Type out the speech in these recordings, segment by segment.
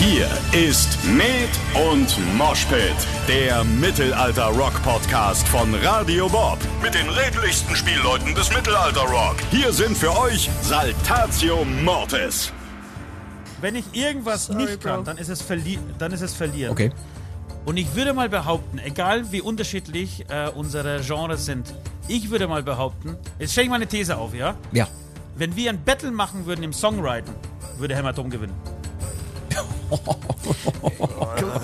Hier ist Med und Moshpit, der Mittelalter-Rock-Podcast von Radio Bob. Mit den redlichsten Spielleuten des Mittelalter-Rock. Hier sind für euch Saltatio Mortis. Wenn ich irgendwas Sorry, nicht kann, dann ist, es verli dann ist es verlieren. Okay. Und ich würde mal behaupten, egal wie unterschiedlich äh, unsere Genres sind, ich würde mal behaupten, jetzt stelle ich mal eine These auf, ja? Ja. Wenn wir ein Battle machen würden im Songwriting, würde Hämatom gewinnen.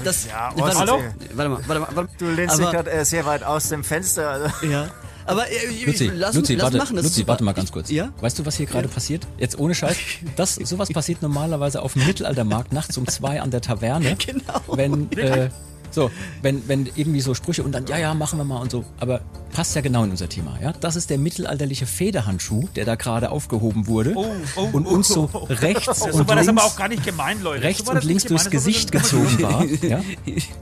Das, Ja, warte. Hallo? Warte mal, warte mal. Warte, Du lehnst dich aber, gerade äh, sehr weit aus dem Fenster. Also. ja. Aber äh, ich- Luzi, lass, Luzi, lass warte, machen. Das Luzi, warte mal ganz kurz. Ja? Weißt du, was hier gerade passiert? Jetzt ohne Scheiß. Das, sowas passiert normalerweise auf dem Mittelaltermarkt nachts um zwei an der Taverne. Genau. Wenn, äh, so, wenn, wenn irgendwie so Sprüche und dann, ja, ja, machen wir mal und so. Aber passt ja genau in unser Thema, ja? Das ist der mittelalterliche Federhandschuh, der da gerade aufgehoben wurde. Oh, oh, und uns so rechts So und war das aber links auch gar nicht gemein, Leute. rechts so und links durchs Gesicht so- gezogen war. Ja?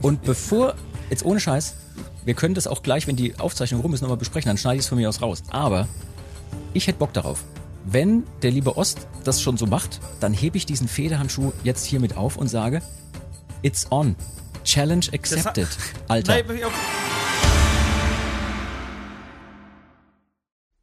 Und bevor, jetzt ohne Scheiß, wir können das auch gleich, wenn die Aufzeichnung rum ist, nochmal besprechen, dann schneide ich es von mir aus raus. Aber ich hätte Bock darauf. Wenn der liebe Ost das schon so macht, dann hebe ich diesen Federhandschuh jetzt hiermit auf und sage, it's on. Challenge accepted. Alter.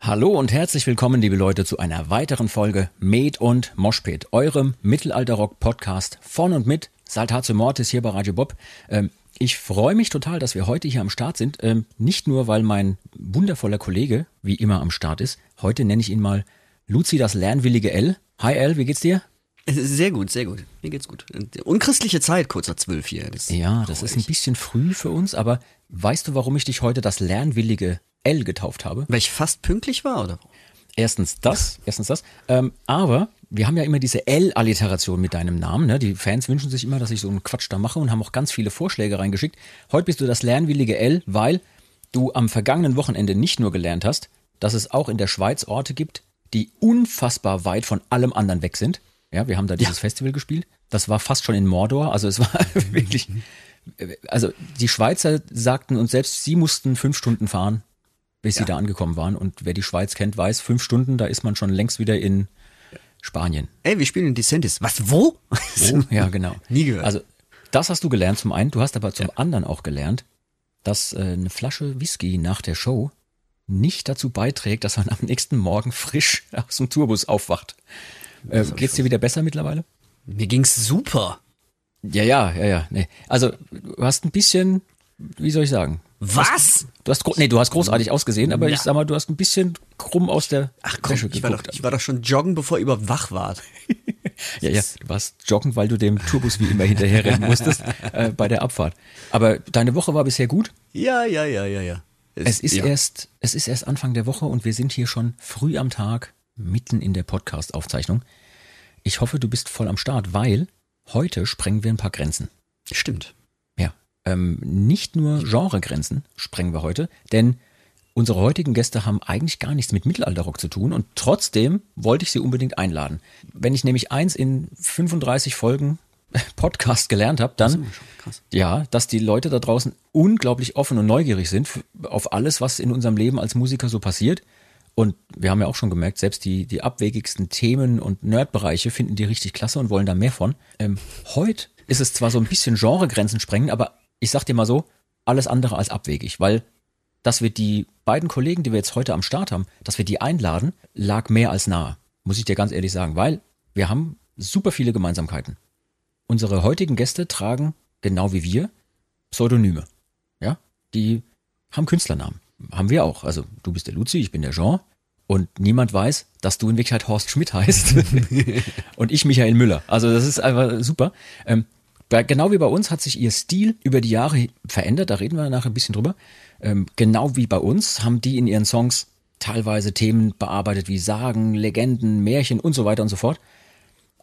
Hallo und herzlich willkommen, liebe Leute, zu einer weiteren Folge Med und Moshpit, eurem Mittelalter-Rock-Podcast von und mit Saltatio Mortis hier bei Radio Bob. Ähm, ich freue mich total, dass wir heute hier am Start sind. Ähm, nicht nur, weil mein wundervoller Kollege wie immer am Start ist. Heute nenne ich ihn mal Luzi, das lernwillige L. Hi L, wie geht's dir? Sehr gut, sehr gut. Mir geht's gut. Unchristliche Zeit, kurzer zwölf hier. Das Ja, das ist ein bisschen früh für uns, aber weißt du, warum ich dich heute das lernwillige L getauft habe? Weil ich fast pünktlich war, oder? Erstens das, erstens das. Ähm, aber wir haben ja immer diese L-Alliteration mit deinem Namen. Ne? Die Fans wünschen sich immer, dass ich so einen Quatsch da mache und haben auch ganz viele Vorschläge reingeschickt. Heute bist du das lernwillige L, weil du am vergangenen Wochenende nicht nur gelernt hast, dass es auch in der Schweiz Orte gibt, die unfassbar weit von allem anderen weg sind. Ja, wir haben da dieses Festival gespielt. Das war fast schon in Mordor. Also es war wirklich. Also die Schweizer sagten uns selbst, sie mussten fünf Stunden fahren, bis sie da angekommen waren. Und wer die Schweiz kennt, weiß, fünf Stunden, da ist man schon längst wieder in Spanien. Ey, wir spielen in Descendis. Was, wo? Oh, ja, genau. Nie gehört. Also, das hast du gelernt zum einen. Du hast aber zum anderen auch gelernt, dass äh, eine Flasche Whisky nach der Show nicht dazu beiträgt, dass man am nächsten Morgen frisch aus dem Tourbus aufwacht. Äh, geht's dir wieder besser mittlerweile? Mir ging's super. Ja, ja, ja, ja. Nee. Also, du hast ein bisschen, wie soll ich sagen? Was? Du hast, gro- nee, du hast großartig ausgesehen, aber ich sag mal, du hast ein bisschen krumm aus der Ach komm, Wäsche ich war, doch, ich war doch schon joggen, bevor ihr überhaupt wach wart. Ja, ja, du warst joggen, weil du dem Tourbus wie immer hinterherrennen musstest äh, bei der Abfahrt. Aber deine Woche war bisher gut. Ja, ja, ja, ja, ja. Es ist ja. erst, es ist erst Anfang der Woche und wir sind hier schon früh am Tag, mitten in der Podcast-Aufzeichnung. Ich hoffe, du bist voll am Start, weil heute sprengen wir ein paar Grenzen. Stimmt. Ja, ähm, nicht nur Genregrenzen sprengen wir heute, denn unsere heutigen Gäste haben eigentlich gar nichts mit Mittelalterrock zu tun und trotzdem wollte ich sie unbedingt einladen. Wenn ich nämlich eins in 35 Folgen Podcast gelernt habe, dann krass. ja, dass die Leute da draußen unglaublich offen und neugierig sind auf alles, was in unserem Leben als Musiker so passiert. Und wir haben ja auch schon gemerkt, selbst die, die abwegigsten Themen und Nerdbereiche finden die richtig klasse und wollen da mehr von. Ähm, heute ist es zwar so ein bisschen Genregrenzen sprengen, aber ich sag dir mal so, alles andere als abwegig, weil dass wir die beiden Kollegen, die wir jetzt heute am Start haben, dass wir die einladen, lag mehr als nahe. Muss ich dir ganz ehrlich sagen, weil wir haben super viele Gemeinsamkeiten. Unsere heutigen Gäste tragen, genau wie wir, Pseudonyme. Ja, die haben Künstlernamen. Haben wir auch. Also du bist der Luzi, ich bin der Jean. Und niemand weiß, dass du in Wirklichkeit Horst Schmidt heißt. und ich Michael Müller. Also das ist einfach super. Ähm, genau wie bei uns hat sich ihr Stil über die Jahre verändert. Da reden wir nachher ein bisschen drüber. Ähm, genau wie bei uns haben die in ihren Songs teilweise Themen bearbeitet wie Sagen, Legenden, Märchen und so weiter und so fort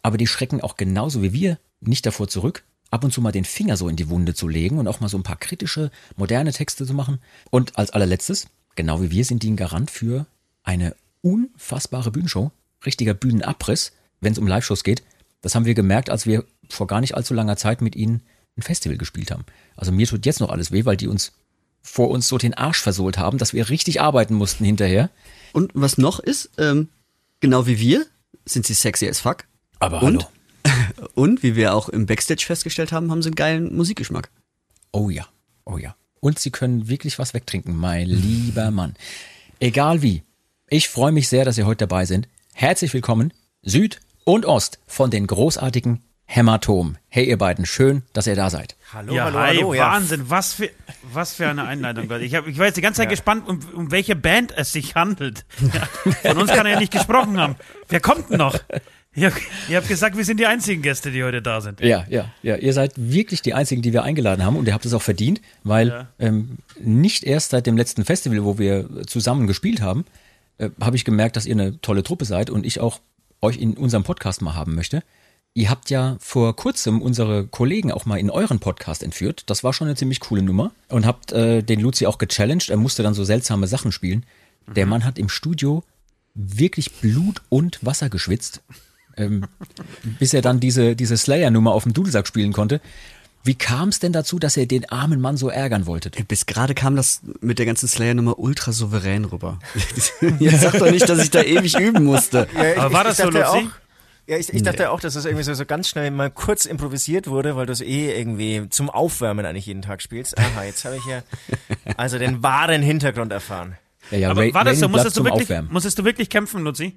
aber die schrecken auch genauso wie wir nicht davor zurück, ab und zu mal den Finger so in die Wunde zu legen und auch mal so ein paar kritische, moderne Texte zu machen. Und als allerletztes, genau wie wir, sind die ein Garant für eine unfassbare Bühnenshow, richtiger Bühnenabriss, wenn es um Live-Shows geht. Das haben wir gemerkt, als wir vor gar nicht allzu langer Zeit mit ihnen ein Festival gespielt haben. Also mir tut jetzt noch alles weh, weil die uns vor uns so den Arsch versohlt haben, dass wir richtig arbeiten mussten hinterher. Und was noch ist, ähm, genau wie wir, sind sie sexy as fuck. Aber Und? hallo. Und wie wir auch im Backstage festgestellt haben, haben sie einen geilen Musikgeschmack. Oh ja, oh ja. Und sie können wirklich was wegtrinken, mein lieber Mann. Egal wie. Ich freue mich sehr, dass ihr heute dabei sind. Herzlich willkommen, Süd und Ost von den großartigen Hämatom. Hey ihr beiden, schön, dass ihr da seid. Hallo, ja, hallo, hi, hallo. Ja. Wahnsinn, was für, was für eine Einleitung. Ich, hab, ich war jetzt die ganze Zeit gespannt, um, um welche Band es sich handelt. Ja, von uns kann er ja nicht gesprochen haben. Wer kommt denn noch? Ihr, ihr habt gesagt, wir sind die einzigen Gäste, die heute da sind. Ja, ja, ja. Ihr seid wirklich die einzigen, die wir eingeladen haben und ihr habt es auch verdient, weil Ja. ähm, nicht erst seit dem letzten Festival, wo wir zusammen gespielt haben, äh, habe ich gemerkt, dass ihr eine tolle Truppe seid und ich auch euch in unserem Podcast mal haben möchte. Ihr habt ja vor kurzem unsere Kollegen auch mal in euren Podcast entführt. Das war schon eine ziemlich coole Nummer. Und habt äh, den Luzi auch gechallenged. Er musste dann so seltsame Sachen spielen. Der Mann hat im Studio wirklich Blut und Wasser geschwitzt, ähm, bis er dann diese, diese Slayer-Nummer auf dem Dudelsack spielen konnte. Wie kam es denn dazu, dass ihr den armen Mann so ärgern wolltet? Bis gerade kam das mit der ganzen Slayer-Nummer ultra souverän rüber. Jetzt sag doch nicht, dass ich da ewig üben musste. Ja, ich, Aber war ich, das ich so, Luzi? auch, ja, ich, ich dachte auch, dass das irgendwie so, so ganz schnell mal kurz improvisiert wurde, weil du es eh irgendwie zum Aufwärmen eigentlich jeden Tag spielst. Aha, jetzt habe ich ja also den wahren Hintergrund erfahren. Ja, ja, Aber Ra- war das so? Musstest du, wirklich, Aufwärmen. musstest du wirklich kämpfen, Luzi?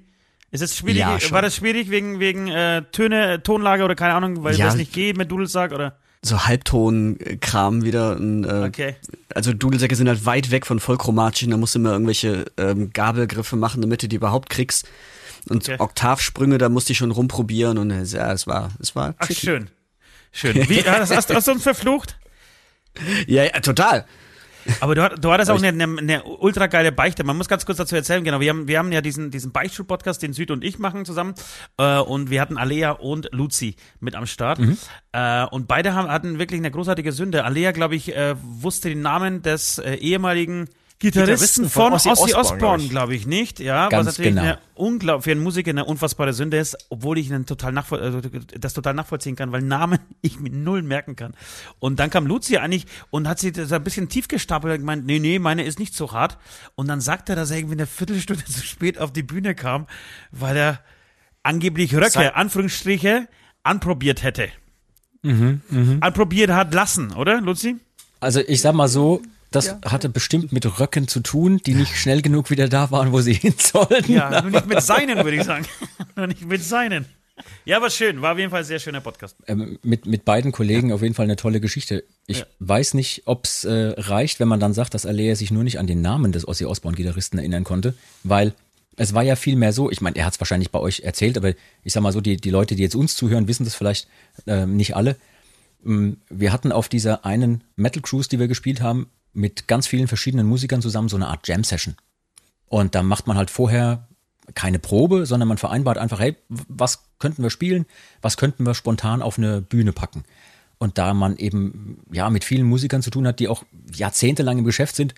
Ist es schwierig? Ja, war das schwierig wegen, wegen äh, Töne, Tonlage oder keine Ahnung, weil Ja. das nicht geht mit Dudelsack oder? So Halbton-Kram wieder. Und, äh, Okay. Also Dudelsäcke sind halt weit weg von vollchromatischen, da musst du immer irgendwelche ähm, Gabelgriffe machen, damit du die überhaupt kriegst. Und Okay. Oktavsprünge, da musste ich schon rumprobieren und äh, ja, es war, es war Ach, tricky. schön. Schön. Wie, hast, hast, hast du uns verflucht? Ja, ja, total. Aber du, du hattest auch eine, eine, eine ultra geile Beichte. Man muss ganz kurz dazu erzählen, genau. Wir haben, wir haben ja diesen, diesen Beichtstuhl-Podcast, den Süd und ich machen zusammen. Äh, und wir hatten Alea und Luzi mit am Start. Äh, und beide haben, hatten wirklich eine großartige Sünde. Alea, glaube ich, äh, wusste den Namen des äh, ehemaligen Gitarristen Gitarristen von, Ozzy Ozzy Osbourne, Osbourne, glaube glaub ich. ich. nicht. Ja, Ganz was natürlich genau. eine für einen Musiker eine unfassbare Sünde ist, obwohl ich ihn total also das total nachvollziehen kann, weil Namen ich mir null merken kann. Und dann kam Lucia eigentlich und hat sie das ein bisschen tief gestapelt und gemeint, nee, nee, meine ist nicht so hart. Und dann sagt er, dass er irgendwie eine Viertelstunde zu spät auf die Bühne kam, weil er angeblich Röcke, Sag- Anführungsstriche, anprobiert hätte. Mhm, Anprobiert hat lassen, oder, Luzi? Also ich sag mal so, das hatte bestimmt mit Röcken zu tun, die nicht schnell genug wieder da waren, wo sie hin sollten. Ja, nur nicht mit seinen, würde ich sagen. nur nicht mit seinen. Ja, war schön. War auf jeden Fall ein sehr schöner Podcast. ähm, mit, mit beiden Kollegen auf jeden Fall eine tolle Geschichte. Ich Ja. weiß nicht, ob es äh, reicht, wenn man dann sagt, dass Alea sich nur nicht an den Namen des Ozzy Osbourne-Gitarristen erinnern konnte, weil es war ja viel mehr so, ich meine, er hat es wahrscheinlich bei euch erzählt, aber ich sag mal so, die, die Leute, die jetzt uns zuhören, wissen das vielleicht ähm, nicht alle. Mm, Wir hatten auf dieser einen Metal Cruise, die wir gespielt haben, mit ganz vielen verschiedenen Musikern zusammen so eine Art Jam-Session. Und da macht man halt vorher keine Probe, sondern man vereinbart einfach, hey, was könnten wir spielen, was könnten wir spontan auf eine Bühne packen. Und da man eben ja mit vielen Musikern zu tun hat, die auch jahrzehntelang im Geschäft sind,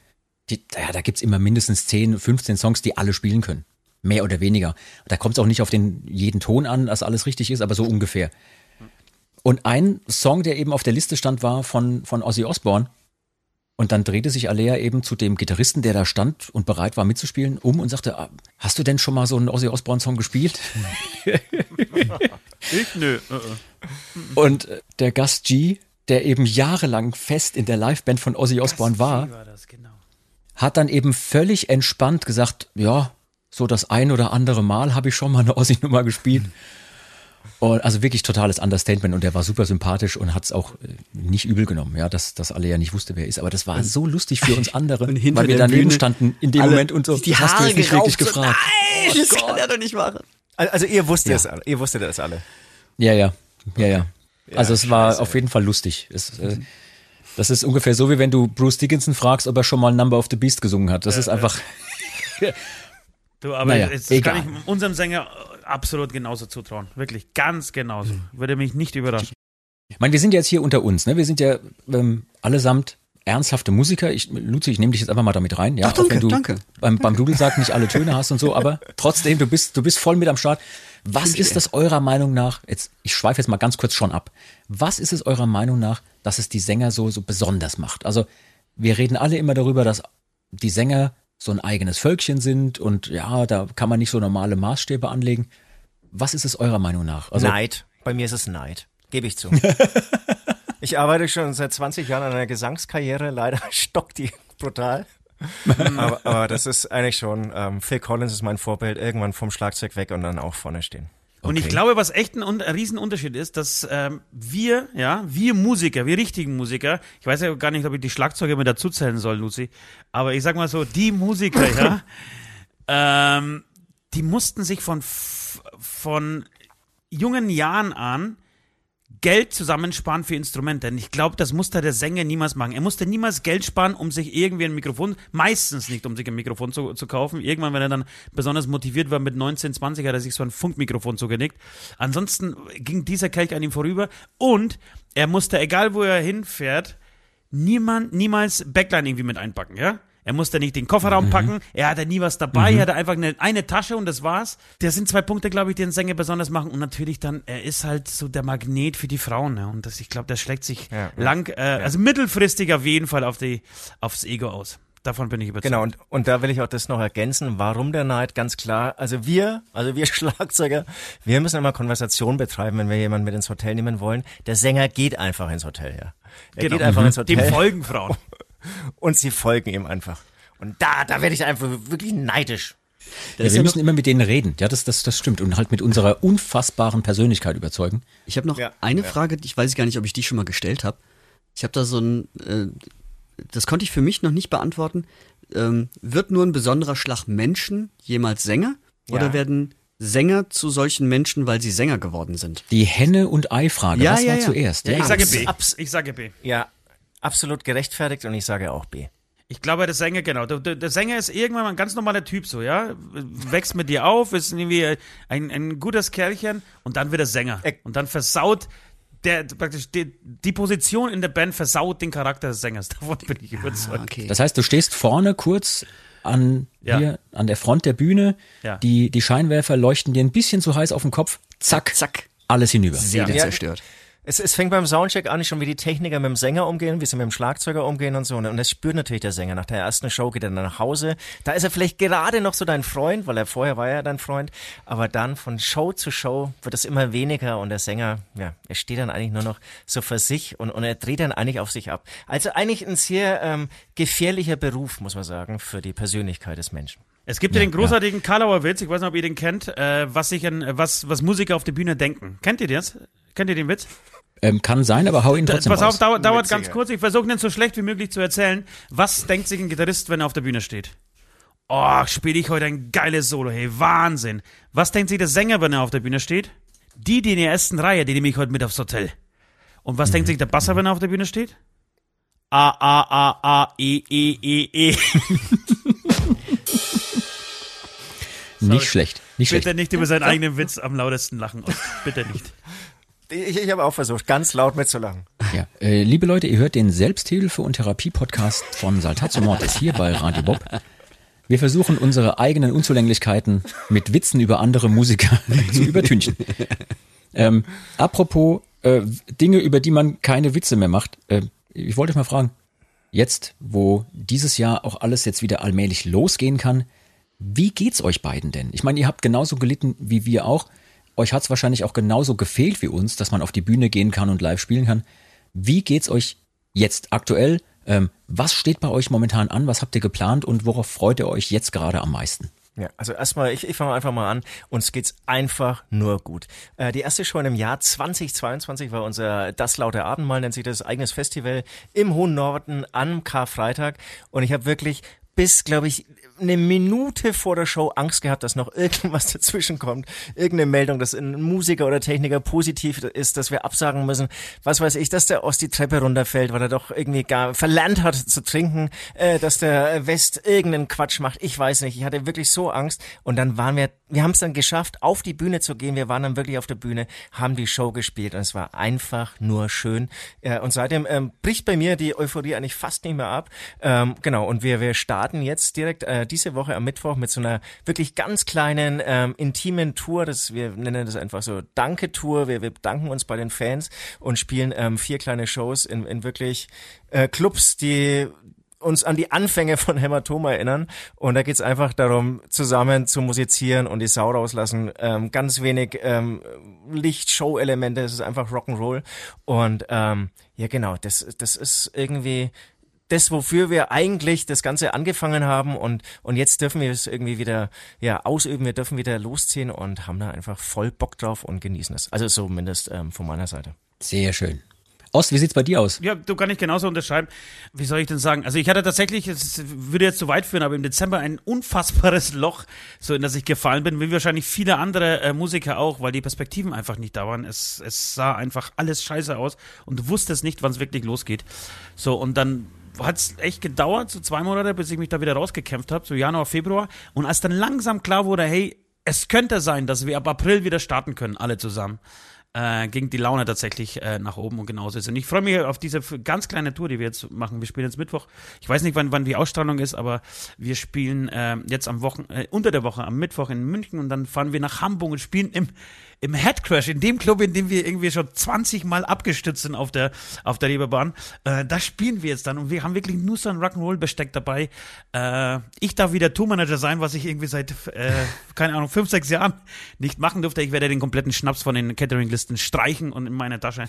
die, ja, da gibt's immer mindestens 10, 15 Songs, die alle spielen können. Mehr oder weniger. Da kommt es auch nicht auf den jeden Ton an, dass alles richtig ist, aber so ungefähr. Und ein Song, der eben auf der Liste stand, war von, von Ozzy Osbourne. Und dann drehte sich Alea eben zu dem Gitarristen, der da stand und bereit war mitzuspielen, um und sagte, "Ah, hast du denn schon mal so einen Ozzy Osbourne-Song gespielt? Ich? Nö. äh, äh. Und äh, der Gast G, der eben jahrelang fest in der Liveband von Ozzy Osbourne war, war das, genau. hat dann eben völlig entspannt gesagt, ja, so das ein oder andere Mal habe ich schon mal eine Ozzy-Nummer gespielt. Und also wirklich totales Understatement und der war super sympathisch und hat es auch äh, nicht übel genommen, ja, dass, dass alle ja nicht wusste, wer er ist. Aber das war so lustig für uns andere, Und hinter weil wir daneben Bühne standen in dem alle Moment und so. die hast du Haare jetzt nicht gerauft, wirklich so, gefragt. Nein, das kann er doch nicht machen. Al- Also ihr wusstet es alle. Ihr wusstet das alle. Ja, ja, ja, ja. Also es war scheiße, auf jeden Fall lustig. Es, äh, das ist ungefähr so, wie wenn du Bruce Dickinson fragst, ob er schon mal Number of the Beast gesungen hat. Das ist einfach, Du, aber Naja, jetzt egal. kann ich unserem Sänger äh, absolut genauso zutrauen. Wirklich, ganz genauso. Würde mich nicht überraschen. ich meine, wir sind jetzt hier unter uns, ne? Wir sind ja ähm, allesamt ernsthafte Musiker. Ich, Luzi, ich nehme dich jetzt einfach mal damit rein. Ja, Ach, danke, auch wenn du danke. beim, beim Dudelsack nicht alle Töne hast und so, aber trotzdem, du bist, du bist voll mit am Start. Was ist das eurer Meinung nach, jetzt, ich schweife jetzt mal ganz kurz schon ab, was ist es eurer Meinung nach, dass es die Sänger so, so besonders macht? Also, wir reden alle immer darüber, dass die Sänger so ein eigenes Völkchen sind und ja, da kann man nicht so normale Maßstäbe anlegen. Was ist es eurer Meinung nach? Also, Neid. Bei mir ist es Neid, gebe ich zu. ich arbeite schon seit 20 Jahren an einer Gesangskarriere, leider stockt die brutal. aber, aber das ist eigentlich schon, ähm, Phil Collins ist mein Vorbild, irgendwann vom Schlagzeug weg und dann auch vorne stehen. Und ich glaube, was echt ein, ein Riesenunterschied ist, dass ähm, wir, ja, wir Musiker, wir richtigen Musiker, ich weiß ja gar nicht, ob ich die Schlagzeuger mit dazu zählen soll, Lucy, aber ich sag mal so, die Musiker, ja, ähm, die mussten sich von, von jungen Jahren an Geld zusammensparen für Instrumente. Denn ich glaube, das musste der Sänger niemals machen. Er musste niemals Geld sparen, um sich irgendwie ein Mikrofon, meistens nicht, um sich ein Mikrofon zu, zu kaufen. Irgendwann, wenn er dann besonders motiviert war mit 19, 20, hat er sich so ein Funkmikrofon zugenickt. Ansonsten ging dieser Kelch an ihm vorüber und er musste, egal wo er hinfährt, niemand, niemals Backline irgendwie mit einpacken, ja? Er musste nicht den Kofferraum packen, er hatte nie was dabei, er hatte einfach eine, eine Tasche und das war's. Das sind zwei Punkte, glaube ich, die den Sänger besonders machen. Und natürlich dann, er ist halt so der Magnet für die Frauen. Ne? Und das, ich glaube, das schlägt sich Ja, ja. lang, äh, also mittelfristig auf jeden Fall auf die, aufs Ego aus. Davon bin ich überzeugt. Genau, und, und da will ich auch das noch ergänzen. Warum der Neid? Ganz klar. Also wir, also wir Schlagzeuger, wir müssen immer Konversation betreiben, wenn wir jemanden mit ins Hotel nehmen wollen. Der Sänger geht einfach ins Hotel, ja. Er Genau. geht einfach ins Dem Hotel folgen Frauen. und sie folgen ihm einfach. Und da, da werde ich einfach wirklich neidisch. Ja, wir ja müssen immer mit denen reden. Ja, das, das, das stimmt. Und halt mit unserer unfassbaren Persönlichkeit überzeugen. ich habe noch Ja, eine ja. Frage, ich weiß gar nicht, ob ich die schon mal gestellt habe. Ich habe da so ein, äh, das konnte ich für mich noch nicht beantworten. Ähm, wird nur ein besonderer Schlag Menschen jemals Sänger? Oder werden Sänger zu solchen Menschen, weil sie Sänger geworden sind? Die Henne- und Ei-Frage. Ja, Was ja, war ja. zuerst? Ich sage B. abs- Ich sage B. Ja, absolut gerechtfertigt und ich sage auch B. Ich glaube, der Sänger, genau. Der, der, Sänger ist irgendwann mal ein ganz normaler Typ, so, ja. Wächst mit dir auf, ist irgendwie ein, ein gutes Kerlchen und dann wird er Sänger. Ä- Und dann versaut der, praktisch, die, die Position in der Band versaut den Charakter des Sängers. Davon bin ich überzeugt. Ah, okay. Das heißt, du stehst vorne kurz an, Ja. hier, an der Front der Bühne. Ja. Die, die Scheinwerfer leuchten dir ein bisschen zu heiß auf den Kopf. Zack, Zack. alles hinüber. Seele Ja. zerstört. Es, es fängt beim Soundcheck an, schon wie die Techniker mit dem Sänger umgehen, wie sie mit dem Schlagzeuger umgehen und so. Und das spürt natürlich der Sänger. Nach der ersten Show geht er dann nach Hause. Da ist er vielleicht gerade noch so dein Freund, weil er vorher war ja dein Freund. Aber dann von Show zu Show wird es immer weniger und der Sänger, ja, er steht dann eigentlich nur noch so für sich und, und er dreht dann eigentlich auf sich ab. Also eigentlich ein sehr ähm, gefährlicher Beruf, muss man sagen, für die Persönlichkeit des Menschen. Es gibt ja, den großartigen Karlauer Witz, ich weiß nicht, ob ihr den kennt, äh, was sich an, was, was Musiker auf der Bühne denken. Kennt ihr das? Kennt ihr den Witz? Ähm, kann sein, aber hau ihn trotzdem pass auf, raus. dauert, dauert ganz kurz. Ich versuche den so schlecht wie möglich zu erzählen. Was denkt sich ein Gitarrist, wenn er auf der Bühne steht? Oh, spiele ich heute ein geiles Solo, hey, Wahnsinn. Was denkt sich der Sänger, wenn er auf der Bühne steht? Die, die in der ersten Reihe, die nehme ich heute mit aufs Hotel. Und was denkt sich der Basser, wenn er auf der Bühne steht? A, A, A, A, E, E, E, E. Nicht schlecht, nicht Bitte schlecht. nicht über seinen eigenen Witz am lautesten lachen. Bitte nicht. Ich, ich habe auch versucht, ganz laut mitzulachen. Ja. Äh, liebe Leute, ihr hört den Selbsthilfe- und Therapie-Podcast von Saltatio Mortis hier bei Radio Bob. Wir versuchen unsere eigenen Unzulänglichkeiten mit Witzen über andere Musiker zu übertünchen. Ähm, apropos äh, Dinge, über die man keine Witze mehr macht. Äh, ich wollte euch mal fragen, jetzt, wo dieses Jahr auch alles jetzt wieder allmählich losgehen kann, wie geht's euch beiden denn? Ich meine, ihr habt genauso gelitten wie wir auch. Euch hat's wahrscheinlich auch genauso gefehlt wie uns, dass man auf die Bühne gehen kann und live spielen kann. Wie geht's euch jetzt aktuell? Ähm, was steht bei euch momentan an? Was habt ihr geplant und worauf freut ihr euch jetzt gerade am meisten? Ja, also erstmal, ich, ich fange einfach mal an. Uns geht's einfach nur gut. Äh, die erste Show im Jahr 2022 war unser Das laute Abendmahl, nennt sich das eigenes Festival im hohen Norden am Karfreitag. Und ich habe wirklich bis, glaube ich, eine Minute vor der Show Angst gehabt, dass noch irgendwas dazwischen kommt. Irgendeine Meldung, dass ein Musiker oder Techniker positiv ist, dass wir absagen müssen. Was weiß ich, dass der Ost die Treppe runterfällt, weil er doch irgendwie gar verlernt hat zu trinken, äh, dass der West irgendeinen Quatsch macht. Ich weiß nicht. Ich hatte wirklich so Angst. Und dann waren wir, wir haben es dann geschafft, auf die Bühne zu gehen. Wir waren dann wirklich auf der Bühne, haben die Show gespielt und es war einfach nur schön. Äh, und seitdem ähm, bricht bei mir die Euphorie eigentlich fast nicht mehr ab. Ähm, genau. Und wir, wir starten jetzt direkt äh, diese Woche am Mittwoch mit so einer wirklich ganz kleinen, ähm, intimen Tour. Das, wir nennen das einfach so Danke-Tour. Wir, wir bedanken uns bei den Fans und spielen ähm, vier kleine Shows in, in wirklich äh, Clubs, die uns an die Anfänge von Hämatom erinnern. Und da geht's einfach darum, zusammen zu musizieren und die Sau rauslassen. Ähm, ganz wenig ähm, Licht-Show-Elemente, es ist einfach Rock'n'Roll. Und ähm, ja, genau, das, das ist irgendwie das, wofür wir eigentlich das Ganze angefangen haben und, und jetzt dürfen wir es irgendwie wieder ja, ausüben, wir dürfen wieder losziehen und haben da einfach voll Bock drauf und genießen es. Also zumindest ähm, von meiner Seite. Sehr schön. Ost, wie sieht's bei dir aus? Ja, du kann ich genauso unterschreiben. Wie soll ich denn sagen? Also ich hatte tatsächlich, es würde jetzt zu weit führen, aber im Dezember ein unfassbares Loch, so in das ich gefallen bin, wie wahrscheinlich viele andere äh, Musiker auch, weil die Perspektiven einfach nicht da waren. Es, es sah einfach alles scheiße aus und du wusstest nicht, wann es wirklich losgeht. So, und dann hat es echt gedauert, so zwei Monate, bis ich mich da wieder rausgekämpft habe, so Januar, Februar. Und als dann langsam klar wurde, hey, es könnte sein, dass wir ab April wieder starten können, alle zusammen, äh, ging die Laune tatsächlich äh, nach oben und genauso ist. Und ich freue mich auf diese ganz kleine Tour, die wir jetzt machen. Wir spielen jetzt Mittwoch. Ich weiß nicht, wann, wann die Ausstrahlung ist, aber wir spielen äh, jetzt am Wochen, äh, unter der Woche am Mittwoch in München und dann fahren wir nach Hamburg und spielen im im Headcrash, in dem Club, in dem wir irgendwie schon 20 Mal abgestützt sind auf der, auf der Reeperbahn, äh, da spielen wir jetzt dann und wir haben wirklich nur so ein Rock'n'Roll-Besteck dabei. Äh, ich darf wieder Tourmanager sein, was ich irgendwie seit, äh, keine Ahnung, fünf, sechs Jahren nicht machen durfte. Ich werde den kompletten Schnaps von den Catering-Listen streichen und in meine Tasche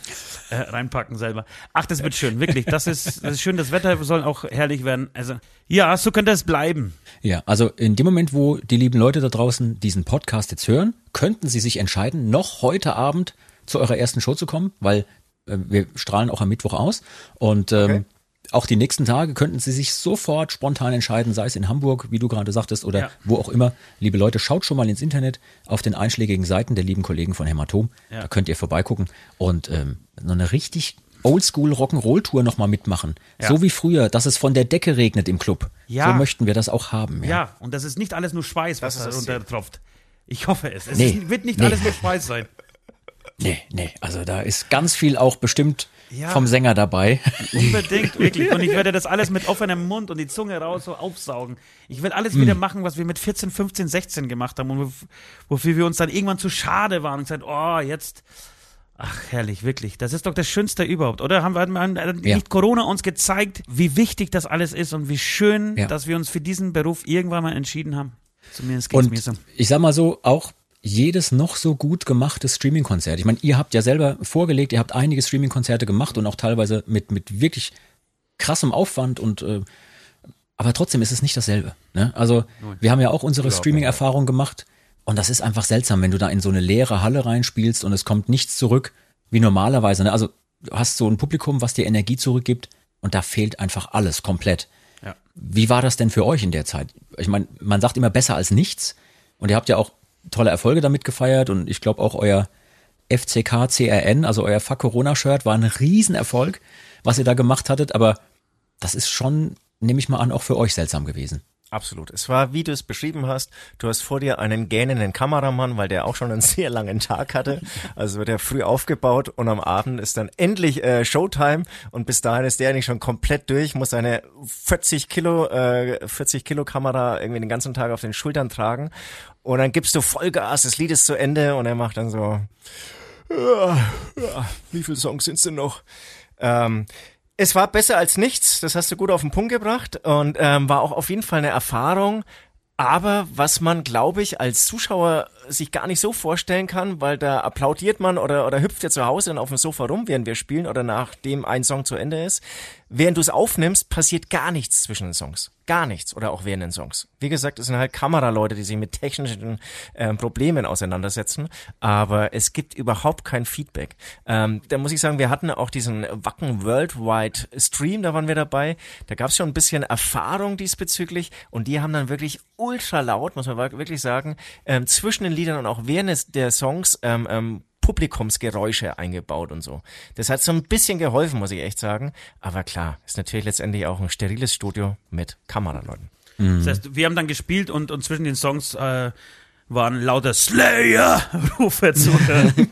äh, reinpacken selber. Ach, das wird schön, wirklich. Das ist, das ist schön. Das Wetter soll auch herrlich werden. Also, ja, so könnte es bleiben. Ja, also in dem Moment, wo die lieben Leute da draußen diesen Podcast jetzt hören, könnten sie sich entscheiden, noch heute Abend zu eurer ersten Show zu kommen, weil äh, wir strahlen auch am Mittwoch aus und ähm, okay. auch die nächsten Tage könnten sie sich sofort spontan entscheiden, sei es in Hamburg, wie du gerade sagtest, oder ja. wo auch immer. Liebe Leute, schaut schon mal ins Internet auf den einschlägigen Seiten der lieben Kollegen von Hämatom. Ja. Da könnt ihr vorbeigucken und ähm, so eine richtig Oldschool Rock'n'Roll Tour nochmal mitmachen. Ja. So wie früher, dass es von der Decke regnet im Club. Ja. So möchten wir das auch haben. Ja, ja und das ist nicht alles nur Schweiß, was da runter tropft. Ich hoffe es. Es nee, ist, wird nicht nee. alles nur Schweiß sein. Nee, nee, also da ist ganz viel auch bestimmt ja, vom Sänger dabei. Unbedingt, wirklich. Und ich werde das alles mit offenem Mund und die Zunge raus so aufsaugen. Ich will alles mm. wieder machen, was wir mit 14, 15, 16 gemacht haben und wofür wir uns dann irgendwann zu schade waren und gesagt, oh, jetzt Ach, herrlich, wirklich. Das ist doch das Schönste überhaupt, oder? Haben wir hat ja. nicht Corona uns gezeigt, wie wichtig das alles ist und wie schön, ja. dass wir uns für diesen Beruf irgendwann mal entschieden haben. Zumindest geht's und mir so. Ich sag mal so, auch jedes noch so gut gemachte Streaming-Konzert. Ich meine, ihr habt ja selber vorgelegt, ihr habt einige Streaming-Konzerte gemacht und auch teilweise mit, mit wirklich krassem Aufwand und äh, aber trotzdem ist es nicht dasselbe. Ne? Also wir haben ja auch unsere Streaming-Erfahrung gemacht und das ist einfach seltsam, wenn du da in so eine leere Halle reinspielst und es kommt nichts zurück, wie normalerweise. Ne? Also du hast so ein Publikum, was dir Energie zurückgibt und da fehlt einfach alles komplett. Wie war das denn für euch in der Zeit? Ich meine, man sagt immer besser als nichts und ihr habt ja auch tolle Erfolge damit gefeiert und ich glaube auch euer FCK CRN, also euer Fuck Corona Shirt, war ein Riesenerfolg, was ihr da gemacht hattet, aber das ist schon, nehme ich mal an, auch für euch seltsam gewesen. Absolut. Es war, wie du es beschrieben hast, du hast vor dir einen gähnenden Kameramann, weil der auch schon einen sehr langen Tag hatte. Also wird er früh aufgebaut und am Abend ist dann endlich äh, Showtime und bis dahin ist der eigentlich schon komplett durch, muss seine 40 Kilo, äh, 40 Kilo Kamera irgendwie den ganzen Tag auf den Schultern tragen und dann gibst du Vollgas, das Lied ist zu Ende und er macht dann so, ja, ja, wie viele Songs sind's denn noch? Ähm, es war besser als nichts, das hast du gut auf den Punkt gebracht und ähm, war auch auf jeden Fall eine Erfahrung. Aber was man, glaube ich, als Zuschauer sich gar nicht so vorstellen kann, weil da applaudiert man oder, oder hüpft ja zu Hause dann auf dem Sofa rum, während wir spielen oder nachdem ein Song zu Ende ist. Während du es aufnimmst, passiert gar nichts zwischen den Songs. Gar nichts oder auch während den Songs. Wie gesagt, es sind halt Kameraleute, die sich mit technischen äh, Problemen auseinandersetzen, aber es gibt überhaupt kein Feedback. Ähm, da muss ich sagen, wir hatten auch diesen Wacken Worldwide Stream, da waren wir dabei. Da gab es schon ein bisschen Erfahrung diesbezüglich und die haben dann wirklich ultra laut, muss man wirklich sagen, ähm, zwischen den Liedern und auch während der Songs ähm, ähm, Publikumsgeräusche eingebaut und so. Das hat so ein bisschen geholfen, muss ich echt sagen. Aber klar, ist natürlich letztendlich auch ein steriles Studio mit Kameraleuten. Mhm. Das heißt, wir haben dann gespielt und, und zwischen den Songs äh, waren lauter Slayer-Rufe zu hören.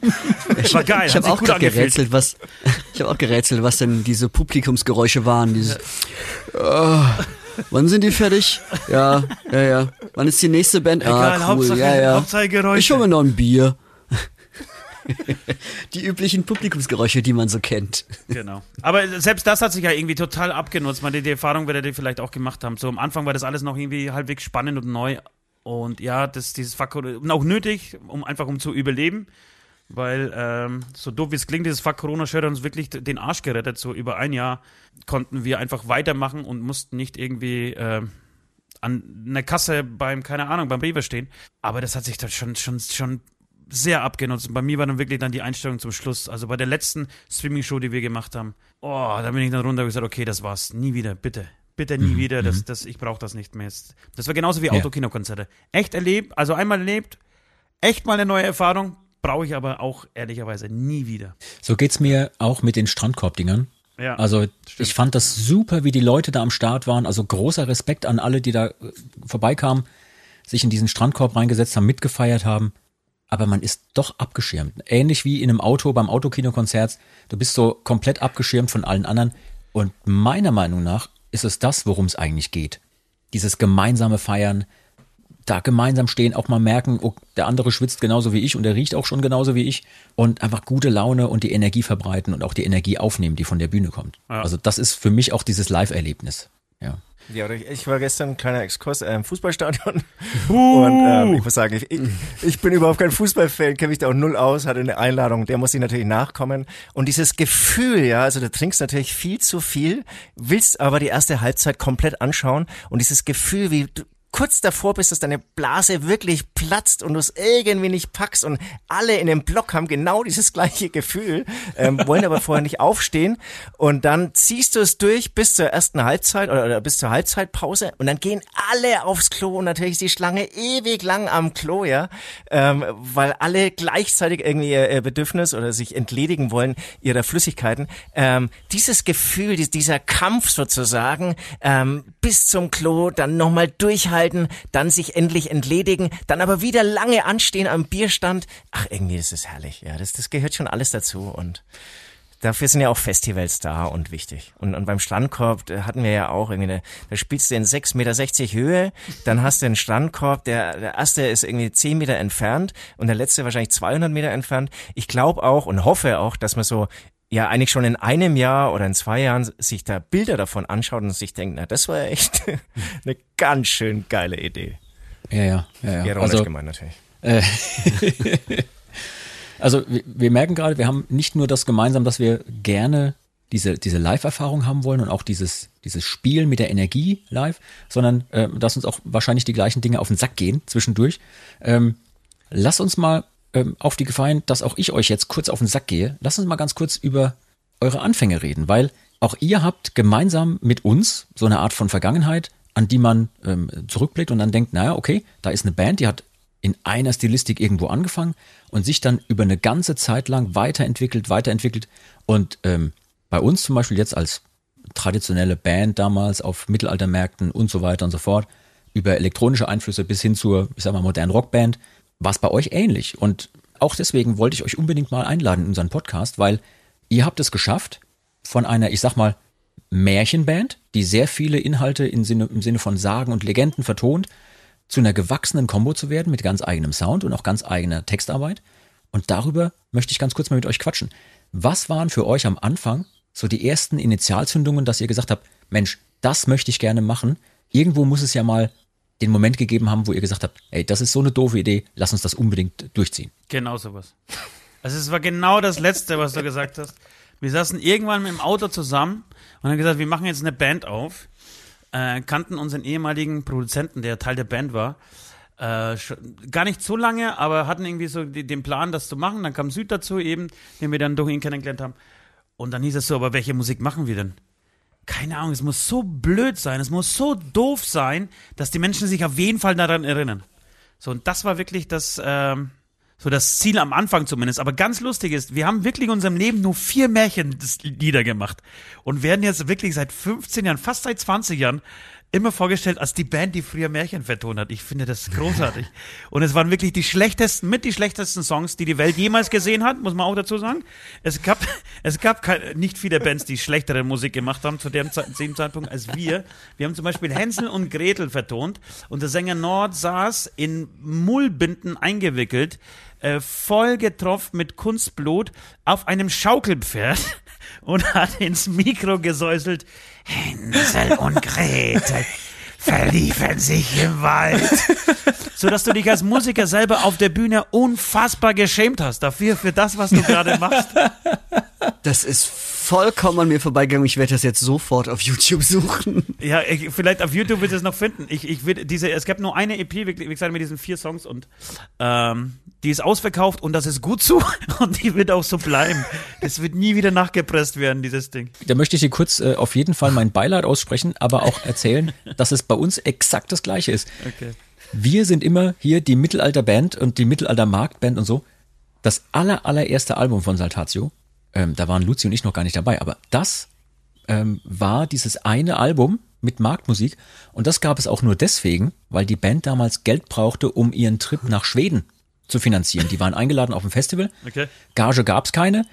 War geil. Ich habe auch gerätselt, was ich habe auch gerätselt, was denn diese Publikumsgeräusche waren. Dieses, oh, wann sind die fertig? Ja, ja, ja. Wann ist die nächste Band? Egal, ah, cool. Hauptsache, ja, ja. Hauptsache Geräusche. Ich hole mir noch ein Bier. die üblichen Publikumsgeräusche, die man so kennt. Genau. Aber selbst das hat sich ja irgendwie total abgenutzt. Man, die Erfahrung werdet ihr vielleicht auch gemacht haben. So am Anfang war das alles noch irgendwie halbwegs spannend und neu. Und ja, das, dieses und auch nötig, um einfach um zu überleben. Weil, ähm, so doof wie es klingt, dieses Fuck Corona-Shirt hat uns wirklich den Arsch gerettet. So über ein Jahr konnten wir einfach weitermachen und mussten nicht irgendwie äh, an einer Kasse beim, keine Ahnung, beim Rewe stehen. Aber das hat sich dann schon, schon, schon sehr abgenutzt. Und bei mir war dann wirklich dann die Einstellung zum Schluss. Also bei der letzten Streaming-Show, die wir gemacht haben, oh, da bin ich dann runter und gesagt, okay, das war's. Nie wieder, bitte. Bitte nie mhm. wieder. Das, mhm. das, ich brauche das nicht mehr. Das war genauso wie Autokinokonzerte. Echt erlebt, also einmal erlebt, echt mal eine neue Erfahrung, brauche ich aber auch ehrlicherweise nie wieder. So geht's mir auch mit den Strandkorbdingern. Ja, also stimmt. ich fand das super, wie die Leute da am Start waren. Also großer Respekt an alle, die da äh, vorbeikamen, sich in diesen Strandkorb reingesetzt haben, mitgefeiert haben aber man ist doch abgeschirmt. Ähnlich wie in einem Auto beim Autokinokonzert. Du bist so komplett abgeschirmt von allen anderen. Und meiner Meinung nach ist es das, worum es eigentlich geht. Dieses gemeinsame Feiern, da gemeinsam stehen, auch mal merken, oh, der andere schwitzt genauso wie ich und der riecht auch schon genauso wie ich und einfach gute Laune und die Energie verbreiten und auch die Energie aufnehmen, die von der Bühne kommt. Ja. Also das ist für mich auch dieses Live-Erlebnis. Ja. Ja, ich war gestern ein kleiner Exkurs im Fußballstadion uh. und ähm, ich muss sagen, ich, ich bin überhaupt kein Fußballfan, kenne mich da auch null aus, hatte eine Einladung, der muss ich natürlich nachkommen und dieses Gefühl, ja, also du trinkst natürlich viel zu viel, willst aber die erste Halbzeit komplett anschauen und dieses Gefühl, wie du, kurz davor bist, dass deine Blase wirklich platzt und du es irgendwie nicht packst und alle in dem Block haben genau dieses gleiche Gefühl, ähm, wollen aber vorher nicht aufstehen und dann ziehst du es durch bis zur ersten Halbzeit oder, oder bis zur Halbzeitpause und dann gehen alle aufs Klo und natürlich ist die Schlange ewig lang am Klo, ja, ähm, weil alle gleichzeitig irgendwie ihr Bedürfnis oder sich entledigen wollen ihrer Flüssigkeiten. Ähm, dieses Gefühl, dieser Kampf sozusagen ähm, bis zum Klo, dann nochmal durchhalten, halten, dann sich endlich entledigen, dann aber wieder lange anstehen am Bierstand. Ach, irgendwie ist es herrlich. Ja, das, das gehört schon alles dazu und dafür sind ja auch Festivals da und wichtig. Und, und beim Strandkorb hatten wir ja auch irgendwie, eine, da spielst du in 6,60 Meter Höhe, dann hast du einen Strandkorb, der, der erste ist irgendwie 10 Meter entfernt und der letzte wahrscheinlich 200 Meter entfernt. Ich glaube auch und hoffe auch, dass man so ja eigentlich schon in einem Jahr oder in zwei Jahren sich da Bilder davon anschaut und sich denkt, na, das war ja echt eine ganz schön geile Idee. Ja, ja, ja. ja. Ironisch also, gemeint natürlich. Äh, also wir, wir merken gerade, wir haben nicht nur das gemeinsam, dass wir gerne diese, diese Live-Erfahrung haben wollen und auch dieses, dieses Spiel mit der Energie live, sondern äh, dass uns auch wahrscheinlich die gleichen Dinge auf den Sack gehen zwischendurch. Ähm, lass uns mal ähm, auf die Gefallen, dass auch ich euch jetzt kurz auf den Sack gehe, lasst uns mal ganz kurz über eure Anfänge reden, weil auch ihr habt gemeinsam mit uns so eine Art von Vergangenheit, an die man ähm, zurückblickt und dann denkt, naja, okay, da ist eine Band, die hat in einer Stilistik irgendwo angefangen und sich dann über eine ganze Zeit lang weiterentwickelt, weiterentwickelt. Und ähm, bei uns zum Beispiel jetzt als traditionelle Band damals auf Mittelaltermärkten und so weiter und so fort, über elektronische Einflüsse bis hin zur, ich sag mal, modernen Rockband, war es bei euch ähnlich. Und auch deswegen wollte ich euch unbedingt mal einladen in unseren Podcast, weil ihr habt es geschafft, von einer, ich sag mal, Märchenband, die sehr viele Inhalte im Sinne, im Sinne von Sagen und Legenden vertont, zu einer gewachsenen Combo zu werden mit ganz eigenem Sound und auch ganz eigener Textarbeit. Und darüber möchte ich ganz kurz mal mit euch quatschen. Was waren für euch am Anfang so die ersten Initialzündungen, dass ihr gesagt habt, Mensch, das möchte ich gerne machen. Irgendwo muss es ja mal den Moment gegeben haben, wo ihr gesagt habt, ey, das ist so eine doofe Idee, lass uns das unbedingt durchziehen. Genau sowas. Also es war genau das Letzte, was du gesagt hast. Wir saßen irgendwann im Auto zusammen und haben gesagt, wir machen jetzt eine Band auf. Äh, kannten unseren ehemaligen Produzenten, der Teil der Band war, äh, gar nicht so lange, aber hatten irgendwie so die, den Plan, das zu machen. Dann kam Süd dazu eben, den wir dann durch ihn kennengelernt haben. Und dann hieß es so, aber welche Musik machen wir denn? Keine Ahnung, es muss so blöd sein, es muss so doof sein, dass die Menschen sich auf jeden Fall daran erinnern. So, und das war wirklich das, ähm, so das Ziel am Anfang zumindest. Aber ganz lustig ist, wir haben wirklich in unserem Leben nur vier Märchenlieder gemacht und werden jetzt wirklich seit 15 Jahren, fast seit 20 Jahren, immer vorgestellt als die Band, die früher Märchen vertont hat. Ich finde das großartig. Und es waren wirklich die schlechtesten, mit die schlechtesten Songs, die die Welt jemals gesehen hat, muss man auch dazu sagen. Es gab, es gab kein, nicht viele Bands, die schlechtere Musik gemacht haben zu dem, dem Zeitpunkt als wir. Wir haben zum Beispiel Hänsel und Gretel vertont und der Sänger Nord saß in Mullbinden eingewickelt, äh, voll getroffen mit Kunstblut auf einem Schaukelpferd und hat ins Mikro gesäuselt, Hänsel und Gretel verliefen sich im Wald. So dass du dich als Musiker selber auf der Bühne unfassbar geschämt hast dafür, für das, was du gerade machst. Das ist vollkommen an mir vorbeigegangen. Ich werde das jetzt sofort auf YouTube suchen. Ja, ich, vielleicht auf YouTube wird es noch finden. Ich, ich will diese, es gab nur eine EP, wie gesagt, mit diesen vier Songs und ähm, die ist ausverkauft und das ist gut so und die wird auch so bleiben. Das wird nie wieder nachgepresst werden, dieses Ding. Da möchte ich dir kurz äh, auf jeden Fall mein Beileid aussprechen, aber auch erzählen, dass es bei uns exakt das gleiche ist. Okay. Wir sind immer hier die Mittelalterband und die Mittelalter-Marktband und so. Das aller, allererste Album von Saltatio ähm, da waren Luzi und ich noch gar nicht dabei, aber das ähm, war dieses eine Album mit Marktmusik und das gab es auch nur deswegen, weil die Band damals Geld brauchte, um ihren Trip nach Schweden zu finanzieren. Die waren eingeladen auf ein Festival, okay. Gage gab's keine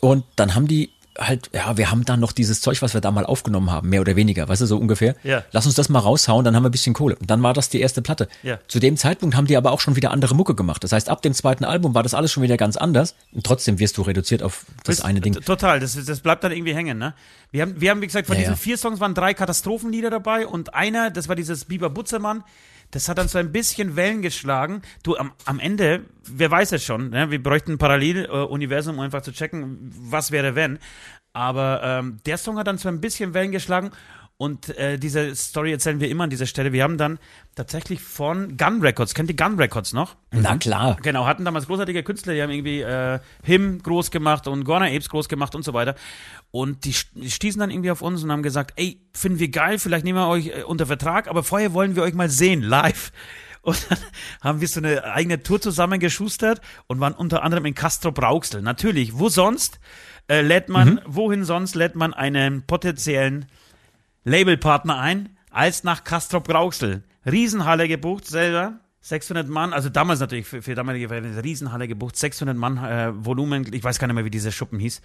und dann haben die halt, ja, wir haben dann noch dieses Zeug, was wir da mal aufgenommen haben, mehr oder weniger, weißt du, so ungefähr. Ja. Lass uns das mal raushauen, dann haben wir ein bisschen Kohle. Und dann war das die erste Platte. Ja. Zu dem Zeitpunkt haben die aber auch schon wieder andere Mucke gemacht. Das heißt, ab dem zweiten Album war das alles schon wieder ganz anders. Und trotzdem wirst du reduziert auf das Bist, eine Ding. Total, das, das bleibt dann irgendwie hängen, ne? Wir haben, wir haben, wie gesagt, von ja, diesen vier Songs waren drei Katastrophenlieder dabei und einer, das war dieses Biber Butzermann, das hat dann so ein bisschen Wellen geschlagen. Du, am, am Ende, wer weiß es schon, ne? wir bräuchten ein Paralleluniversum, um einfach zu checken, was wäre wenn. Aber ähm, der Song hat dann so ein bisschen Wellen geschlagen und äh, diese Story erzählen wir immer an dieser Stelle. Wir haben dann tatsächlich von Gun Records, kennt ihr Gun Records noch? Na klar. Genau, hatten damals großartige Künstler, die haben irgendwie äh, Him groß gemacht und Gorna Apes groß gemacht und so weiter. Und die stießen dann irgendwie auf uns und haben gesagt, ey, finden wir geil, vielleicht nehmen wir euch äh, unter Vertrag, aber vorher wollen wir euch mal sehen, live. Und dann haben wir so eine eigene Tour zusammengeschustert und waren unter anderem in Castro Brauxel. Natürlich, wo sonst äh, lädt man, mhm. wohin sonst lädt man einen potenziellen Labelpartner ein, als nach Castro Brauxel. Riesenhalle gebucht selber. 600 Mann, also damals natürlich für, für damalige Verhältnisse, Riesenhalle gebucht, 600 Mann äh, Volumen, ich weiß gar nicht mehr, wie dieser Schuppen hieß.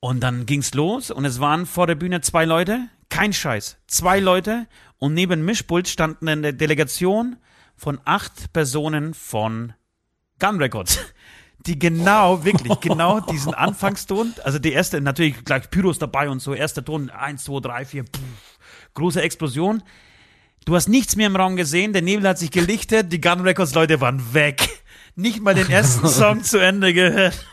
Und dann ging's los und es waren vor der Bühne zwei Leute, kein Scheiß, zwei Leute und neben Mischpult standen eine Delegation von acht Personen von Gun Records, die genau, wirklich, genau diesen Anfangston, also die erste, natürlich gleich Pyros dabei und so, erster Ton, eins, zwei, drei, vier, pff, große Explosion. Du hast nichts mehr im Raum gesehen, der Nebel hat sich gelichtet, die Gun Records Leute waren weg. Nicht mal den ersten Song zu Ende gehört.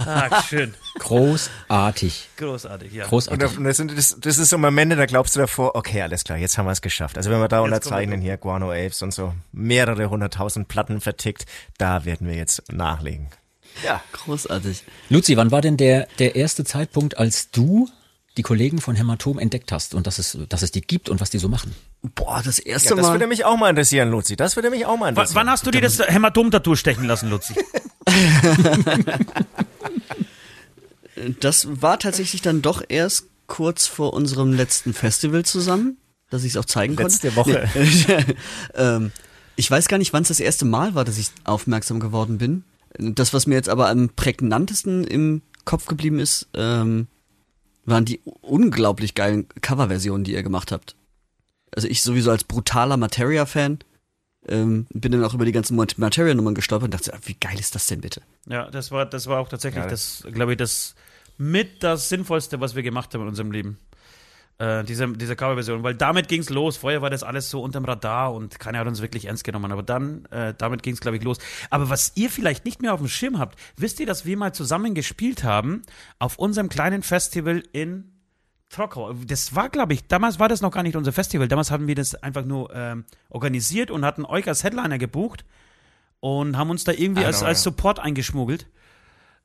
Ah, schön. Großartig. Großartig, ja. Großartig. Und das, das, das ist so Momente, da glaubst du davor, okay, alles klar, jetzt haben wir es geschafft. Also wenn wir da jetzt unterzeichnen hier Guano Apes und so mehrere hunderttausend Platten vertickt, da werden wir jetzt nachlegen. Ja. Großartig. Luzi, wann war denn der, der erste Zeitpunkt, als du die Kollegen von Hämatom entdeckt hast und dass es, dass es die gibt und was die so machen? Boah, das erste ja, Mal. Das würde mich auch mal interessieren, Luzi. Das würde mich auch mal interessieren. W wann hast du dir das Hämatom-Tattoo stechen lassen, Luzi? das war tatsächlich dann doch erst kurz vor unserem letzten Festival zusammen, dass ich es auch zeigen Letzte konnte. Letzte Woche. Nee. ähm, ich weiß gar nicht, wann es das erste Mal war, dass ich aufmerksam geworden bin. Das, was mir jetzt aber am prägnantesten im Kopf geblieben ist, ähm, waren die unglaublich geilen Coverversionen, die ihr gemacht habt. Also ich sowieso als brutaler Materia-Fan ähm, bin dann auch über die ganzen Materia-Nummern gestolpert und dachte, wie geil ist das denn bitte? Ja, das war, das war auch tatsächlich ja, das, glaube ich, das mit das Sinnvollste, was wir gemacht haben in unserem Leben. Äh, diese, diese Coverversion, weil damit ging es los. Vorher war das alles so unterm Radar und keiner hat uns wirklich ernst genommen. Aber dann, äh, damit ging es, glaube ich, los. Aber was ihr vielleicht nicht mehr auf dem Schirm habt, wisst ihr, dass wir mal zusammen gespielt haben auf unserem kleinen Festival in Trockau. Das war, glaube ich, damals war das noch gar nicht unser Festival. Damals haben wir das einfach nur ähm, organisiert und hatten euch als Headliner gebucht und haben uns da irgendwie als, als Support eingeschmuggelt.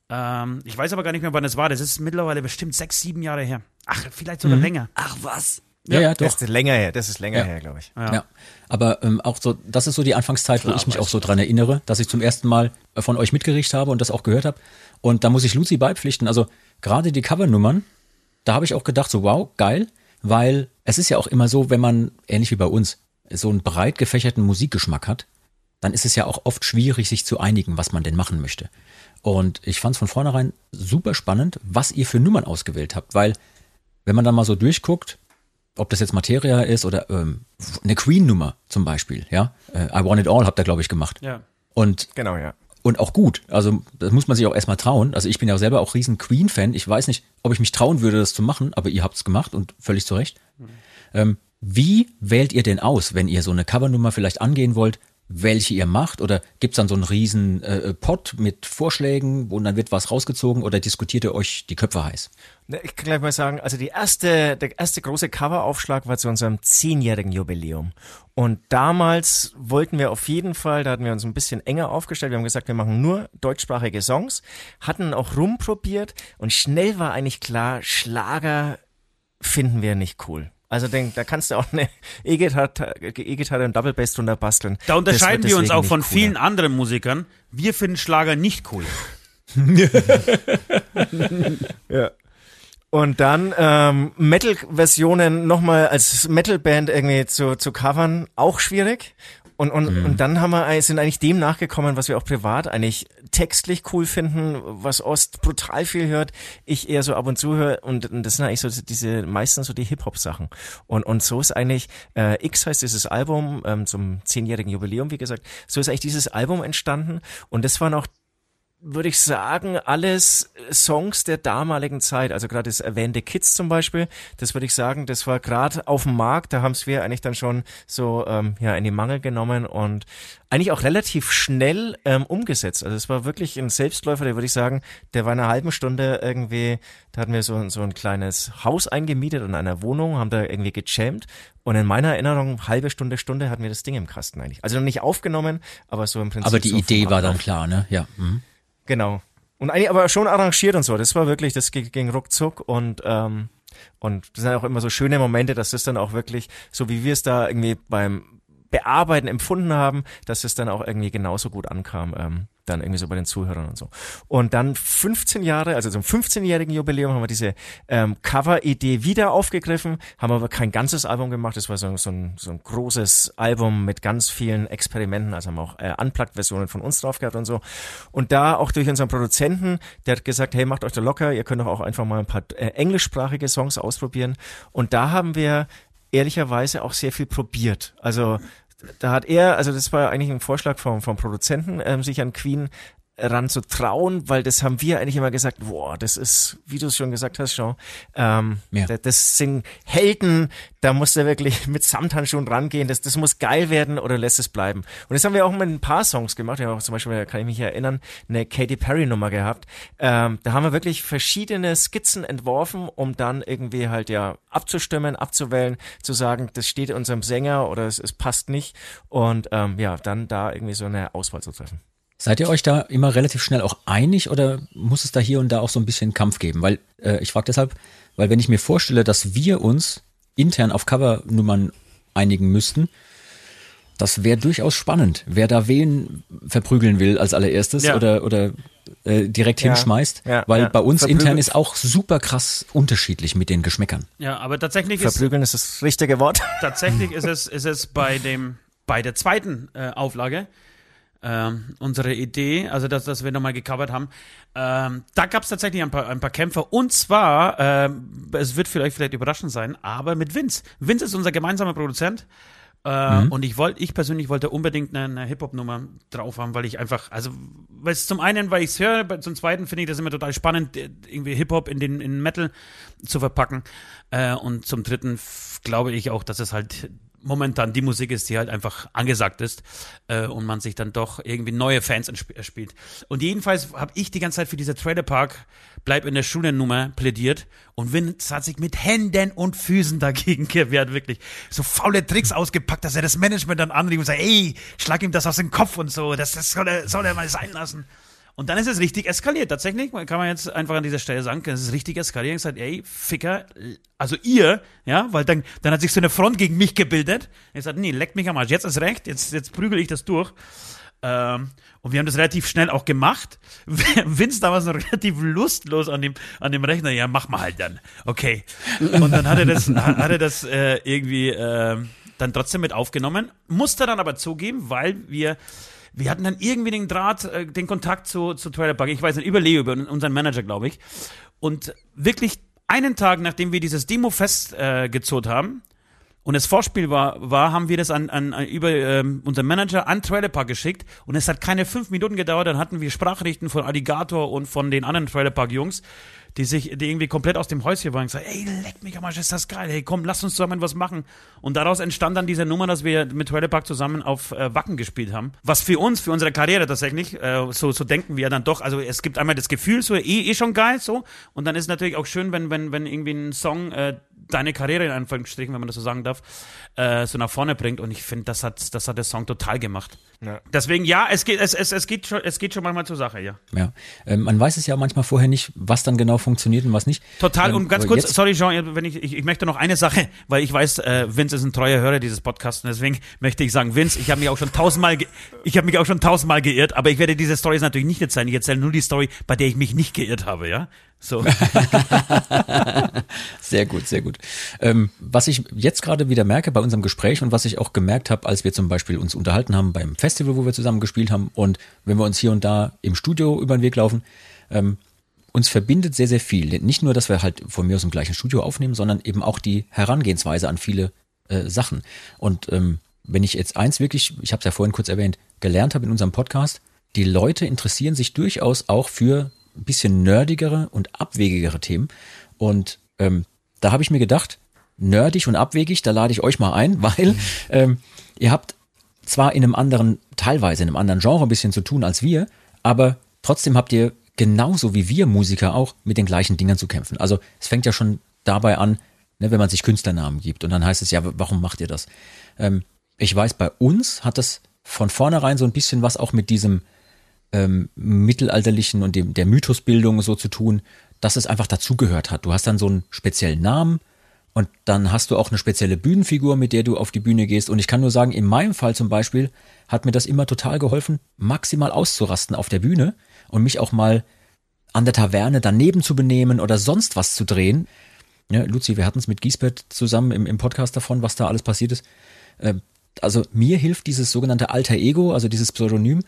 Ähm, ich weiß aber gar nicht mehr, wann es war. Das ist mittlerweile bestimmt sechs, sieben Jahre her. Ach, vielleicht sogar mhm. länger. Ach was. Ja, ja, doch. Das ist länger her, das ist länger ja. her, glaube ich. Ja. ja. Aber ähm, auch so, das ist so die Anfangszeit, Klar, wo ich mich auch so dran erinnere, dass ich zum ersten Mal von euch mitgerichtet habe und das auch gehört habe. Und da muss ich Lucy beipflichten. Also gerade die Covernummern, da habe ich auch gedacht, so wow, geil. weil es ist ja auch immer so, wenn man, ähnlich wie bei uns, so einen breit gefächerten Musikgeschmack hat, dann ist es ja auch oft schwierig, sich zu einigen, was man denn machen möchte. Und ich fand es von vornherein super spannend, was ihr für Nummern ausgewählt habt, weil wenn man dann mal so durchguckt, ob das jetzt Materia ist oder ähm, eine Queen-Nummer zum Beispiel, ja, äh, I Want It All habt ihr, glaube ich, gemacht. Ja. Und Genau, ja. Und auch gut. Also das muss man sich auch erstmal trauen. Also ich bin ja selber auch riesen Queen-Fan. Ich weiß nicht, ob ich mich trauen würde, das zu machen, aber ihr habt es gemacht und völlig zu Recht. Ähm, wie wählt ihr denn aus, wenn ihr so eine Covernummer vielleicht angehen wollt, welche ihr macht? Oder gibt's dann so einen riesen äh, Pot mit Vorschlägen, wo dann wird was rausgezogen oder diskutiert ihr euch die Köpfe heiß? Ich kann gleich mal sagen, also die erste, der erste große Coveraufschlag war zu unserem zehnjährigen Jubiläum. Und damals wollten wir auf jeden Fall, da hatten wir uns ein bisschen enger aufgestellt. Wir haben gesagt, wir machen nur deutschsprachige Songs, hatten auch rumprobiert und schnell war eigentlich klar, Schlager finden wir nicht cool. Also denk, da kannst du auch eine E-Gitarre E-Gitarre und Double Bass drunter basteln. Da unterscheiden wir uns auch von vielen anderen Musikern. Wir finden Schlager nicht cool. Ja. Und dann ähm, Metal-Versionen nochmal als Metal-Band irgendwie zu, zu covern, auch schwierig. Und, und, und dann haben wir, sind eigentlich dem nachgekommen, was wir auch privat eigentlich textlich cool finden, was Ost brutal viel hört, ich eher so ab und zu höre. Und, und das sind eigentlich so diese, meistens so die Hip-Hop-Sachen. Und, und so ist eigentlich, äh, X heißt dieses Album, ähm, zum zehnjährigen Jubiläum, wie gesagt, so ist eigentlich dieses Album entstanden. Und das waren auch würde ich sagen, alles Songs der damaligen Zeit. Also gerade das erwähnte Kids zum Beispiel, das würde ich sagen, das war gerade auf dem Markt, da haben es wir eigentlich dann schon so ähm, ja in die Mangel genommen und eigentlich auch relativ schnell ähm, umgesetzt. Also es war wirklich ein Selbstläufer, der würde ich sagen, der war in einer halben Stunde irgendwie, da hatten wir so, so ein kleines Haus eingemietet in einer Wohnung, haben da irgendwie gejammt und in meiner Erinnerung, halbe Stunde, Stunde hatten wir das Ding im Kasten eigentlich. Also noch nicht aufgenommen, aber so im Prinzip. Aber die so Idee war dann klar, ne? Ja. Mhm. Genau. Und eigentlich aber schon arrangiert und so. Das war wirklich, das ging, ruckzuck und ähm, und das sind auch immer so schöne Momente, dass das dann auch wirklich, so wie wir es da irgendwie beim Bearbeiten empfunden haben, dass es dann auch irgendwie genauso gut ankam, ähm, dann irgendwie so bei den Zuhörern und so. Und dann 15 Jahre, also zum 15-jährigen Jubiläum haben wir diese ähm, Cover-Idee wieder aufgegriffen, haben aber kein ganzes Album gemacht, das war so, so, ein, so ein großes Album mit ganz vielen Experimenten, also haben auch äh, Unplugged-Versionen von uns drauf gehabt und so. Und da auch durch unseren Produzenten, der hat gesagt, hey, macht euch da locker, ihr könnt doch auch einfach mal ein paar äh, englischsprachige Songs ausprobieren. Und da haben wir ehrlicherweise auch sehr viel probiert. Also da hat er, also das war eigentlich ein Vorschlag vom, vom Produzenten, ähm, sich an Queen ran zu trauen, weil das haben wir eigentlich immer gesagt, boah, das ist, wie du es schon gesagt hast, Jean, ähm, Ja. das, das sind Helden, da muss er wirklich mit Samthandschuhen rangehen, das, das muss geil werden oder lässt es bleiben. Und das haben wir auch mit ein paar Songs gemacht, wir haben auch zum Beispiel, kann ich mich erinnern, eine Katy Perry Nummer gehabt, ähm, da haben wir wirklich verschiedene Skizzen entworfen, um dann irgendwie halt ja abzustimmen, abzuwählen, zu sagen, das steht unserem Sänger oder es, es passt nicht und ähm, ja, dann da irgendwie so eine Auswahl zu treffen. Seid ihr euch da immer relativ schnell auch einig oder muss es da hier und da auch so ein bisschen Kampf geben? Weil äh, ich frage deshalb, weil wenn ich mir vorstelle, dass wir uns intern auf Covernummern einigen müssten, das wäre durchaus spannend. Wer da wen verprügeln will als allererstes Ja. oder oder äh, direkt Ja. hinschmeißt, Ja, weil ja. bei uns Verprügeln- intern ist auch super krass unterschiedlich mit den Geschmäckern. Ja, aber tatsächlich ist, Verprügeln ist das richtige Wort. tatsächlich ist es, ist es bei dem, bei der zweiten äh, Auflage, ähm, unsere Idee, also dass, dass wir nochmal gecovert haben, ähm, da gab es tatsächlich ein paar, ein paar Kämpfer und zwar, ähm, es wird für euch vielleicht überraschend sein, aber mit Vince. Vince ist unser gemeinsamer Produzent. Äh, Und ich wollte, ich persönlich wollte unbedingt eine, eine Hip-Hop-Nummer drauf haben, weil ich einfach, also, weil zum einen, weil ich es höre, zum zweiten finde ich das immer total spannend, äh, irgendwie Hip-Hop in den in Metal zu verpacken. Äh, und zum dritten glaube ich auch, dass es halt momentan die Musik ist, die halt einfach angesagt ist äh, und man sich dann doch irgendwie neue Fans erspielt. Und jedenfalls habe ich die ganze Zeit für diese Trailer Park Bleib in der Schule Nummer plädiert und Vince hat sich mit Händen und Füßen dagegen gewehrt, wirklich. So faule Tricks ausgepackt, dass er das Management dann anrief und sagt, ey, schlag ihm das aus dem Kopf und so, das, das soll, er, soll er mal sein lassen. Und dann ist es richtig eskaliert. Tatsächlich kann man jetzt einfach an dieser Stelle sagen, es ist richtig eskaliert. Und gesagt, ey, Ficker, also ihr, ja, weil dann, dann hat sich so eine Front gegen mich gebildet. Ich gesagt, nee, leckt mich am Arsch. Jetzt ist recht, jetzt, jetzt prügel ich das durch. Ähm, und wir haben das relativ schnell auch gemacht. Vince damals noch relativ lustlos an dem, an dem Rechner. Ja, mach mal halt dann. Okay. Und dann hat er das, hat er das äh, irgendwie äh, dann trotzdem mit aufgenommen. Musste dann aber zugeben, weil wir wir hatten dann irgendwie den Draht, äh, den Kontakt zu, zu Trailer Park. Ich weiß nicht, über Leo, über unseren Manager, glaube ich. Und wirklich einen Tag, nachdem wir dieses Demo festgezurrt äh, haben, und das Vorspiel war, war haben wir das an, an, an über ähm, unseren Manager an Trailer Park geschickt und es hat keine fünf Minuten gedauert, dann hatten wir Sprachrichten von Alligator und von den anderen Trailer Park Jungs, die sich, die irgendwie komplett aus dem Häuschen waren und gesagt, ey, leck mich am Arsch, ist das geil, hey, komm, lass uns zusammen was machen. Und daraus entstand dann diese Nummer, dass wir mit Trailer Park zusammen auf äh, Wacken gespielt haben. Was für uns, für unsere Karriere tatsächlich, äh, so, so denken wir dann doch, also es gibt einmal das Gefühl, so, eh, eh schon geil, so, und dann ist natürlich auch schön, wenn, wenn, wenn irgendwie ein Song, äh, deine Karriere in Anführungsstrichen, wenn man das so sagen darf, äh, so nach vorne bringt. Und ich finde, das hat, das hat der Song total gemacht. Ja. Deswegen, ja, es geht, es, es, es, geht schon, es geht schon manchmal zur Sache, ja. Ja, ähm, man weiß es ja manchmal vorher nicht, was dann genau funktioniert und was nicht. Total, ähm, und ganz kurz, sorry Jean, wenn ich, ich, ich möchte noch eine Sache, weil ich weiß, äh, Vince ist ein treuer Hörer dieses Podcasts und deswegen möchte ich sagen, Vince, ich habe mich auch schon tausendmal, ich habe mich auch schon tausendmal geirrt, aber ich werde diese Stories natürlich nicht erzählen. Ich erzähle nur die Story, bei der ich mich nicht geirrt habe, ja. So. sehr gut, sehr gut. Ähm, was ich jetzt gerade wieder merke bei unserem Gespräch und was ich auch gemerkt habe, als wir zum Beispiel uns unterhalten haben beim Festival, wo wir zusammen gespielt haben und wenn wir uns hier und da im Studio über den Weg laufen, ähm, uns verbindet sehr, sehr viel. Nicht nur, dass wir halt von mir aus im gleichen Studio aufnehmen, sondern eben auch die Herangehensweise an viele äh, Sachen. Und ähm, wenn ich jetzt eins wirklich, ich habe es ja vorhin kurz erwähnt, gelernt habe in unserem Podcast, die Leute interessieren sich durchaus auch für ein bisschen nerdigere und abwegigere Themen. Und ähm, da habe ich mir gedacht, nerdig und abwegig, da lade ich euch mal ein, weil ähm, ihr habt zwar in einem anderen, teilweise in einem anderen Genre ein bisschen zu tun als wir, aber trotzdem habt ihr genauso wie wir Musiker auch mit den gleichen Dingern zu kämpfen. Also es fängt ja schon dabei an, ne, wenn man sich Künstlernamen gibt und dann heißt es ja, warum macht ihr das? Ähm, ich weiß, bei uns hat das von vornherein so ein bisschen was auch mit diesem ähm, mittelalterlichen und dem, der Mythosbildung so zu tun, dass es einfach dazugehört hat. Du hast dann so einen speziellen Namen und dann hast du auch eine spezielle Bühnenfigur, mit der du auf die Bühne gehst. Und ich kann nur sagen, in meinem Fall zum Beispiel hat mir das immer total geholfen, maximal auszurasten auf der Bühne und mich auch mal an der Taverne daneben zu benehmen oder sonst was zu drehen. Ja, Luzi, wir hatten es mit Giesbert zusammen im, im Podcast davon, was da alles passiert ist. Äh, also mir hilft dieses sogenannte Alter Ego, also dieses Pseudonym,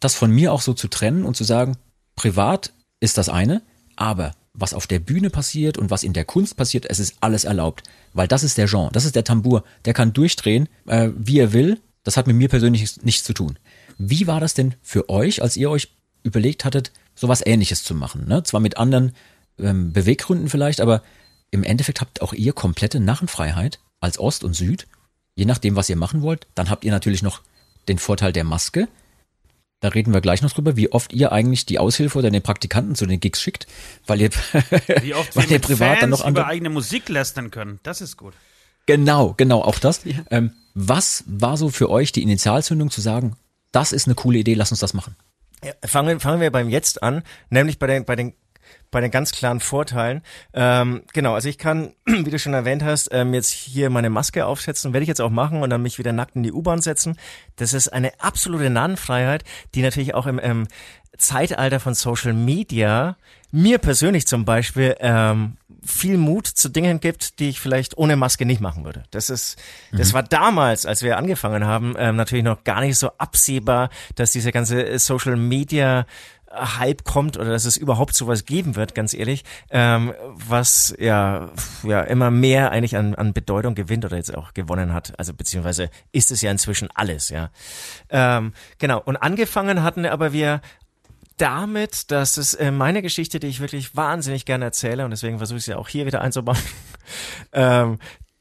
das von mir auch so zu trennen und zu sagen, privat ist das eine, aber was auf der Bühne passiert und was in der Kunst passiert, es ist alles erlaubt. Weil das ist der Jean, das ist der Tambour, der kann durchdrehen, äh, wie er will. Das hat mit mir persönlich nichts zu tun. Wie war das denn für euch, als ihr euch überlegt hattet, sowas ähnliches zu machen? Ne? Zwar mit anderen ähm, Beweggründen vielleicht, aber im Endeffekt habt auch ihr komplette Narrenfreiheit als Ost und Süd, je nachdem, was ihr machen wollt. Dann habt ihr natürlich noch den Vorteil der Maske, da reden wir gleich noch drüber, wie oft ihr eigentlich die Aushilfe oder den Praktikanten zu den Gigs schickt, weil ihr, wie oft weil ihr privat Fans dann noch andere über eigene Musik lästern können. Das ist gut. Genau, genau, auch das. Ja. Ähm, was war so für euch die Initialzündung zu sagen, das ist eine coole Idee, lass uns das machen? Ja, fangen, fangen wir beim Jetzt an, nämlich bei den, bei den bei den ganz klaren Vorteilen. Ähm, genau, also ich kann, wie du schon erwähnt hast, ähm, jetzt hier meine Maske aufsetzen, werde ich jetzt auch machen und dann mich wieder nackt in die U-Bahn setzen. Das ist eine absolute Narrenfreiheit, die natürlich auch im, im Zeitalter von Social Media mir persönlich zum Beispiel ähm, viel Mut zu Dingen gibt, die ich vielleicht ohne Maske nicht machen würde. Das ist, mhm. das war damals, als wir angefangen haben, ähm, natürlich noch gar nicht so absehbar, dass diese ganze Social Media Hype kommt oder dass es überhaupt sowas geben wird, ganz ehrlich, ähm, was ja, ja immer mehr eigentlich an, an Bedeutung gewinnt oder jetzt auch gewonnen hat. Also beziehungsweise ist es ja inzwischen alles, ja. Ähm, genau. Und angefangen hatten aber wir damit, dass es äh, meine Geschichte, die ich wirklich wahnsinnig gerne erzähle und deswegen versuche ich ja auch hier wieder einzubauen, ähm,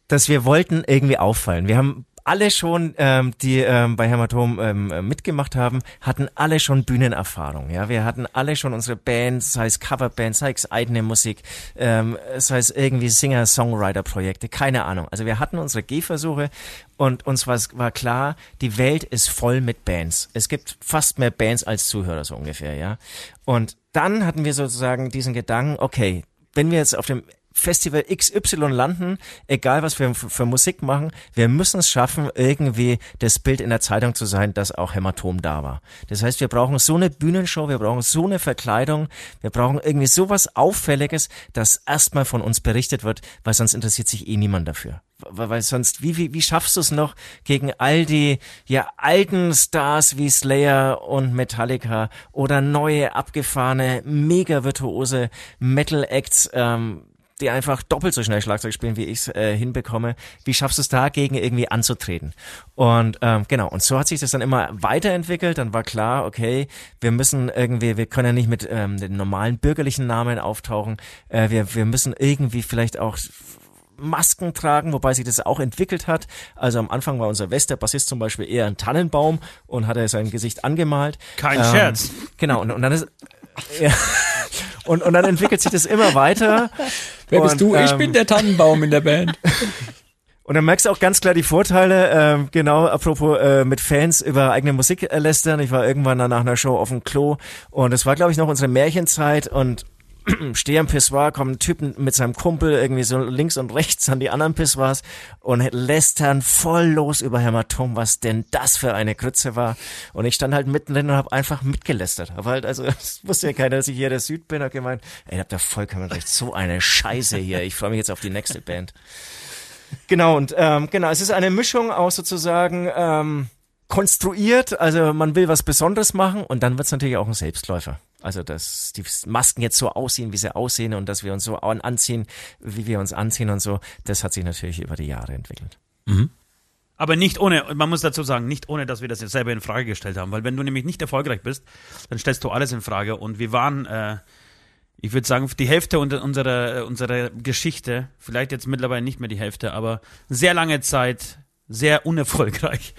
dass wir wollten irgendwie auffallen. Wir haben alle schon, ähm, die ähm, bei Hämatom ähm, äh, mitgemacht haben, hatten alle schon Bühnenerfahrung. Ja, wir hatten alle schon unsere Bands, sei es Coverband, sei es eigene Musik, ähm, sei es irgendwie Singer-Songwriter-Projekte, keine Ahnung. Also wir hatten unsere Gehversuche und uns war, war klar, die Welt ist voll mit Bands. Es gibt fast mehr Bands als Zuhörer so ungefähr, ja. Und dann hatten wir sozusagen diesen Gedanken, okay, wenn wir jetzt auf dem Festival XY landen, egal was wir für, Musik machen, wir müssen es schaffen, irgendwie das Bild in der Zeitung zu sein, dass auch Hämatom da war. Das heißt, wir brauchen so eine Bühnenshow, wir brauchen so eine Verkleidung, wir brauchen irgendwie sowas Auffälliges, dass erstmal von uns berichtet wird, weil sonst interessiert sich eh niemand dafür weil sonst, wie, wie, wie schaffst du es noch gegen all die ja alten Stars wie Slayer und Metallica oder neue abgefahrene, mega virtuose Metal Acts, ähm, die einfach doppelt so schnell Schlagzeug spielen, wie ich es äh, hinbekomme. Wie schaffst du es dagegen irgendwie anzutreten? Und ähm, genau, und so hat sich das dann immer weiterentwickelt. Dann war klar, okay, wir müssen irgendwie, wir können ja nicht mit ähm, den normalen bürgerlichen Namen auftauchen. Äh, wir, wir müssen irgendwie vielleicht auch Masken tragen, wobei sich das auch entwickelt hat. Also am Anfang war unser West, der Bassist zum Beispiel eher ein Tannenbaum und hatte sein Gesicht angemalt. Kein ähm, Scherz. Genau, und, und dann ist ja, und, und dann entwickelt sich das immer weiter. Wer bist du? Ich ähm, bin der Tannenbaum in der Band. Und dann merkst du auch ganz klar die Vorteile, ähm, genau, apropos äh, mit Fans über eigene Musik äh, lästern. Ich war irgendwann nach einer Show auf dem Klo und es war, glaube ich, noch unsere Märchenzeit und stehe am Pissoir, kommt ein Typ mit seinem Kumpel irgendwie so links und rechts an die anderen Pissoirs und lästern voll los über Hämatom, was denn das für eine Grütze war. Und ich stand halt mittendrin und habe einfach mitgelästert. Aber halt, also, es wusste ja keiner, dass ich hier der Süd bin. Hab gemeint, ey, habt da vollkommen recht. So eine Scheiße hier. Ich freue mich jetzt auf die nächste Band. Genau, und ähm, genau, es ist eine Mischung aus sozusagen ähm, konstruiert, also man will was Besonderes machen und dann wird es natürlich auch ein Selbstläufer. Also, dass die Masken jetzt so aussehen, wie sie aussehen und dass wir uns so anziehen, wie wir uns anziehen und so, das hat sich natürlich über die Jahre entwickelt. Mhm. Aber nicht ohne, man muss dazu sagen, nicht ohne, dass wir das jetzt selber in Frage gestellt haben, weil wenn du nämlich nicht erfolgreich bist, dann stellst du alles in Frage und wir waren, äh, ich würde sagen, die Hälfte unserer, unserer Geschichte, vielleicht jetzt mittlerweile nicht mehr die Hälfte, aber sehr lange Zeit sehr unerfolgreich.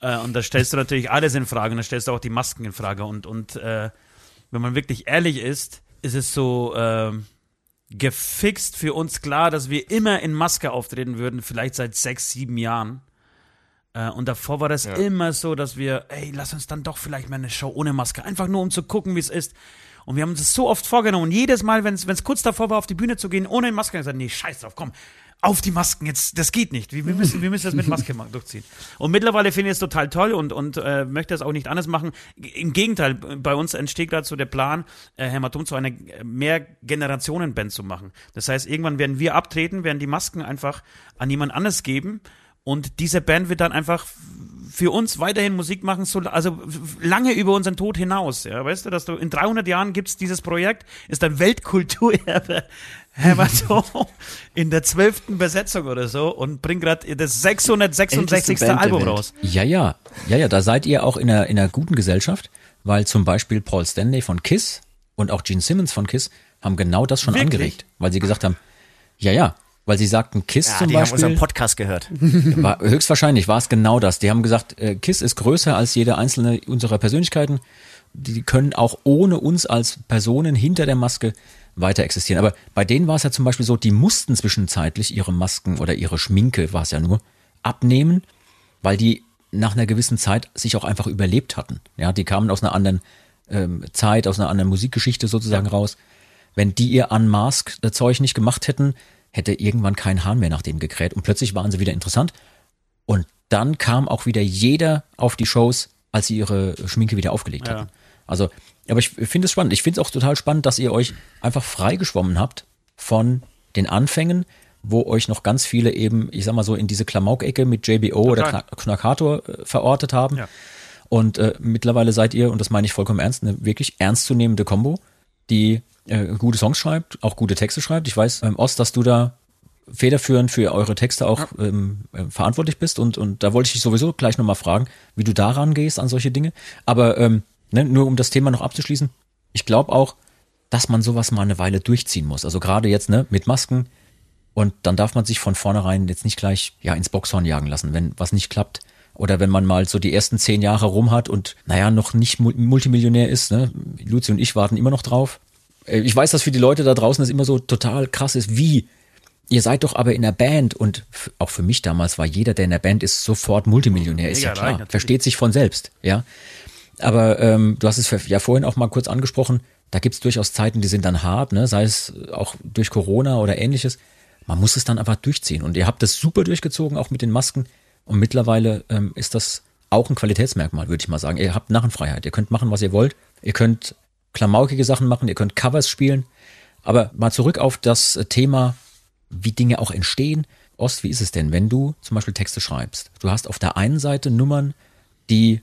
Äh, und da stellst du natürlich alles in Frage und da stellst du auch die Masken in Frage und, und äh, wenn man wirklich ehrlich ist, ist es so äh, gefixt für uns klar, dass wir immer in Maske auftreten würden, vielleicht seit sechs, sieben Jahren. Äh, und davor war das ja. immer so, dass wir, ey, lass uns dann doch vielleicht mal eine Show ohne Maske, einfach nur um zu gucken, wie es ist. Und wir haben uns das so oft vorgenommen. Und jedes Mal, wenn es kurz davor war, auf die Bühne zu gehen, ohne Maske, haben wir gesagt, nee, scheiß drauf, komm, auf die Masken jetzt, das geht nicht. Wir, müssen, wir müssen das mit Maske durchziehen. Und mittlerweile finde ich es total toll und, und äh, möchte es auch nicht anders machen. Im Gegenteil, bei uns entsteht so der Plan, äh, Hämatom zu einer mehr Generationen-Band zu machen. Das heißt, irgendwann werden wir abtreten, werden die Masken einfach an jemand anderes geben und diese Band wird dann einfach für uns weiterhin Musik machen, so, also lange über unseren Tod hinaus. Ja, weißt du, dass du in 300 Jahren gibt's dieses Projekt, ist ein Weltkulturerbe Hämatom in der zwölften Besetzung oder so und bringt gerade das 666. Album raus. Ja, ja, ja, ja, da seid ihr auch in einer, in einer guten Gesellschaft, weil zum Beispiel Paul Stanley von Kiss und auch Gene Simmons von Kiss haben genau das schon Wirklich? angeregt, weil sie gesagt haben, ja, ja, weil sie sagten, Kiss ja, zum die Beispiel. Die haben unseren Podcast gehört. War, höchstwahrscheinlich war es genau das. Die haben gesagt, äh, Kiss ist größer als jede einzelne unserer Persönlichkeiten. Die können auch ohne uns als Personen hinter der Maske weiter existieren. Aber bei denen war es ja zum Beispiel so, die mussten zwischenzeitlich ihre Masken oder ihre Schminke, war es ja nur, abnehmen, weil die nach einer gewissen Zeit sich auch einfach überlebt hatten. Ja, die kamen aus einer anderen ähm, Zeit, aus einer anderen Musikgeschichte sozusagen ja. raus. Wenn die ihr Unmask-Zeug nicht gemacht hätten, hätte irgendwann kein Hahn mehr nach denen gekräht und plötzlich waren sie wieder interessant. Und dann kam auch wieder jeder auf die Shows, als sie ihre Schminke wieder aufgelegt ja. hatten. Also aber ich finde es spannend. Ich finde es auch total spannend, dass ihr euch einfach freigeschwommen habt von den Anfängen, wo euch noch ganz viele eben, ich sag mal so, in diese Klamauk-Ecke mit JBO total. oder Knackator äh, verortet haben. Ja. Und äh, mittlerweile seid ihr, und das meine ich vollkommen ernst, eine wirklich ernstzunehmende Combo, die äh, gute Songs schreibt, auch gute Texte schreibt. Ich weiß, ähm, Ost, dass du da federführend für eure Texte auch ja. ähm, äh, verantwortlich bist und, und da wollte ich dich sowieso gleich nochmal fragen, wie du daran gehst an solche Dinge. Aber ähm, ne, nur um das Thema noch abzuschließen, ich glaube auch, dass man sowas mal eine Weile durchziehen muss. Also gerade jetzt ne, mit Masken und dann darf man sich von vornherein jetzt nicht gleich ja ins Boxhorn jagen lassen, wenn was nicht klappt. Oder wenn man mal so die ersten zehn Jahre rum hat und naja, noch nicht Multimillionär ist, ne? Luzi und ich warten immer noch drauf. Äh, ich weiß, dass für die Leute da draußen das immer so total krass ist, wie Ihr seid doch aber in der Band und auch für mich damals war jeder, der in der Band ist, sofort Multimillionär, ist ja klar. Versteht sich von selbst, ja. Aber ähm, du hast es ja vorhin auch mal kurz angesprochen, Da gibt's durchaus Zeiten, die sind dann hart, ne? sei es auch durch Corona oder ähnliches. Man muss es dann einfach durchziehen. Und ihr habt das super durchgezogen, auch mit den Masken. Und mittlerweile ähm, ist das auch ein Qualitätsmerkmal, würde ich mal sagen. Ihr habt Narrenfreiheit. Ihr könnt machen, was ihr wollt. Ihr könnt klamaukige Sachen machen, ihr könnt Covers spielen. Aber mal zurück auf das Thema, wie Dinge auch entstehen. Ost, wie ist es denn, wenn du zum Beispiel Texte schreibst? Du hast auf der einen Seite Nummern, die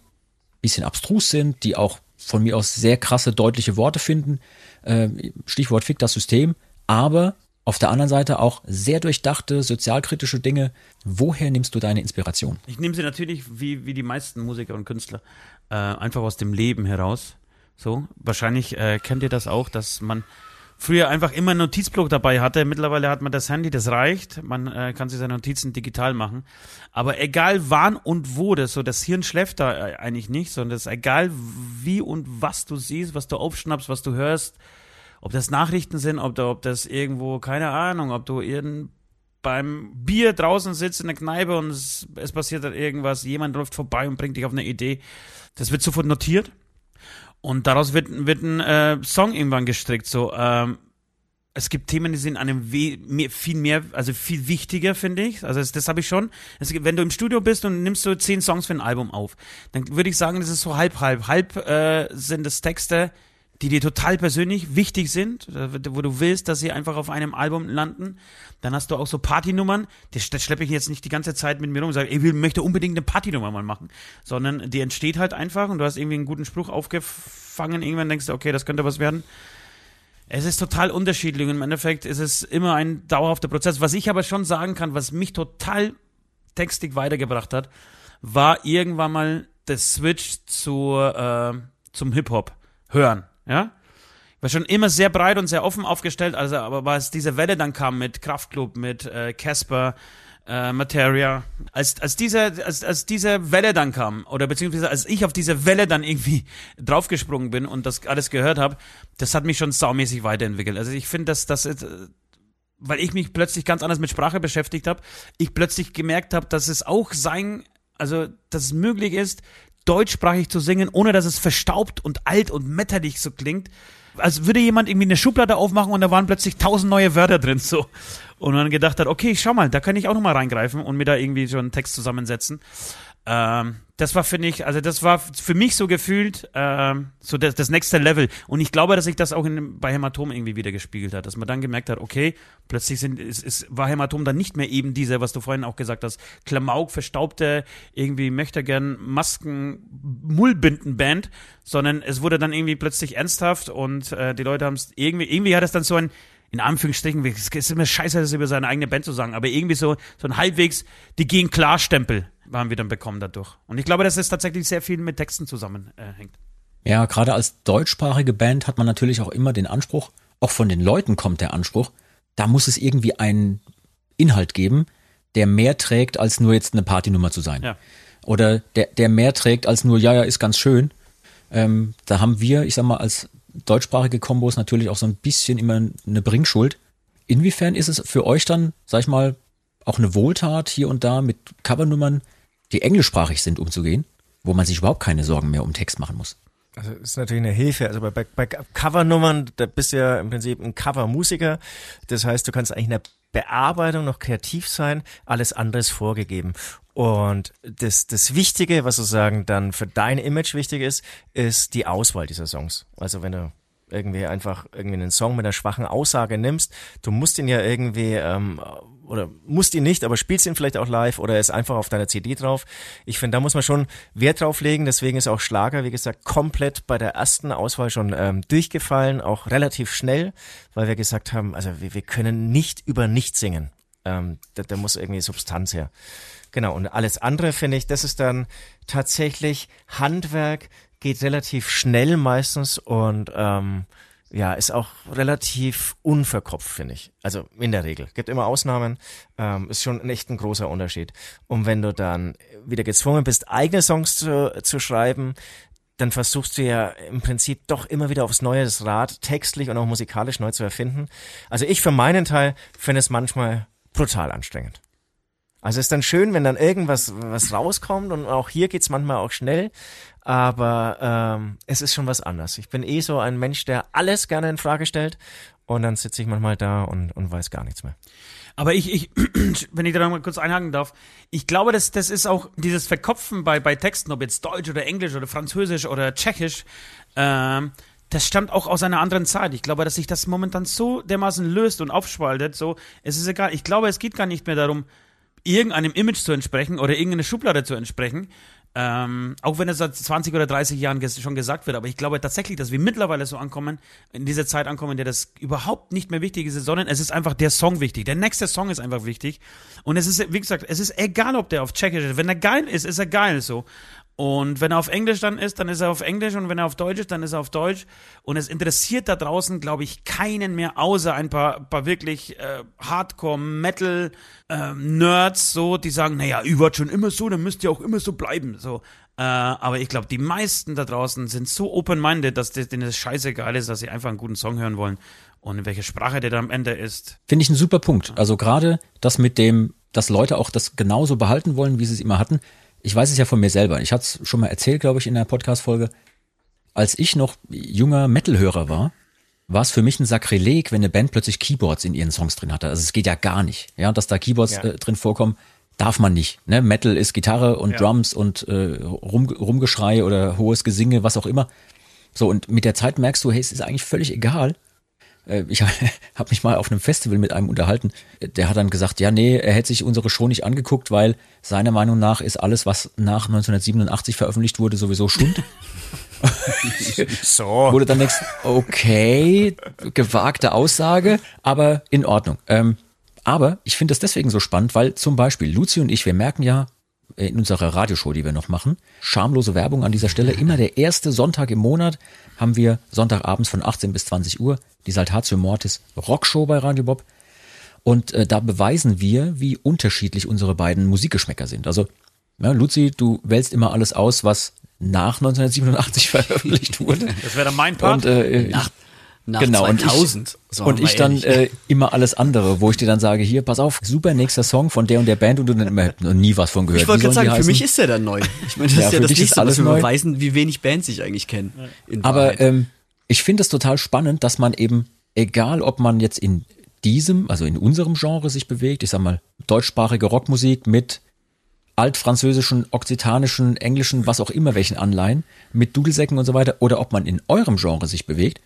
bisschen abstrus sind, die auch von mir aus sehr krasse, deutliche Worte finden. Äh, Stichwort Fick das System. Aber auf der anderen Seite auch sehr durchdachte, sozialkritische Dinge. Woher nimmst du deine Inspiration? Ich nehme sie natürlich, wie, wie die meisten Musiker und Künstler, äh, einfach aus dem Leben heraus. So, wahrscheinlich äh, kennt ihr das auch, dass man früher einfach immer einen Notizblock dabei hatte. Mittlerweile hat man das Handy, das reicht. Man äh, kann sich seine Notizen digital machen. Aber egal wann und wo das so, das Hirn schläft da äh, eigentlich nicht, sondern es ist egal wie und was du siehst, was du aufschnappst, was du hörst, ob das Nachrichten sind, ob, ob das irgendwo, keine Ahnung, ob du beim Bier draußen sitzt in der Kneipe und es, es passiert irgendwas, jemand läuft vorbei und bringt dich auf eine Idee. Das wird sofort notiert und daraus wird, wird ein äh, Song irgendwann gestrickt. So, ähm, es gibt Themen, die sind einem we mehr, viel mehr, also viel wichtiger, finde ich. Also das, das habe ich schon. Es, wenn du im Studio bist und nimmst so zehn Songs für ein Album auf, dann würde ich sagen, das ist so halb, halb. Halb äh, sind es Texte, die dir total persönlich wichtig sind, wo du willst, dass sie einfach auf einem Album landen. Dann hast du auch so Partynummern, das, das schleppe ich jetzt nicht die ganze Zeit mit mir rum und sage, ich will, möchte unbedingt eine Partynummer mal machen, sondern die entsteht halt einfach und du hast irgendwie einen guten Spruch aufgefangen, irgendwann denkst du, okay, das könnte was werden. Es ist total unterschiedlich und im Endeffekt ist es immer ein dauerhafter Prozess. Was ich aber schon sagen kann, was mich total textig weitergebracht hat, war irgendwann mal der Switch zu, äh, zum Hip-Hop hören. Ja? War schon immer sehr breit und sehr offen aufgestellt, also aber als diese Welle dann kam mit Kraftklub, mit äh, Casper, äh, Materia, als, als, diese, als, als diese Welle dann kam, oder beziehungsweise als ich auf diese Welle dann irgendwie draufgesprungen bin und das alles gehört habe, das hat mich schon saumäßig weiterentwickelt. Also ich finde, dass das, äh, weil ich mich plötzlich ganz anders mit Sprache beschäftigt habe, ich plötzlich gemerkt habe, dass es auch sein, also dass es möglich ist, deutschsprachig zu singen, ohne dass es verstaubt und alt und metterlich so klingt. Als würde jemand irgendwie eine Schublade aufmachen und da waren plötzlich tausend neue Wörter drin, so. Und man gedacht hat, okay, schau mal, da kann ich auch nochmal reingreifen und mir da irgendwie so einen Text zusammensetzen. Ähm, das war, finde ich, also das war für mich so gefühlt ähm, so das, das nächste Level. Und ich glaube, dass sich das auch in, bei Hämatom irgendwie wieder gespiegelt hat, dass man dann gemerkt hat, okay, plötzlich sind, ist, ist, war Hämatom dann nicht mehr eben dieser, was du vorhin auch gesagt hast, Klamauk, verstaubte, irgendwie möchte gern Masken, Mullbindenband, sondern es wurde dann irgendwie plötzlich ernsthaft und äh, die Leute haben es irgendwie, irgendwie hat es dann so ein in Anführungsstrichen, es ist immer scheiße, das über seine eigene Band zu sagen, aber irgendwie so, so ein halbwegs, die gehen klar Stempel haben wir dann bekommen dadurch. Und ich glaube, dass es tatsächlich sehr viel mit Texten zusammenhängt. Äh, ja, gerade als deutschsprachige Band hat man natürlich auch immer den Anspruch, auch von den Leuten kommt der Anspruch, da muss es irgendwie einen Inhalt geben, der mehr trägt, als nur jetzt eine Partynummer zu sein. Ja. Oder der, der mehr trägt, als nur, ja, ja, ist ganz schön. Ähm, da haben wir, ich sag mal, als deutschsprachige Kombos natürlich auch so ein bisschen immer eine Bringschuld. Inwiefern ist es für euch dann, sag ich mal, auch eine Wohltat hier und da mit Covernummern die englischsprachig sind, umzugehen, wo man sich überhaupt keine Sorgen mehr um Text machen muss. Also ist natürlich eine Hilfe. Also bei, bei, bei Covernummern, da bist du ja im Prinzip ein Covermusiker. Das heißt, du kannst eigentlich in der Bearbeitung noch kreativ sein, alles andere ist vorgegeben. Und das, das Wichtige, was sozusagen dann für dein Image wichtig ist, ist die Auswahl dieser Songs. Also wenn du irgendwie einfach irgendwie einen Song mit einer schwachen Aussage nimmst, du musst ihn ja irgendwie ähm, oder musst ihn nicht, aber spielst ihn vielleicht auch live oder ist einfach auf deiner CD drauf. Ich finde, da muss man schon Wert drauf legen. Deswegen ist auch Schlager, wie gesagt, komplett bei der ersten Auswahl schon ähm, durchgefallen, auch relativ schnell, weil wir gesagt haben, also wir, wir können nicht über nichts singen. Ähm, da, da muss irgendwie Substanz her. Genau, und alles andere finde ich, das ist dann tatsächlich Handwerk, geht relativ schnell meistens und ähm, ja, ist auch relativ unverkopft, finde ich. Also in der Regel. Gibt immer Ausnahmen. Ähm, ist schon echt ein großer Unterschied. Und wenn du dann wieder gezwungen bist, eigene Songs zu, zu schreiben, dann versuchst du ja im Prinzip doch immer wieder aufs Neue das Rad textlich und auch musikalisch neu zu erfinden. Also ich für meinen Teil finde es manchmal brutal anstrengend. Also ist dann schön, wenn dann irgendwas was rauskommt und auch hier geht's manchmal auch schnell, aber ähm, es ist schon was anderes. Ich bin eh so ein Mensch, der alles gerne in Frage stellt und dann sitze ich manchmal da und, und weiß gar nichts mehr. Aber ich, ich, wenn ich da noch mal kurz einhaken darf, ich glaube, das, das ist auch dieses Verkopfen bei, bei Texten, ob jetzt Deutsch oder Englisch oder Französisch oder Tschechisch, ähm, das stammt auch aus einer anderen Zeit. Ich glaube, dass sich das momentan so dermaßen löst und aufspaltet, so, es ist egal. Ich glaube, es geht gar nicht mehr darum, irgendeinem Image zu entsprechen oder irgendeine Schublade zu entsprechen, ähm, auch wenn es seit 20 oder 30 Jahren ges schon gesagt wird, aber ich glaube tatsächlich, dass wir mittlerweile so ankommen, in dieser Zeit ankommen, in der das überhaupt nicht mehr wichtig ist, sondern es ist einfach der Song wichtig. Der nächste Song ist einfach wichtig. Und es ist, wie gesagt, es ist egal, ob der auf Tschechisch ist. Wenn er geil ist, ist er geil so. Und wenn er auf Englisch dann ist, dann ist er auf Englisch und wenn er auf Deutsch ist, dann ist er auf Deutsch. Und es interessiert da draußen, glaube ich, keinen mehr, außer ein paar, paar wirklich äh, Hardcore-Metal-Nerds, äh, so, die sagen, naja, ihr wart schon immer so, dann müsst ihr auch immer so bleiben. So. Äh, aber ich glaube, die meisten da draußen sind so open-minded, dass das, denen das scheißegal ist, dass sie einfach einen guten Song hören wollen. Und in welcher Sprache der da am Ende ist. Finde ich ein super Punkt. Also gerade das mit dem, dass Leute auch das genauso behalten wollen, wie sie es immer hatten ich weiß es ja von mir selber. Ich hatte es schon mal erzählt, glaube ich, in der Podcast-Folge. Als ich noch junger Metal-Hörer war, war es für mich ein Sakrileg, wenn eine Band plötzlich Keyboards in ihren Songs drin hatte. Also es geht ja gar nicht. Ja, dass da Keyboards ja. äh, drin vorkommen, darf man nicht. Ne? Metal ist Gitarre und ja. Drums und äh, Rum, Rumgeschrei oder hohes Gesinge, was auch immer. So, und mit der Zeit merkst du, hey, es ist eigentlich völlig egal, ich habe mich mal auf einem Festival mit einem unterhalten, der hat dann gesagt, ja, nee, er hätte sich unsere Show nicht angeguckt, weil seiner Meinung nach ist alles, was nach 1987 veröffentlicht wurde, sowieso Schund. so. Du dann denkst, okay, gewagte Aussage, aber in Ordnung. Ähm, aber ich finde das deswegen so spannend, weil zum Beispiel Luzi und ich, wir merken ja, in unserer Radioshow, die wir noch machen. Schamlose Werbung an dieser Stelle. Immer der erste Sonntag im Monat haben wir Sonntagabends von 18 bis 20 Uhr die Saltatio Mortis Rockshow bei Radio Bob. Und äh, da beweisen wir, wie unterschiedlich unsere beiden Musikgeschmäcker sind. Also, ja, Luzi, du wählst immer alles aus, was nach 1987 veröffentlicht wurde. Das wäre dann mein Part. Und, äh, nach, nach genau, 2000. Und ich, und ich dann äh, immer alles andere, wo ich dir dann sage, hier, pass auf, super nächster Song von der und der Band und du dann immer noch nie was von gehört. Ich wollte gerade sagen, für mich ist der dann neu. Ich meine, das ja, ist ja das nächste, was wir beweisen, wie wenig Bands ich eigentlich kenne. Aber ähm, ich finde es total spannend, dass man eben, egal ob man jetzt in diesem, also in unserem Genre sich bewegt, ich sag mal, deutschsprachige Rockmusik mit altfranzösischen, okzitanischen, englischen, was auch immer welchen Anleihen, mit Dudelsäcken und so weiter, oder ob man in eurem Genre sich bewegt,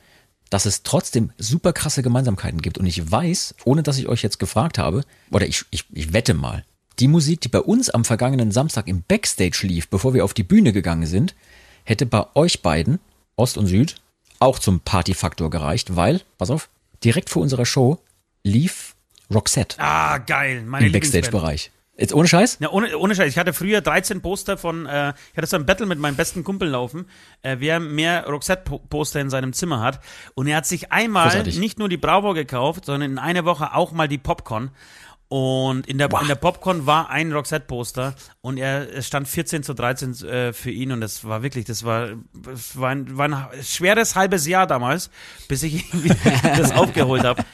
dass es trotzdem super krasse Gemeinsamkeiten gibt. Und ich weiß, ohne dass ich euch jetzt gefragt habe, oder ich, ich, ich wette mal, die Musik, die bei uns am vergangenen Samstag im Backstage lief, bevor wir auf die Bühne gegangen sind, hätte bei euch beiden, Ost und Süd, auch zum Partyfaktor gereicht, weil, pass auf, direkt vor unserer Show lief Roxette. Ah, geil, meine Im Backstage-Bereich. Jetzt ohne Scheiß? Ja, ohne, ohne Scheiß. Ich hatte früher 13 Poster von, äh, ich hatte so ein Battle mit meinem besten Kumpel laufen, äh, wer mehr Roxette-Poster in seinem Zimmer hat. Und er hat sich einmal Großartig. nicht nur die Bravo gekauft, sondern in einer Woche auch mal die Popcorn. Und in der, in der Popcorn war ein Roxette-Poster und er es stand 14 zu 13 äh, für ihn und das war wirklich, das war, das war, ein, war ein schweres halbes Jahr damals, bis ich das aufgeholt habe.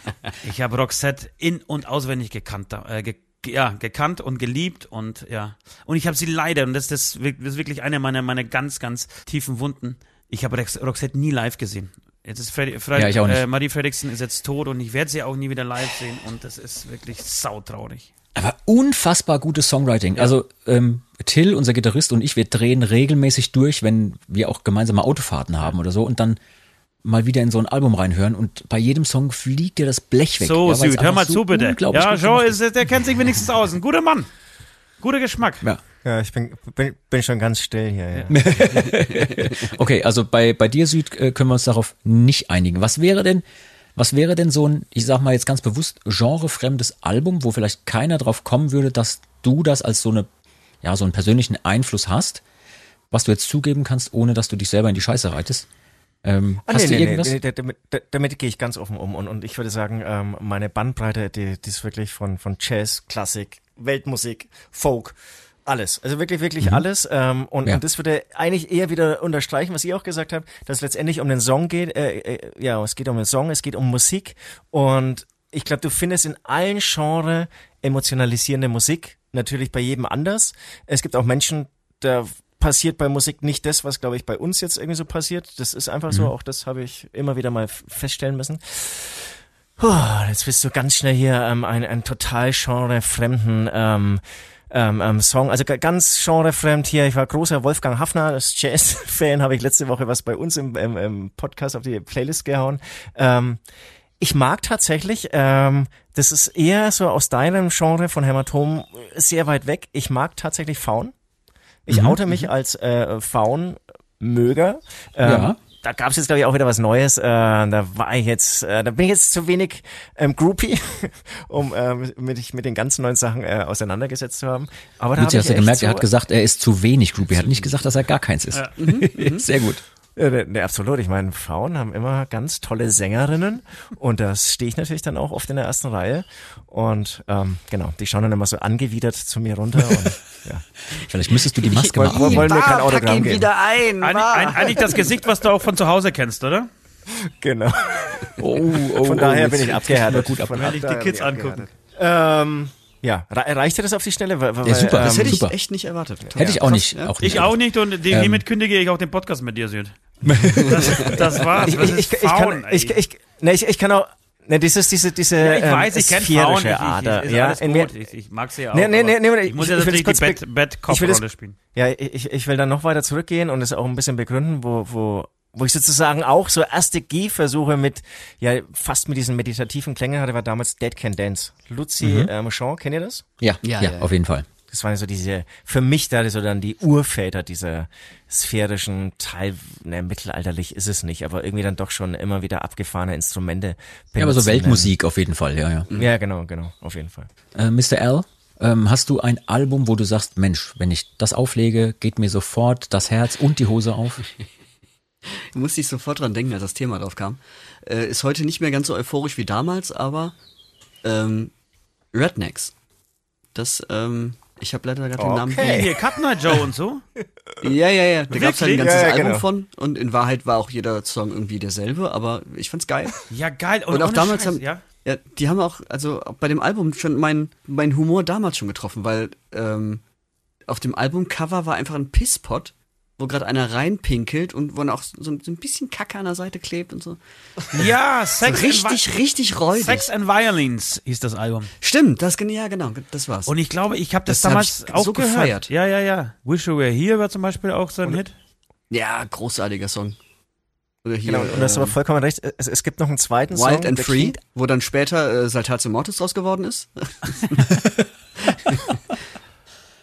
Ich habe Roxette in- und auswendig gekannt, äh, ge ja, gekannt und geliebt und ja. Und ich habe sie leider, und das, das, das ist wirklich eine meiner, meiner ganz, ganz tiefen Wunden. Ich habe Roxette nie live gesehen. Jetzt ist Freddy, Freddy, Ja. Äh, Marie Fredrickson ist jetzt tot und ich werde sie auch nie wieder live sehen und das ist wirklich sautraurig. Aber unfassbar gutes Songwriting. Also ähm, Till, unser Gitarrist und ich, wir drehen regelmäßig durch, wenn wir auch gemeinsame Autofahrten haben oder so und dann mal wieder in so ein Album reinhören und bei jedem Song fliegt dir das Blech weg. So, ja, Süd, hör mal so zu, bitte. Ja, Joe, ist, der kennt sich wenigstens aus. Ein guter Mann. Guter Geschmack. Ja. Ja, ich bin, bin, bin schon ganz still hier. Ja. Okay, also bei, bei dir, Süd, äh, können wir uns darauf nicht einigen. Was wäre denn, was wäre denn so ein, ich sag mal jetzt ganz bewusst, genrefremdes Album, wo vielleicht keiner drauf kommen würde, dass du das als so eine, ja, so einen persönlichen Einfluss hast, was du jetzt zugeben kannst, ohne dass du dich selber in die Scheiße reitest? Ähm, Ah, hast nee, du nee, irgendwas? nee, nee, damit, damit gehe ich ganz offen um und, und ich würde sagen, ähm, meine Bandbreite, die, die ist wirklich von, von Jazz, Klassik, Weltmusik, Folk, alles. Also wirklich, wirklich alles. Ähm, und, Ja. und das würde eigentlich eher wieder unterstreichen, was ihr auch gesagt habt, dass es letztendlich um den Song geht. Äh, äh, ja, es geht um den Song, es geht um Musik und ich glaube, du findest in allen Genres emotionalisierende Musik. natürlich bei jedem anders. Es gibt auch Menschen, da passiert bei Musik nicht das, was glaube ich bei uns jetzt irgendwie so passiert. Das ist einfach so, auch das habe ich immer wieder mal feststellen müssen. Puh, jetzt bist du ganz schnell hier ähm, ein, ein total genrefremden ähm, ähm, ähm, Song, also ganz genrefremd hier. Ich war großer Wolfgang Hafner, das Jazz-Fan, habe ich letzte Woche was bei uns im, im, im Podcast auf die Playlist gehauen. Ähm, ich mag tatsächlich, ähm, das ist eher so aus deinem Genre von Hämatom sehr weit weg. Ich mag tatsächlich Faun. Ich Mhm. oute mich als äh, Faun-Möger. Ähm, Ja. Da gab es jetzt, glaube ich, auch wieder was Neues. Äh, da war ich jetzt, äh, da bin ich jetzt zu wenig ähm, Groupie, um ähm, mich mit den ganzen neuen Sachen äh, auseinandergesetzt zu haben. Aber da Luzi, hab hast du ich gemerkt, echt er so, hat gesagt, er ist zu wenig Groupie. Er hat nicht gesagt, dass er gar keins ist. Sehr gut. Ja, ne, ne, absolut. Ich meine, Frauen haben immer ganz tolle Sängerinnen und das stehe ich natürlich dann auch oft in der ersten Reihe. Und ähm, genau, die schauen dann immer so angewidert zu mir runter und ja. Vielleicht müsstest du die Maske mal wollen, wollen mir kein pack Autogramm ihn geben. wieder ein. Eigentlich, wahr. ein, eigentlich das Gesicht, was du auch von zu Hause kennst, oder? Genau. Oh, oh, Von oh, daher bin ich abgehärtet. Gut ab. Von Wenn ich die daher Kids bin ich angucken. Ähm, ja, Re reicht dir das auf die Stelle? Weil, weil, Ja, super. das ähm, hätte ich super. echt nicht erwartet. Hätte ich auch nicht. ja. Auch nicht Ich auch nicht und die, Ähm. hiermit kündige ich auch den Podcast mit dir, Süd. Das, das war's. ich, Das ich, ist ich, ich, kann, ich, ich, ne, ich, ich kann auch, ne, dieses, diese, diese, ja, ich ähm, weiß, ich kenne Frauen. Ich, sphärische ich, Ader, ist ja, in mir, gut. Ich, ich mag sie ja auch. Nee, nee, nee, nee, ich muss ich- ja ich natürlich die das kurz Bad- Bad-Cop-Rolle das- spielen. Ja, ich, ich will dann noch weiter zurückgehen und es auch ein bisschen begründen, wo, wo, wo ich sozusagen auch so erste Gehversuche mit, ja, fast mit diesen meditativen Klängen hatte, war damals Dead Can Dance. Lucy Mhm. äh, Mouchon, kennt ihr das? Ja, Ja, ja, ja, auf jeden Fall. Das waren so diese, für mich da so dann die Urväter dieser sphärischen Teil, ne, mittelalterlich ist es nicht, aber irgendwie dann doch schon immer wieder abgefahrene Instrumente. Ja, aber so benutzen. Weltmusik auf jeden Fall, ja, ja. Ja, genau, genau, auf jeden Fall. Äh, Mr. L, ähm, hast du ein Album, wo du sagst, Mensch, wenn ich das auflege, geht mir sofort das Herz und die Hose auf? Musste ich sofort dran denken, als das Thema drauf kam. Äh, ist heute nicht mehr ganz so euphorisch wie damals, aber ähm, Rednecks. Das, ähm, ich habe leider gerade den Namen. Okay. Hier, Cut Night Joe und so. Ja, ja, ja. Da gab's halt ein ganzes Ja, ja, Album genau. von und in Wahrheit war auch jeder Song irgendwie derselbe, aber ich fand's geil. Ja, geil. Und, Und auch damals Scheiß, haben, ja. ja, die haben auch, also auch bei dem Album schon mein, mein Humor damals schon getroffen, weil ähm, auf dem Albumcover war einfach ein Pisspot, wo gerade einer reinpinkelt und wo dann auch so, so ein bisschen Kacke an der Seite klebt und so. Ja, Sex, richtig, and, richtig räudig. Sex and Violence hieß das Album. Stimmt, das ja genau, das war's. Und ich glaube, ich habe das, Das hab damals ich auch so gehört. gefeiert. Ja, ja, ja. Wish You Were Here war zum Beispiel auch so ein Hit. ja, großartiger Song. Oder hier Genau, und du hast aber ähm, vollkommen recht. Es, es gibt noch einen zweiten Song. Wild and Free, wo dann später äh, Saltatio Mortis draus geworden ist.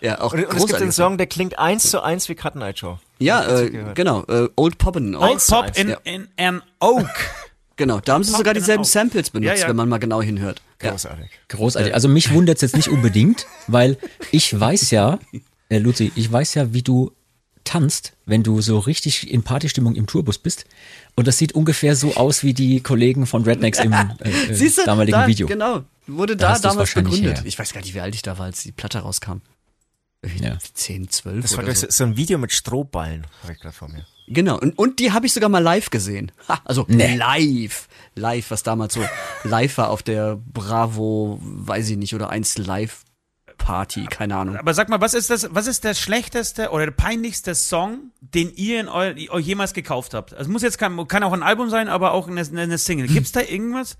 ja, auch Und, und es gibt einen Song, der klingt eins zu eins wie Cut Night Show. Ja, äh, genau, äh, Old Poppin. Old zu Pop in, ja. in an Oak. Genau, da haben sie Pop sogar dieselben. Samples benutzt, Ja, ja. wenn man mal genau hinhört. Ja. Großartig. Großartig. Also mich wundert es jetzt nicht unbedingt, weil ich weiß ja, äh, Luzi, ich weiß ja, wie du tanzt, wenn du so richtig in Partystimmung im Tourbus bist. Und das sieht ungefähr so aus wie die Kollegen von Rednecks im äh, äh, Siehst du, damaligen da, Video. Genau, wurde Da da, damals begründet. her. Ich weiß gar nicht, wie alt ich da war, als die Platte rauskam. Ja. 10, 12 Das war so. so. so ein Video mit Strohballen, habe ich gerade vor mir. Genau, und, und die habe ich sogar mal live gesehen. Ha, also Nee. live. Live, was damals so live war auf der Bravo, weiß ich nicht, oder 1 Live Party, keine Ahnung. Aber sag mal, was ist das, was ist der schlechteste oder der peinlichste Song, den ihr in eu, euch jemals gekauft habt? Es muss jetzt kein, kann auch ein Album sein, aber auch eine, eine Single. Gibt's da irgendwas?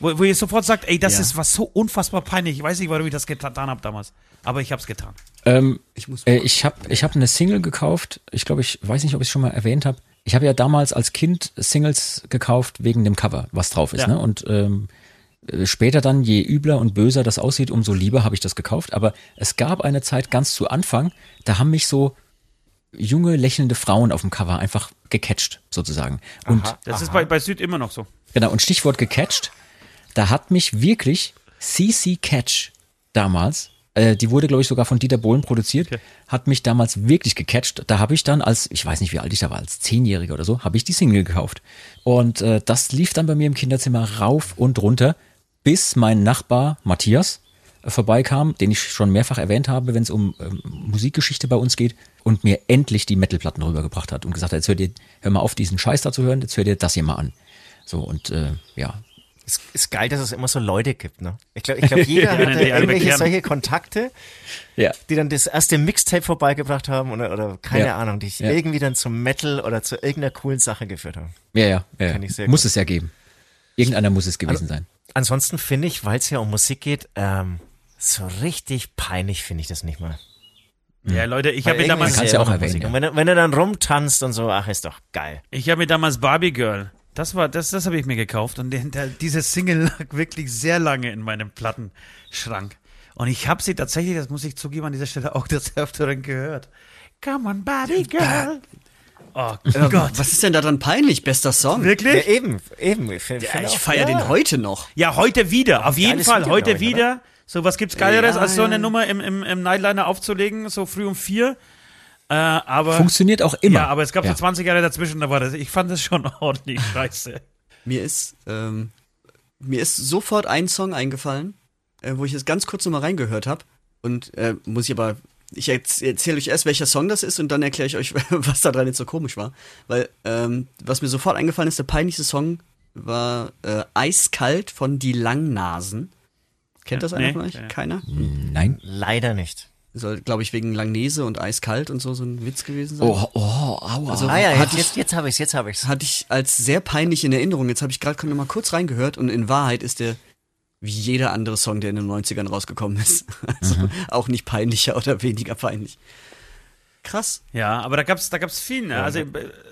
Wo, wo ihr sofort sagt, ey, das Ja. ist was so unfassbar peinlich. Ich weiß nicht, warum ich das getan habe damals. Aber ich hab's getan. Ähm, Ich muss äh, ich habe ich hab eine Single gekauft. Ich glaube, ich weiß nicht, ob ich es schon mal erwähnt habe. Ich habe ja damals als Kind Singles gekauft wegen dem Cover, was drauf ist. Ja. Ne? Und ähm, äh, später dann, je übler und böser das aussieht, umso lieber habe ich das gekauft. Aber es gab eine Zeit ganz zu Anfang, da haben mich so junge, lächelnde Frauen auf dem Cover einfach gecatcht, sozusagen. Und Das ist bei, bei Süd immer noch so. Genau, und Stichwort gecatcht, da hat mich wirklich CC Catch damals, äh, die wurde, glaube ich, sogar von Dieter Bohlen produziert, hat mich damals wirklich gecatcht. Da habe ich dann als, ich weiß nicht, wie alt ich da war, als Zehnjähriger oder so, habe ich die Single gekauft. Und äh, das lief dann bei mir im Kinderzimmer rauf und runter, bis mein Nachbar Matthias äh, vorbeikam, den ich schon mehrfach erwähnt habe, wenn es um ähm, Musikgeschichte bei uns geht, und mir endlich die Metalplatten rübergebracht hat und gesagt hat, jetzt hör dir, hör mal auf, diesen Scheiß da zu hören, jetzt hör dir das hier mal an. So, und äh, ja, Ist, ist geil, dass es immer so Leute gibt, ne? Ich glaube, ich glaub, jeder hatte alle irgendwelche solche Kontakte, Ja. die dann das erste Mixtape vorbeigebracht haben oder, oder keine Ja. Ahnung, die dich Ja. irgendwie dann zum Metal oder zu irgendeiner coolen Sache geführt haben. Ja, ja, ja. Ich Muss gut. es ja geben. Irgendeiner muss es gewesen sein. Ansonsten finde ich, weil es ja um Musik geht, ähm, so richtig peinlich finde ich das nicht mal. Ja, Leute, ich habe mir damals, es Kannst ja auch erwähnen, Musik. ja. Und wenn, wenn du dann rumtanzt und so, ach, ist doch geil. ich habe mir damals Barbie Girl. Das war, das, das habe ich mir gekauft und der, der, diese Single lag wirklich sehr lange in meinem Plattenschrank. Und ich habe sie tatsächlich, das muss ich zugeben, an dieser Stelle auch des Öfteren gehört. Come on, Barbie Girl. Oh Äh, Gott. Was ist denn da dran peinlich? Bester Song? Ja, Wirklich? eben, eben. Ich, Ja, ich feiere ja. den heute noch. Ja, heute wieder. Auf jeden geiles Fall. Video, Heute ich, wieder. So, was gibt's Geileres, Ja, als so eine ja. Nummer im, im, im Nightliner aufzulegen, so früh um vier. Äh, aber. Funktioniert auch immer. Ja, aber es gab Ja. so 20 Jahre dazwischen, da war das. Ich fand das schon ordentlich scheiße. Mir ist, ähm, mir ist sofort ein Song eingefallen, äh, wo ich jetzt ganz kurz nochmal reingehört habe. Und äh, muss ich aber, ich erz- erzähle euch erst, welcher Song das ist und dann erkläre ich euch, was da dran jetzt so komisch war. Weil, ähm, was mir sofort eingefallen ist, der peinlichste Song war äh, Eiskalt von Die Langnasen. Kennt das einer nee, von euch? Keiner? Nein. Leider nicht. Soll, glaube ich, wegen Langnese und Eiskalt und so so ein Witz gewesen sein. Oh, oh, aua. Also- Ah ja, jetzt, ich- jetzt, jetzt habe ich's, jetzt habe ich's. hatte ich als sehr peinlich in Erinnerung. Jetzt habe ich gerade noch mal kurz reingehört und in Wahrheit ist der wie jeder andere Song, der in den 90ern rausgekommen ist. Also auch nicht peinlicher oder weniger peinlich. Krass. Ja, aber da gab's, da gab's viel. Ne? Also äh,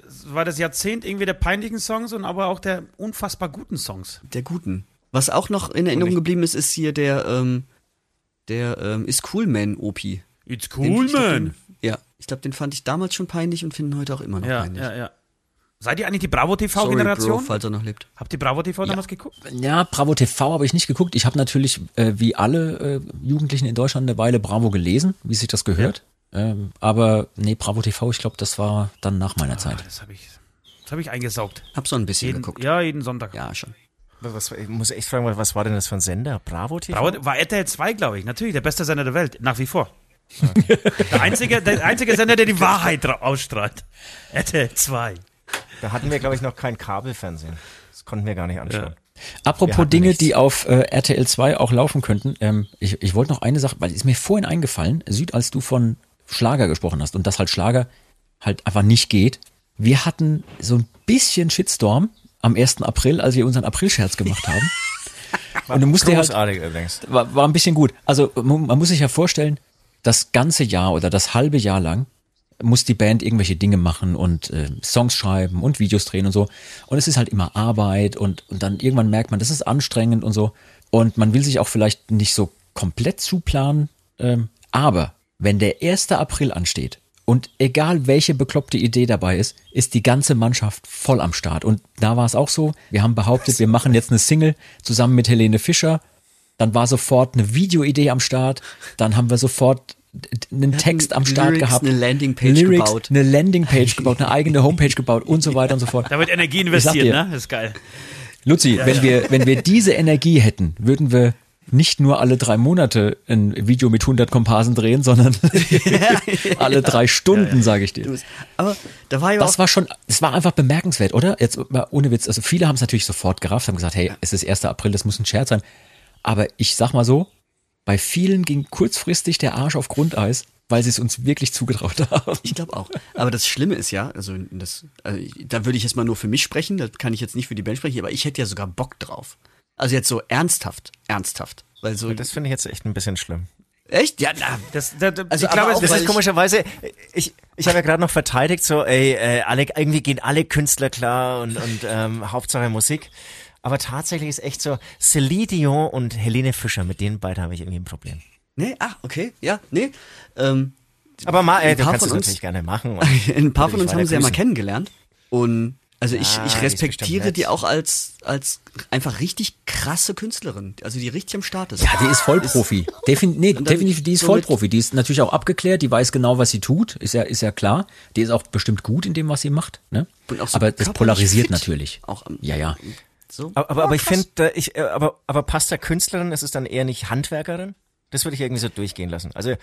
es war das Jahrzehnt irgendwie der peinlichen Songs und aber auch der unfassbar guten Songs. Der guten. Was auch noch in Erinnerung geblieben ist, ist hier der, ähm, der ähm, ist Cool Man OP. Den- It's cool, glaub, man. Den, ja, ich glaube, den fand ich damals schon peinlich und finde ihn heute auch immer noch Ja, peinlich. ja, ja. Seid ihr eigentlich die Bravo Sorry, Bro, TV-Generation? falls er noch lebt. Habt ihr Bravo TV damals geguckt? Ja, Bravo TV habe ich nicht geguckt. Ich habe natürlich, äh, wie alle äh, Jugendlichen in Deutschland, eine Weile Bravo gelesen, wie sich das gehört. Ähm, aber nee, Bravo TV, ich glaube, das war dann nach meiner Ah, Zeit. das habe ich, das hab ich eingesaugt. Hab so ein bisschen Jeden, geguckt. ja, jeden Sonntag. Ja, schon. Was, ich muss echt fragen, was war denn das für ein Sender? Bravo TV? Bravo war RTL 2, glaube ich. Natürlich, der beste Sender der Welt. Nach wie vor. der, einzige, der einzige Sender, der die Wahrheit ausstrahlt. RTL 2. Da hatten wir, glaube ich, noch kein Kabelfernsehen. Das konnten wir gar nicht anschauen. Wir Apropos Dinge, nichts. die auf äh, RTL 2 auch laufen könnten. Ähm, ich ich wollte noch eine Sache, weil ist mir vorhin eingefallen, Süd, als du von Schlager gesprochen hast und dass halt Schlager halt einfach nicht geht. Wir hatten so ein bisschen Shitstorm am 1. April, als wir unseren April-Scherz gemacht haben. Und du musst dir halt, übrigens. war, war ein bisschen gut. Also man, man muss sich ja vorstellen, das ganze Jahr oder das halbe Jahr lang muss die Band irgendwelche Dinge machen und äh, Songs schreiben und Videos drehen und so. Und es ist halt immer Arbeit und, und dann irgendwann merkt man, das ist anstrengend und so. Und man will sich auch vielleicht nicht so komplett zuplanen. Ähm, aber wenn der 1. April ansteht und egal welche bekloppte Idee dabei ist, ist die ganze Mannschaft voll am Start. Und da war es auch so. Wir haben behauptet, wir machen jetzt eine Single zusammen mit Helene Fischer. Dann war sofort eine Videoidee am Start. Dann haben wir sofort einen Text am Start Lyrics, gehabt. eine Landingpage Lyrics, gebaut. eine Landingpage gebaut, eine eigene Homepage gebaut und so weiter und so fort. Da wird Energie investiert, dir. ne? Das ist geil. Luzi, wenn wir, wenn wir diese Energie hätten, würden wir nicht nur alle drei Monate ein Video mit 100 Komparsen drehen, sondern alle drei Stunden, sage ich dir. Aber da war ja Das war schon, es war einfach bemerkenswert, oder? Jetzt mal ohne Witz. Also viele haben es natürlich sofort gerafft, haben gesagt, hey, es ist 1. April, das muss ein Scherz sein. Aber ich sag mal so, bei vielen ging kurzfristig der Arsch auf Grundeis, weil sie es uns wirklich zugetraut haben. ich glaube auch. Aber das Schlimme ist ja, also das, also da würde ich jetzt mal nur für mich sprechen, da kann ich jetzt nicht für die Band sprechen, aber ich hätte ja sogar Bock drauf. Also jetzt so ernsthaft, ernsthaft. Weil so, Das finde ich jetzt echt ein bisschen schlimm. echt? Ja, na, Das, das, das, Also ich glaube, auch, Das ist komischerweise, ich, ich habe ja gerade noch verteidigt, so, ey, äh, alle, irgendwie gehen alle Künstler klar und, und ähm, Hauptsache Musik. Aber tatsächlich ist echt so, Celine Dion und Helene Fischer, mit denen beiden habe ich irgendwie ein Problem. nee, ah, okay, ja, nee. Ähm, Aber mal, ey, du kannst es natürlich gerne machen. ein paar von uns haben sie ja mal kennengelernt. Und also ich, Ah, ich respektiere die auch als, als einfach richtig krasse Künstlerin. Also die richtig am Start ist. Ja, die ist Vollprofi. Defin nee, definitiv, die ist Vollprofi. Die ist natürlich auch abgeklärt, die weiß genau, was sie tut, ist ja, ist ja klar. Die ist auch bestimmt gut in dem, was sie macht. Ne? Und auch so Aber das polarisiert natürlich. Auch am- ja, ja. So. Aber, aber, aber ich finde, ich, äh, aber, aber passt der Künstlerin, ist es dann eher nicht Handwerkerin? Das würde ich irgendwie so durchgehen lassen. Also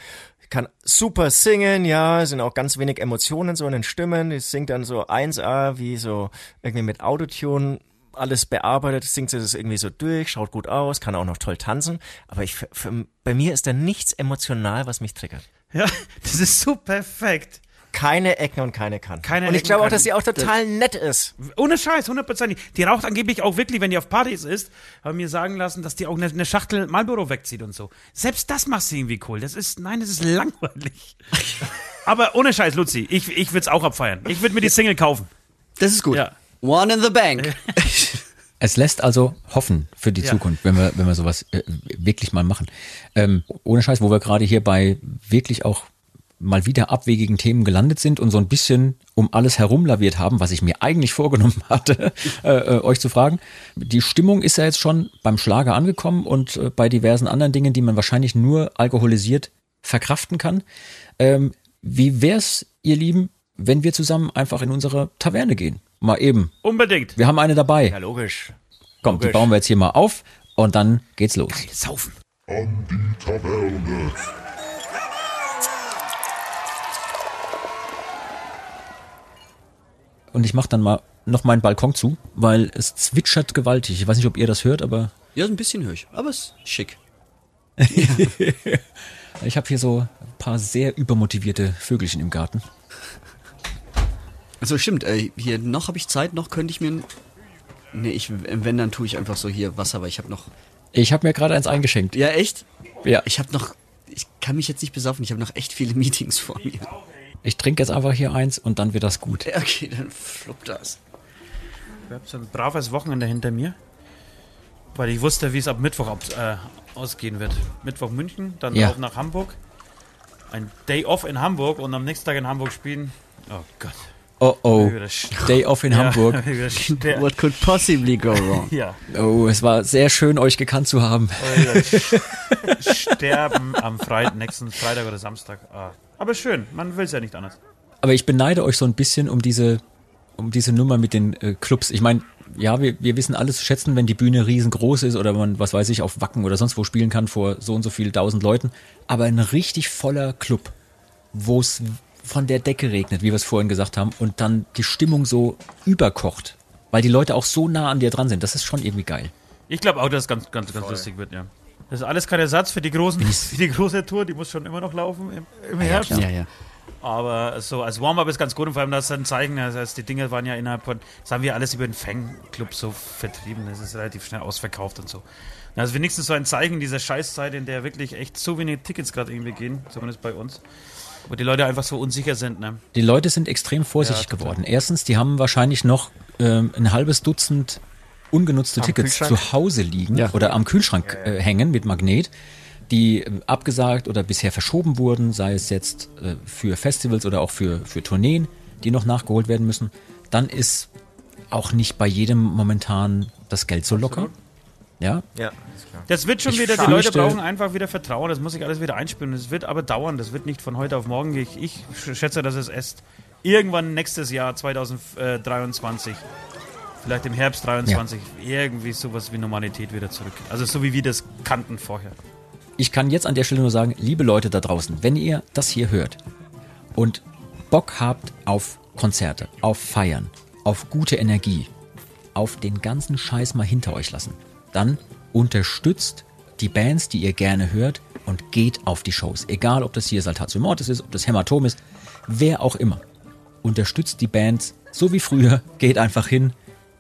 kann super singen, ja, sind auch ganz wenig Emotionen so in den Stimmen. Die singt dann so 1A, wie so irgendwie mit Autotune alles bearbeitet, singt sie das irgendwie so durch, schaut gut aus, kann auch noch toll tanzen. Aber ich, für, bei mir ist da nichts emotional, was mich triggert. Ja, das ist so perfekt. Keine Ecken und keine Kanten. Keine und ich Ecken, glaube auch, dass sie auch total nett ist. Ohne Scheiß, hundertprozentig. Die raucht angeblich auch wirklich, wenn die auf Partys ist, haben mir sagen lassen, dass die auch eine, eine Schachtel Marlboro wegzieht und so. Selbst das macht sie irgendwie cool. Das ist, nein, das ist langweilig. Aber ohne Scheiß, Luzi, ich, ich würde es auch abfeiern. Ich würde mir die Single kaufen. Das ist gut. Ja. One in the bank. Es lässt also hoffen für die Ja. Zukunft, wenn wir, wenn wir sowas äh, wirklich mal machen. Ähm, ohne Scheiß, wo wir gerade hier bei wirklich auch mal wieder abwegigen Themen gelandet sind und so ein bisschen um alles herumlaviert haben, was ich mir eigentlich vorgenommen hatte, äh, äh, euch zu fragen. Die Stimmung ist ja jetzt schon beim Schlager angekommen und äh, bei diversen anderen Dingen, die man wahrscheinlich nur alkoholisiert verkraften kann. Ähm, wie wär's, ihr Lieben, wenn wir zusammen einfach in unsere Taverne gehen? Mal eben. Unbedingt. Wir haben eine dabei. Ja, logisch. Komm, die Logisch. bauen wir jetzt hier mal auf und dann geht's los. Saufen. An die Taverne. Und ich mache dann mal noch meinen Balkon zu, weil es zwitschert gewaltig. Ich weiß nicht, ob ihr das hört, aber Ja, ein bisschen höre ich, aber es ist schick. ich habe hier so ein paar sehr übermotivierte Vögelchen im Garten. Also stimmt, äh, hier noch habe ich Zeit, noch könnte ich mir Nee, ich wenn dann tue ich einfach so hier Wasser, weil ich habe noch Ich habe mir gerade eins eingeschenkt. Ja, echt? Ja. Ich habe noch ich kann mich jetzt nicht besaufen, ich habe noch echt viele Meetings vor mir. Ich trinke jetzt einfach hier eins und dann wird das gut. Ja, Okay, dann fluppt das. Ich habe so ein braves Wochenende hinter mir, weil ich wusste, wie es ab Mittwoch ab, äh, ausgehen wird. Mittwoch München, dann Ja. auch nach Hamburg. Ein Day off in Hamburg und am nächsten Tag in Hamburg spielen. Oh Gott. Oh oh. Day off in Ja, Hamburg. What could possibly go wrong? ja, Oh, es war sehr schön, euch gekannt zu haben. sterben am Freitag, nächsten Freitag oder Samstag. Ah. Aber schön, man will es ja nicht anders. Aber ich beneide euch so ein bisschen um diese, um diese Nummer mit den äh, Clubs. Ich meine, ja, wir, wir wissen alles zu schätzen, wenn die Bühne riesengroß ist oder man, was weiß ich, auf Wacken oder sonst wo spielen kann vor so und so viel tausend Leuten. Aber ein richtig voller Club, wo es von der Decke regnet, wie wir es vorhin gesagt haben, und dann die Stimmung so überkocht, weil die Leute auch so nah an dir dran sind. Das ist schon irgendwie geil. Ich glaube auch, dass es ganz, ganz, ganz lustig wird, ja. Das ist alles kein Ersatz für die, großen, für die große Tour, die muss schon immer noch laufen im, im Herbst. Ja, ja. Aber so als Warm-up ist ganz gut und vor allem das ein Zeichen. Das heißt, die Dinge waren ja innerhalb von, das haben wir alles über den Fanclub so vertrieben. Das ist relativ schnell ausverkauft und so. Also wenigstens so ein Zeichen dieser Scheißzeit, in der wirklich echt so wenige Tickets gerade irgendwie gehen, zumindest bei uns. Wo die Leute einfach so unsicher sind, ne? Die Leute sind extrem vorsichtig Ja, geworden. Erstens, die haben wahrscheinlich noch ähm, ein halbes Dutzend ungenutzte Am Tickets zu Hause liegen Ja. oder am Kühlschrank äh, hängen mit Magnet, die ähm, abgesagt oder bisher verschoben wurden, sei es jetzt äh, für Festivals oder auch für, für Tourneen, die noch nachgeholt werden müssen. Dann ist auch nicht bei jedem momentan das Geld so locker. Ja, Ja. Das wird schon Ich wieder, die Leute brauchen einfach wieder Vertrauen, das muss sich alles wieder einspielen. Das wird aber dauern, das wird nicht von heute auf morgen. Ich, ich schätze, dass es erst irgendwann nächstes Jahr 2023, vielleicht im Herbst 23, irgendwie sowas wie Normalität wieder zurück. Also so wie wir das kannten vorher. Ich kann jetzt an der Stelle nur sagen, liebe Leute da draußen, wenn ihr das hier hört und Bock habt auf Konzerte, auf Feiern, auf gute Energie, auf den ganzen Scheiß mal hinter euch lassen, dann unterstützt die Bands, die ihr gerne hört und geht auf die Shows. Egal, ob das hier Saltatio Mortis ist, ob das Hämatom ist, wer auch immer. Unterstützt die Bands, so wie früher, geht einfach hin.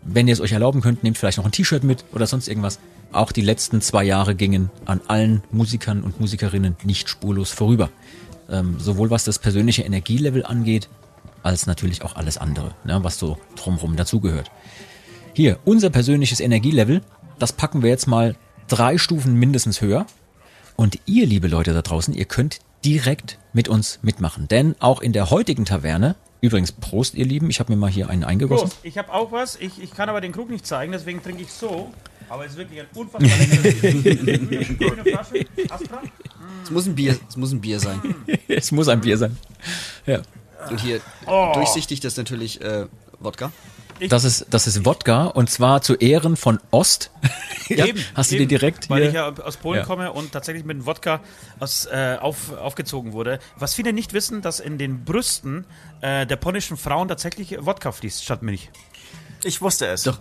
Wenn ihr es euch erlauben könnt, nehmt vielleicht noch ein T-Shirt mit oder sonst irgendwas. Auch die letzten zwei Jahre gingen an allen Musikern und Musikerinnen nicht spurlos vorüber. Ähm, sowohl was das persönliche Energielevel angeht, als natürlich auch alles andere, ne, was so drumrum dazugehört. Hier, unser persönliches Energielevel, das packen wir jetzt mal drei Stufen mindestens höher. Und ihr, liebe Leute da draußen, ihr könnt direkt mit uns mitmachen. Denn auch in der heutigen Taverne, übrigens Prost, ihr Lieben, ich habe mir mal hier einen eingegossen. Prost, ich habe auch was. Ich, ich kann aber den Krug nicht zeigen, deswegen trinke ich so. Aber es ist wirklich ein unfassbar leckeres Grüne Flasche. Astra. Es muss ein Bier, es muss ein Bier sein. es muss ein Bier sein. Ja. Und hier Oh. durchsichtig das ist natürlich äh, Wodka. Das ist, das ist Wodka und zwar zu Ehren von Ost. Eben, Hast du eben, dir direkt Weil hier- ich ja aus Polen Ja. komme und tatsächlich mit dem Wodka aus, äh, auf, aufgezogen wurde. Was viele nicht wissen, dass in den Brüsten äh, der polnischen Frauen tatsächlich Wodka fließt statt Milch. Ich wusste es. Doch.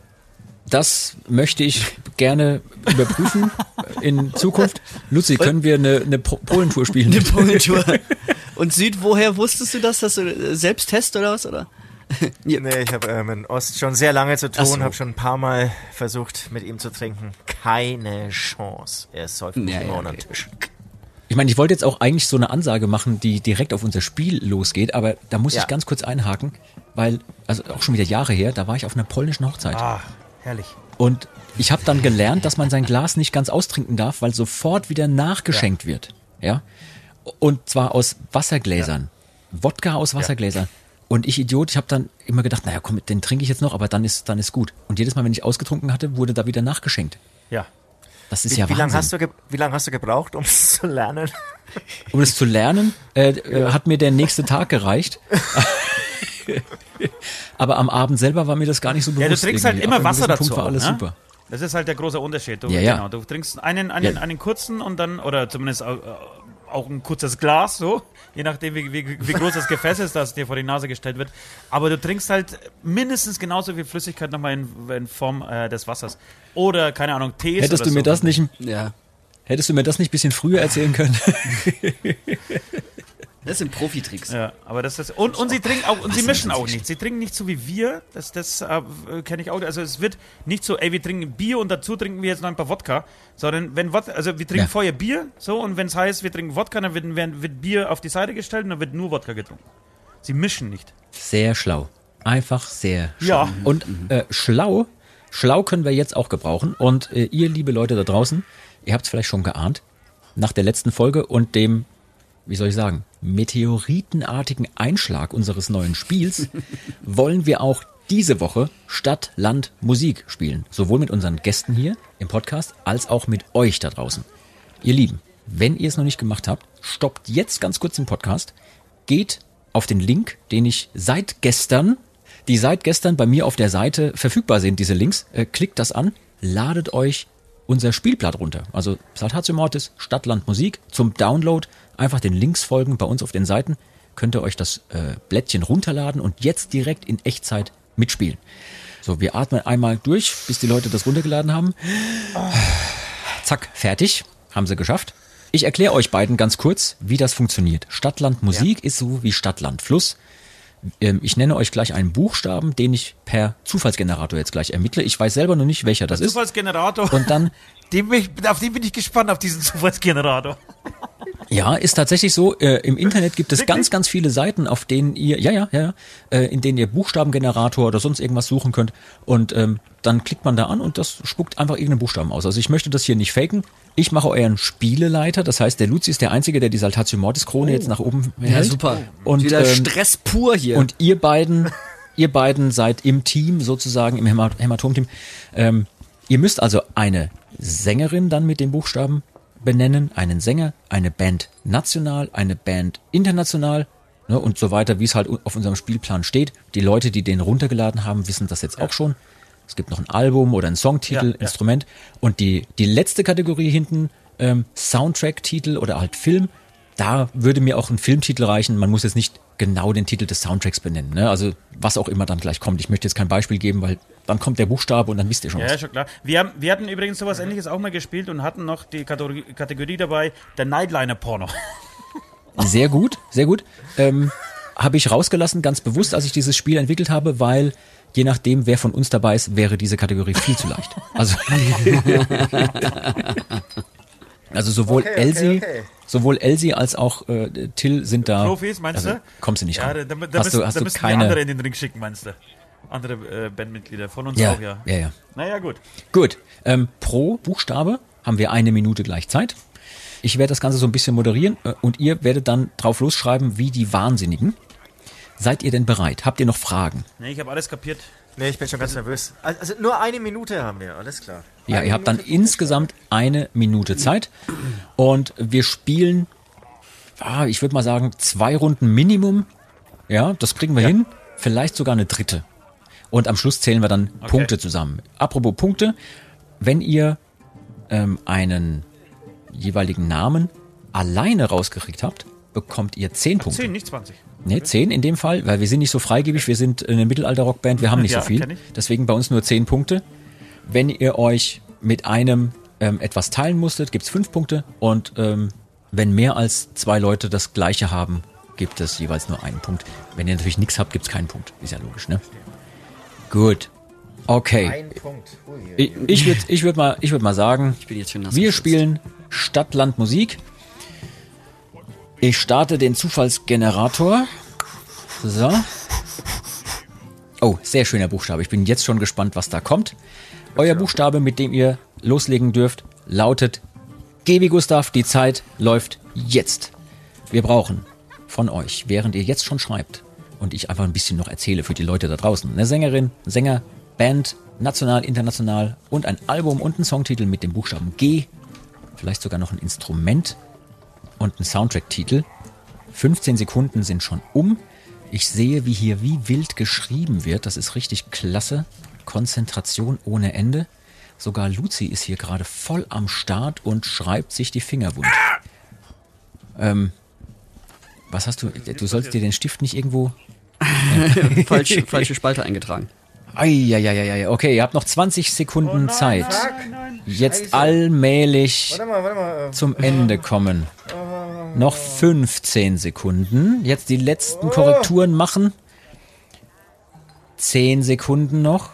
Das möchte ich gerne überprüfen in Zukunft. Luzi, können wir eine, eine Po- Polentour spielen? Eine Polentour. Und Süd, woher wusstest du das? Hast du äh, Selbsttest oder was? Oder? Ja. Nee, ich habe äh, mit Ost schon sehr lange zu Ach tun, so. habe schon ein paar Mal versucht, mit ihm zu trinken. Keine Chance. Er säuft mich Ja, immer ja, okay. Tisch. Ich meine, ich wollte jetzt auch eigentlich so eine Ansage machen, die direkt auf unser Spiel losgeht, aber da muss Ja. ich ganz kurz einhaken, weil, also auch schon wieder Jahre her, da war ich auf einer polnischen Hochzeit. Ah, herrlich. Und ich habe dann gelernt, dass man sein Glas nicht ganz austrinken darf, weil sofort wieder nachgeschenkt wird. Ja. Und zwar aus Wassergläsern. Wodka aus Wassergläsern. Und ich Idiot, ich habe dann immer gedacht, naja, komm, den trinke ich jetzt noch, aber dann ist, dann ist gut. Und jedes Mal, wenn ich ausgetrunken hatte, wurde da wieder nachgeschenkt. Ja. Das ist Wie, ja wie lange Wahnsinn. hast, du wie lang hast du gebraucht, um es zu lernen? Um das zu lernen, äh, äh, hat mir der nächste Tag gereicht. aber am Abend selber war mir das gar nicht so bewusst. Ja, du trinkst halt irgendwie. immer Ab einem Wasser dazu. Punkt war alles ne? super. Das ist halt der große Unterschied. Du, Ja, ja. Genau, du trinkst einen, einen, Ja. einen kurzen und dann, oder zumindest auch, auch ein kurzes Glas, so, je nachdem, wie, wie, wie groß das Gefäß ist, das dir vor die Nase gestellt wird. Aber du trinkst halt mindestens genauso viel Flüssigkeit nochmal in, in Form äh, des Wassers. Oder, keine Ahnung, Tees Hättest oder du mir so. das nicht, Ja. hättest du mir das nicht ein bisschen früher erzählen können? Das sind Profitricks. Ja, aber das ist und, und sie trinken auch und sie mischen auch nicht. Sie trinken nicht so wie wir. Das, das äh, kenne ich auch. Also es wird nicht so, ey, wir trinken Bier und dazu trinken wir jetzt noch ein paar Wodka, sondern wenn Wodka, also wir trinken Ja. vorher Bier, so und wenn es heißt, wir trinken Wodka, dann wird, wird, wird Bier auf die Seite gestellt und dann wird nur Wodka getrunken. Sie mischen nicht. Sehr schlau. Einfach sehr schlau. Ja. Und äh, schlau, schlau können wir jetzt auch gebrauchen. Und äh, ihr, liebe Leute da draußen, ihr habt es vielleicht schon geahnt, nach der letzten Folge und dem, wie soll ich sagen, meteoritenartigen Einschlag unseres neuen Spiels, wollen wir auch diese Woche Stadt, Land, Musik spielen. Sowohl mit unseren Gästen hier im Podcast als auch mit euch da draußen. Ihr Lieben, wenn ihr es noch nicht gemacht habt, stoppt jetzt ganz kurz den Podcast, geht auf den Link, den ich seit gestern, die seit gestern bei mir auf der Seite verfügbar sind, diese Links, äh, klickt das an, ladet euch unser Spielblatt runter. Also Saltatio Mortis, Stadtland Musik zum Download. Einfach den Links folgen bei uns auf den Seiten. Könnt ihr euch das äh, Blättchen runterladen und jetzt direkt in Echtzeit mitspielen. So, wir atmen einmal durch, bis die Leute das runtergeladen haben. Zack, fertig. Haben sie geschafft. Ich erkläre euch beiden ganz kurz, wie das funktioniert. Stadtland Musik ist so wie Stadtland Fluss. Ähm, Ich nenne euch gleich einen Buchstaben, den ich per Zufallsgenerator jetzt gleich ermittle. Ich weiß selber noch nicht, welcher das ist. Zufallsgenerator. Und dann, ich, auf den bin ich gespannt, auf diesen Zufallsgenerator. ja, ist tatsächlich so, äh, im Internet gibt es ganz, ganz viele Seiten, auf denen ihr, ja, ja, ja, ja, äh, in denen ihr Buchstabengenerator oder sonst irgendwas suchen könnt. Und ähm, dann klickt man da an und das spuckt einfach irgendeinen Buchstaben aus. Also ich möchte das hier nicht faken. Ich mache euren Spieleleiter. Das heißt, der Luzi ist der Einzige, der die Saltatio Mortis Krone jetzt nach oben Ja, hält. super. Und, Wieder ähm, Stress pur hier. Und ihr beiden, ihr beiden seid im Team sozusagen, im Häma- Hämatom-Team. Ähm, ihr müsst also eine Sängerin dann mit dem Buchstaben benennen, einen Sänger, eine Band national, eine Band international ne, und so weiter, wie es halt auf unserem Spielplan steht. Die Leute, die den runtergeladen haben, wissen das jetzt auch schon. Es gibt noch ein Album oder ein Songtitel, Ja, ja. Instrument. Und die, die letzte Kategorie hinten, ähm, Soundtrack-Titel oder halt Film, da würde mir auch ein Filmtitel reichen. Man muss jetzt nicht genau den Titel des Soundtracks benennen. Ne? Also was auch immer dann gleich kommt. Ich möchte jetzt kein Beispiel geben, weil dann kommt der Buchstabe und dann wisst ihr schon Ja, was. ja, schon klar. Wir, haben, wir hatten übrigens sowas ähnliches auch mal gespielt und hatten noch die Kategorie, Kategorie dabei, der Nightliner-Porno. Sehr gut, sehr gut. Ähm, habe ich rausgelassen, ganz bewusst, als ich dieses Spiel entwickelt habe, weil je nachdem, wer von uns dabei ist, wäre diese Kategorie viel zu leicht. Also, also sowohl Okay, okay, Elsie, okay. sowohl Elsie als auch äh, Till sind da. Profis, meinst also, du? Kommst du nicht Ja, ran. da, da, da hast müssen, du, hast da du wir andere keine. in den Ring schicken, meinst du? Andere äh, Bandmitglieder von uns Ja, auch, ja. ja, ja. Naja, gut. Gut. Ähm, pro Buchstabe haben wir eine Minute gleich Zeit. Ich werde das Ganze so ein bisschen moderieren äh, und ihr werdet dann drauf losschreiben, wie die Wahnsinnigen. Seid ihr denn bereit? Habt ihr noch Fragen? Nee, ich habe alles kapiert. Nee, ich bin schon ganz nervös. Also nur eine Minute haben wir, alles klar. Ja, Eine ihr habt dann Minute. insgesamt eine Minute Zeit und wir spielen, ah, ich würde mal sagen, zwei Runden Minimum. Ja, das kriegen wir hin. Vielleicht sogar eine dritte. Und am Schluss zählen wir dann Punkte zusammen. Apropos Punkte, wenn ihr ähm, einen jeweiligen Namen alleine rausgekriegt habt, bekommt ihr zehn Punkte. 10, nicht 20. Nee, zehn in dem Fall, weil wir sind nicht so freigebig, wir sind eine Mittelalter-Rockband, wir haben nicht Ja, so viel. Deswegen bei uns nur zehn Punkte. Wenn ihr euch mit einem ähm, etwas teilen musstet, gibt's fünf Punkte. Und ähm, wenn mehr als zwei Leute das gleiche haben, gibt es jeweils nur einen Punkt. Wenn ihr natürlich nichts habt, gibt's keinen Punkt. Ist ja logisch, ne? Gut. Okay. Ein Punkt. Ui, ui. Ich, ich würde ich würd mal, ich würd mal sagen, Ich bin jetzt schon nass wir geschwitzt. spielen Stadt, Land, Musik. Ich starte den Zufallsgenerator. So. Oh, sehr schöner Buchstabe. Ich bin jetzt schon gespannt, was da kommt. Euer Buchstabe, mit dem ihr loslegen dürft, lautet G wie Gustav. Die Zeit läuft jetzt. Wir brauchen von euch, während ihr jetzt schon schreibt und ich einfach ein bisschen noch erzähle für die Leute da draußen, eine Sängerin, Sänger, Band, national, international und ein Album und ein Songtitel mit dem Buchstaben G, vielleicht sogar noch ein Instrument und ein Soundtrack-Titel. 15 Sekunden sind schon um. Ich sehe, wie hier wie wild geschrieben wird. Das ist richtig klasse. Konzentration ohne Ende. Sogar Luzi ist hier gerade voll am Start und schreibt sich die Finger wund. Ähm, was hast du? Du sollst dir den Stift nicht irgendwo. falsche, falsche Spalte eingetragen. Eieieiei, okay, ihr habt noch 20 Sekunden Zeit. Jetzt allmählich Warte mal, warte mal. äh, zum Ende kommen. Noch 15 Sekunden. Jetzt die letzten Korrekturen machen. 10 Sekunden noch.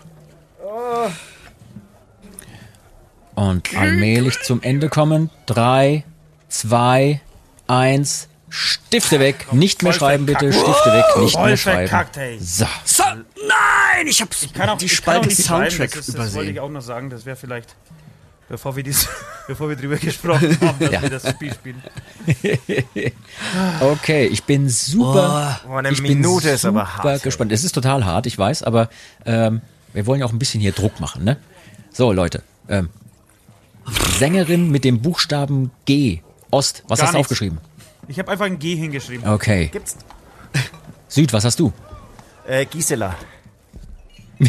Und allmählich zum Ende kommen. 3, 2, 1. Stifte weg. Nicht mehr Voll schreiben, bitte. verkackt. Stifte weg. Nicht Voll mehr schreiben. verkackt, ey. So. So, nein, ich hab Kann auch, die ich kann auch Spalte nicht schreiben, Soundtrack das, ist, das wollte übersehen. ich auch noch sagen, das wäre vielleicht, bevor wir, dies, bevor wir drüber gesprochen haben, dass Ja. wir das Spiel spielen. Okay, ich bin super. Oh, eine ich bin Minute ist aber super hart, ey. gespannt. Es ist total hart, ich weiß, aber ähm, wir wollen ja auch ein bisschen hier Druck machen, ne? So, Leute. Ähm, Sängerin mit dem Buchstaben G. Ost, was Gar hast du nichts. aufgeschrieben? Ich habe einfach ein G hingeschrieben. Okay. Gibt's? Süd, was hast du? Äh, Gisela.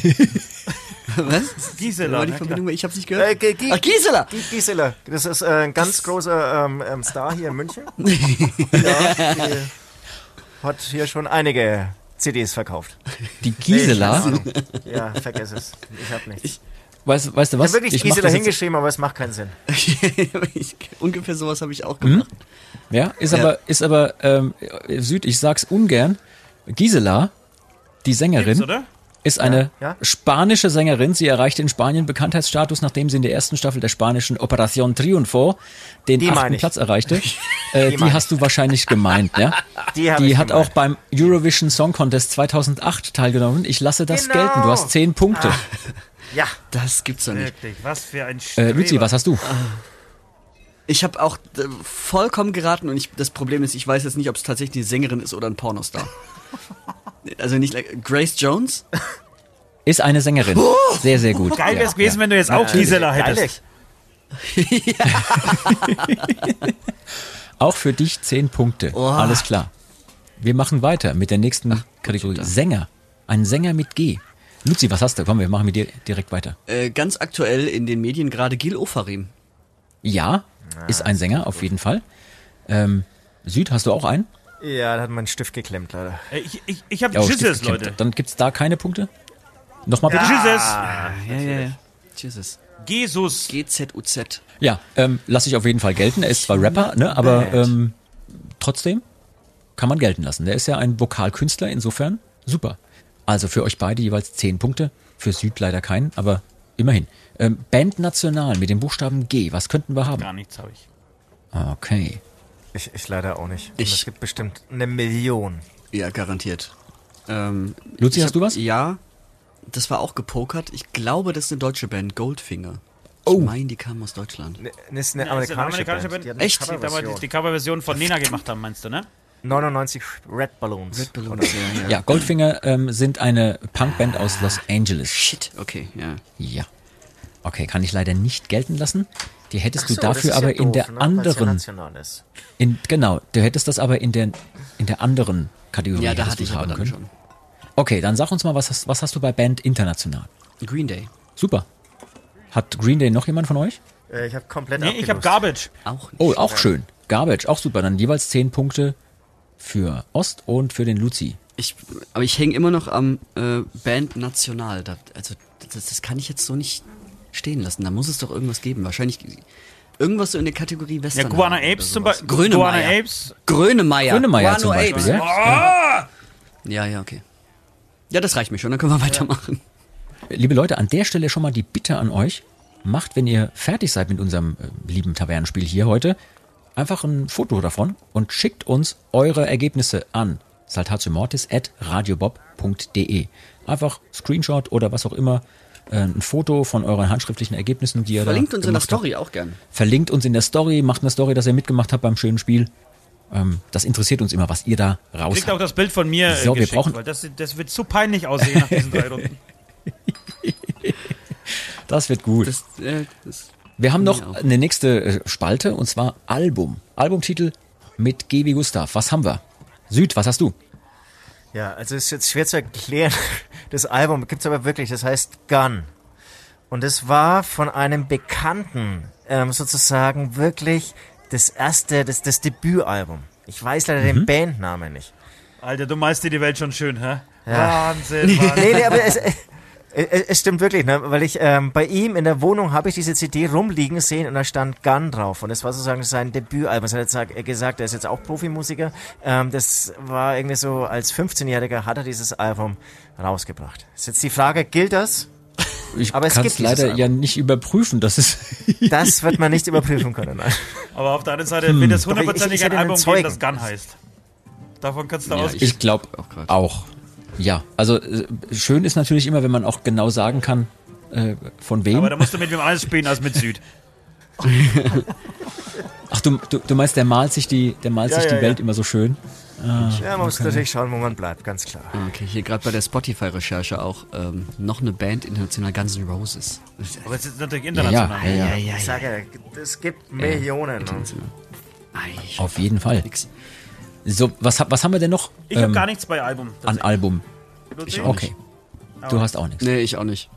Was? Gisela, War die. Verbindung, ich hab's nicht Äh, gehört. G G Ach, Gisela! G Gisela. Das ist äh, ein ganz großer ähm, ähm, Star hier in München. ja, die hat hier schon einige CDs verkauft. Die Nee, Gisela. Ahnung. Ja, vergiss es. Ich hab nichts. Ich weißt, weißt du was? wirklich Ich mach Gisela das jetzt- hingeschrieben, aber es macht keinen Sinn. Ungefähr sowas habe ich auch gemacht. Ja, ist Ja. aber, ist aber, ähm, Süd, ich sag's ungern. Gisela, die Sängerin, Gibt's, oder? ist eine Ja. spanische Sängerin. Sie erreichte in Spanien Bekanntheitsstatus, nachdem sie in der ersten Staffel der spanischen Operación Triunfo den Die achten. Platz erreichte. äh, die meine hast du wahrscheinlich gemeint, ja? Die, Die hat gemeint. auch beim Eurovision Song Contest 2008 teilgenommen. Ich lasse das Genau. gelten. Du hast zehn Punkte. Ja, Das gibt's doch nicht. Wirklich, was für ein Äh, Streber. Luzi, was hast du? Ich habe auch äh, vollkommen geraten und ich, das Problem ist, ich weiß jetzt nicht, ob es tatsächlich eine Sängerin ist oder ein Pornostar. also nicht like, Grace Jones? Ist eine Sängerin. Sehr, sehr gut. Geil wäre es Ja, gewesen, wenn du jetzt auch Gisela hättest. Geil. Auch für dich zehn Punkte. Oh. Alles klar. Wir machen weiter mit der nächsten Kategorie. Sänger. Ein Sänger mit G. Luzi, was hast du? Komm, wir machen mit dir direkt weiter. Äh, ganz aktuell in den Medien gerade Gil Ofarim. Ja, ist ein Sänger, auf jeden Fall. Ähm, Süd, hast du auch einen? Ja, da hat mein Stift geklemmt, leider. Äh, Ich, ich, ich habe Oh, Jesus, Stift geklemmt. Leute. Dann gibt's da keine Punkte? Nochmal bitte? Jesus. Ja, ja, ja. Jesus. Jesus. GZUZ. Ja, ähm, lasse ich auf jeden Fall gelten. Er ist zwar Rapper, ne, aber ähm, trotzdem kann man gelten lassen. Der ist ja ein Vokalkünstler, insofern super. Also für euch beide jeweils zehn Punkte, für Süd leider keinen, aber immerhin. Ähm, Band National mit dem Buchstaben G, was könnten wir haben? Gar nichts habe ich. Ah, Okay. Ich, ich leider auch nicht. Ich- es gibt bestimmt eine Million. Ja, garantiert. Ähm, Luzi, hast du was? Ja, das war auch gepokert. Ich glaube, das ist eine deutsche Band, Goldfinger. Oh. Ich meine, die kamen aus Deutschland. Ne- Das ist eine Ja, ist eine amerikanische, amerikanische Band. Band. Die Echt? Die die Coverversion von Nena gemacht haben, meinst du, ne? 99 Red Balloons. Red Balloons, ja, ja. Ja, Goldfinger ähm, sind eine Punkband aus Los Angeles. Shit, okay, ja. Ja. Okay, kann ich leider nicht gelten lassen. Die hättest du so, das dafür ist ja aber in doof, der ne? Ja anderen, ist. in, genau, du hättest das aber in der, in der anderen Kategorie Ja, da hatte ich aber haben dann können. schon. Okay, dann sag uns mal, was hast, was hast du bei Band International? Green Day. Super. Hat Green Day noch jemand von euch? Äh, ich habe komplett Nee, ich habe. Garbage. Auch nicht. Oh, auch schön. Garbage, auch super. Dann jeweils 10 Punkte für Ost und für den Luzi. Ich, aber ich hänge immer noch am äh, Band National. Da, also das, das kann ich jetzt so nicht stehen lassen. Da muss es doch irgendwas geben. Wahrscheinlich irgendwas so in der Kategorie Ja, Western. Guana Apes zum Beispiel. Guana Grönemeyer. Apes. Grönemeyer. Grönemeyer zum Beispiel, Apes. ja. Ja, ja, okay. Ja, das reicht mir schon. Dann können wir weitermachen. Liebe Leute, an der Stelle schon mal die Bitte an euch. Macht, wenn ihr fertig seid mit unserem äh, lieben Tavernenspiel hier heute, einfach ein Foto davon und schickt uns eure Ergebnisse an saltatiomortis.radiobob.de. Einfach Screenshot oder was auch immer, äh, ein Foto von euren handschriftlichen Ergebnissen, die ihr Verlinkt da uns in der gemacht habt. Story auch gern. Verlinkt uns in der Story, macht eine Story, dass ihr mitgemacht habt beim schönen Spiel. Ähm, das interessiert uns immer, was ihr da raus Kriegt auch das Bild von mir So, äh, wir geschickt, brauchen- weil das, das wird zu peinlich aussehen nach diesen drei Runden. Das wird gut. Das, äh, das Wir haben Ja. noch eine nächste äh, Spalte und zwar Album. Albumtitel mit G.B. Gustav. Was haben wir? Süd, was hast du? Ja, also ist jetzt schwer zu erklären. Das Album gibt's aber wirklich, das heißt Gun. Und es war von einem Bekannten ähm, sozusagen wirklich das erste, das, das Debütalbum. Ich weiß leider den Bandnamen nicht. Alter, du meinst dir die Welt schon schön, hä? Wahnsinn, Mann. Nee, nee, aber es, es, es stimmt wirklich, ne? weil ich ähm, bei ihm in der Wohnung habe ich diese CD rumliegen sehen und da stand Gun drauf und das war sozusagen sein Debütalbum. Das hat er er gesagt, er ist jetzt auch Profimusiker. Ähm, das war irgendwie so, als 15-Jähriger hat er dieses Album rausgebracht. Ist jetzt die Frage, gilt das? Ich Aber es kann gibt es leider ja nicht überprüfen. Das ist Das wird man nicht überprüfen können. Nein. Aber auf der anderen Seite es Doch, ich- hundertprozentig ein Album Zeugen. das Gun heißt. Davon kannst du Ja, ausgehen. Ich glaube auch grad. auch. Ja, also äh, schön ist natürlich immer, wenn man auch genau sagen kann, äh, von wem. Aber da musst du mit wem anders spielen als mit Süd. Ach, du, du, du meinst, der malt sich die, der malt Ja, sich ja, die Welt ja. immer so schön. Ja, man muss natürlich schauen, wo man bleibt, ganz klar. Ah, Okay, hier gerade bei der Spotify-Recherche auch ähm, noch eine Band international Guns N' Roses. Aber es ist natürlich Ja, international. ja, ja, ja, Ich sage ja, es gibt Millionen. ne? Auf jeden Fall. nix. So, was, hab- was haben wir denn noch Ich habe ähm, gar nichts bei Album. an Album? tatsächlich. Okay. Du hast auch nichts. Nee, ich auch nicht.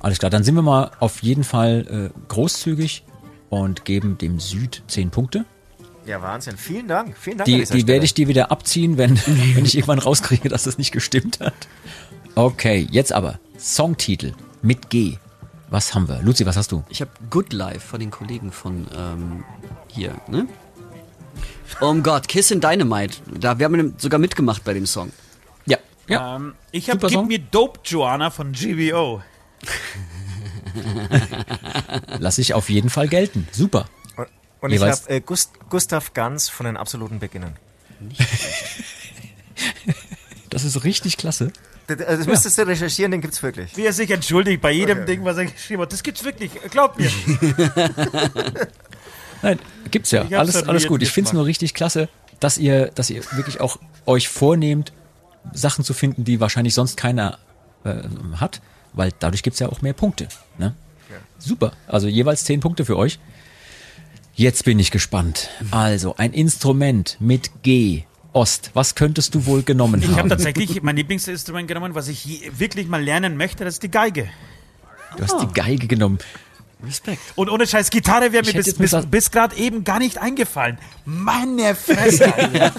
Alles klar, dann sind wir mal auf jeden Fall äh, großzügig und geben dem Süd 10 Punkte. Ja, Wahnsinn. Vielen Dank. Vielen Dank. an Die, die werde ich dir wieder abziehen, wenn, wenn ich irgendwann rauskriege, dass das nicht gestimmt hat. Okay, jetzt aber Songtitel mit G. Was haben wir? Luzi, was hast du? Ich habe Good Life von den Kollegen von ähm, hier, ne? Oh Gott, Kiss in Dynamite. Da, wir haben sogar mitgemacht bei dem Song. Ja. Ja. Ähm, ich habe Gib mir Dope Joanna von GBO. Lass ich auf jeden Fall gelten. Super. Und, und ich habe äh, Gust, Gustav Ganz von den absoluten Beginnern. Das ist richtig klasse. Das, also das müsstest du recherchieren, den gibt's wirklich. Wie er sich entschuldigt bei jedem Okay. Ding, was er geschrieben hat. Das gibt's wirklich. Glaubt mir. Nein, gibt's ja. Alles, alles gut. Ich find's gemacht. nur richtig klasse, dass ihr, dass ihr wirklich auch euch vornehmt, Sachen zu finden, die wahrscheinlich sonst keiner äh, hat, weil dadurch gibt's ja auch mehr Punkte. Ne? Super. Also jeweils 10 Punkte für euch. Jetzt bin ich gespannt. Also, ein Instrument mit G. Ost, was könntest du wohl genommen Ich habe haben? tatsächlich mein Lieblingsinstrument genommen, was ich wirklich mal lernen möchte, das ist die Geige. Du hast die Geige genommen. Respekt. Und ohne Scheiß Gitarre wäre mir bis, bis, bis gerade eben gar nicht eingefallen. Meine Fresse. Alter.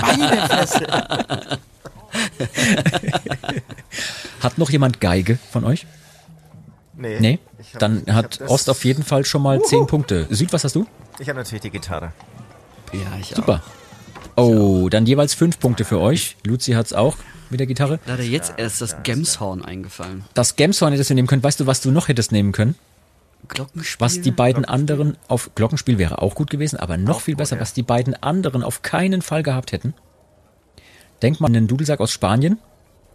Meine Fresse. Hat noch jemand Geige von euch? Nee. Nee? Hab- Dann hat Ost auf jeden Fall schon mal 10 Punkte. Süd, was hast du? Ich habe natürlich die Gitarre. Ja, ich Super. Oh, dann jeweils fünf Punkte für euch. Luzi hat's auch mit der Gitarre. auch. Leider jetzt erst das Gemshorn eingefallen. Das Gameshorn hättest du nehmen können. Weißt du, was du noch hättest nehmen können? Glockenspiel. Was die beiden anderen auf Glockenspiel wäre auch gut gewesen, aber noch viel besser, ja. was die beiden anderen auf keinen Fall gehabt hätten. Denk mal an den Dudelsack aus Spanien.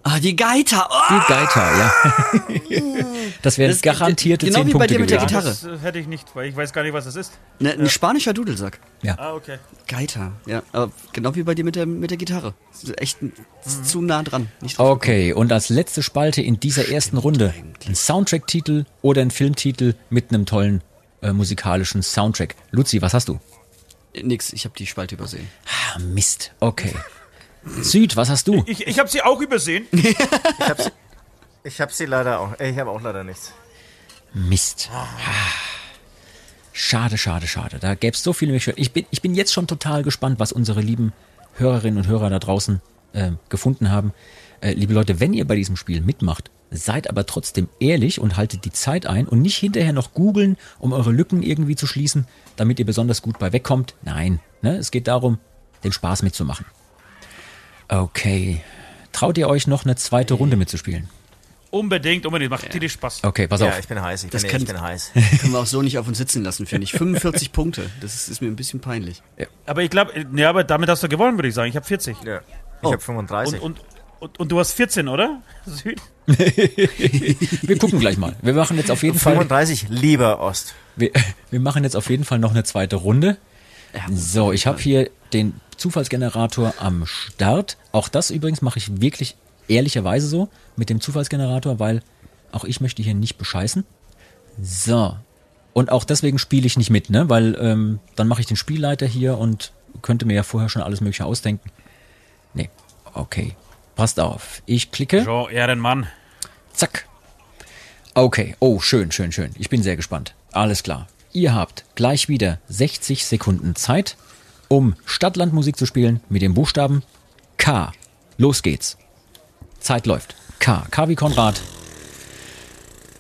Ah, die Gaita. Oh! Die Gaita, ja. das wären Das- garantierte genau zehn wie bei Punkte dir mit der. Gitarre. Das äh, hätte ich nicht, weil ich weiß gar nicht, was das ist. Ne, ein spanischer Dudelsack. Ah, okay. Gaita. Ja, aber genau wie bei dir mit der, mit der Gitarre. Das ist Echt ein- zu nah dran. Okay, und als letzte Spalte in dieser ersten Runde ein Soundtrack-Titel oder ein Filmtitel mit einem tollen äh, musikalischen Soundtrack. Luzi, was hast du? Nix, ich habe die Spalte übersehen. Ah, Mist. Okay. Süd, was hast du? Ich, ich habe sie auch übersehen. Ich habe sie, ich hab sie leider auch. Ich habe auch leider nichts. Mist. Ah. Schade, schade, schade. Da gäbe es so viele Möglichkeiten. Ich bin, ich bin jetzt schon total gespannt, was unsere lieben Hörerinnen und Hörer da draußen äh, gefunden haben. Äh, liebe Leute, wenn ihr bei diesem Spiel mitmacht, Seid aber trotzdem ehrlich und haltet die Zeit ein und nicht hinterher noch googeln, um eure Lücken irgendwie zu schließen, damit ihr besonders gut bei wegkommt. Nein, ne? es geht darum, den Spaß mitzumachen. Okay. Traut ihr euch noch eine zweite Runde mitzuspielen? Unbedingt, unbedingt. Macht tierisch Spaß. Okay, pass Ja, auf. ich bin heiß. Ich Das bin, kann- ich bin heiß. Können wir auch so nicht auf uns sitzen lassen, finde ich. 45 Punkte. Das ist, ist mir ein bisschen peinlich. Aber ich glaube, ja, aber damit hast du gewonnen, würde ich sagen. Ich habe 40. Ja. Ich Oh. habe 35. Und, und, und, und du hast 14, oder? Süd? Wir gucken gleich mal. Wir machen jetzt auf jeden Fall, 35, lieber Ost. wir, wir machen jetzt auf jeden Fall noch eine zweite Runde. So, ich habe hier den Zufallsgenerator am Start. Auch das übrigens mache ich wirklich ehrlicherweise so mit dem Zufallsgenerator, weil auch ich möchte hier nicht bescheißen. So. Und auch deswegen spiele ich nicht mit, ne? Weil ähm, dann mache ich den Spielleiter hier und könnte mir ja vorher schon alles Mögliche ausdenken. Nee. Okay. Passt auf. Ich klicke. Jean Ehrenmann. Zack. Okay. Oh, schön, schön, schön. Ich bin sehr gespannt. Alles klar. Ihr habt gleich wieder 60 Sekunden Zeit, um Stadtlandmusik zu spielen mit dem Buchstaben K. Los geht's. Zeit läuft. K. K wie Konrad.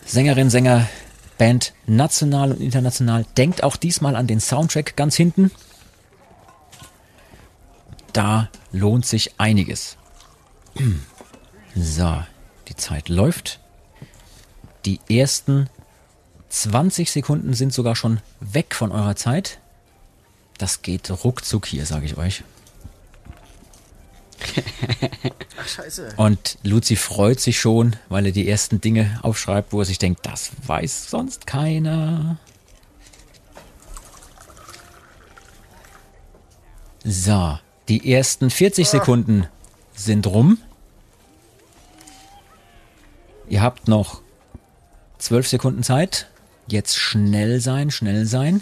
Sängerin, Sänger, Band national und international. Denkt auch diesmal an den Soundtrack ganz hinten. Da lohnt sich einiges. So, die Zeit läuft. Die ersten 20 Sekunden sind sogar schon weg von eurer Zeit. Das geht ruckzuck hier, sage ich euch. Ach, scheiße. Und Luzi freut sich schon, weil er die ersten Dinge aufschreibt, wo er sich denkt, das weiß sonst keiner. So, die ersten 40 Sekunden sind rum. Ihr habt noch 12 Sekunden Zeit. Jetzt schnell sein, schnell sein.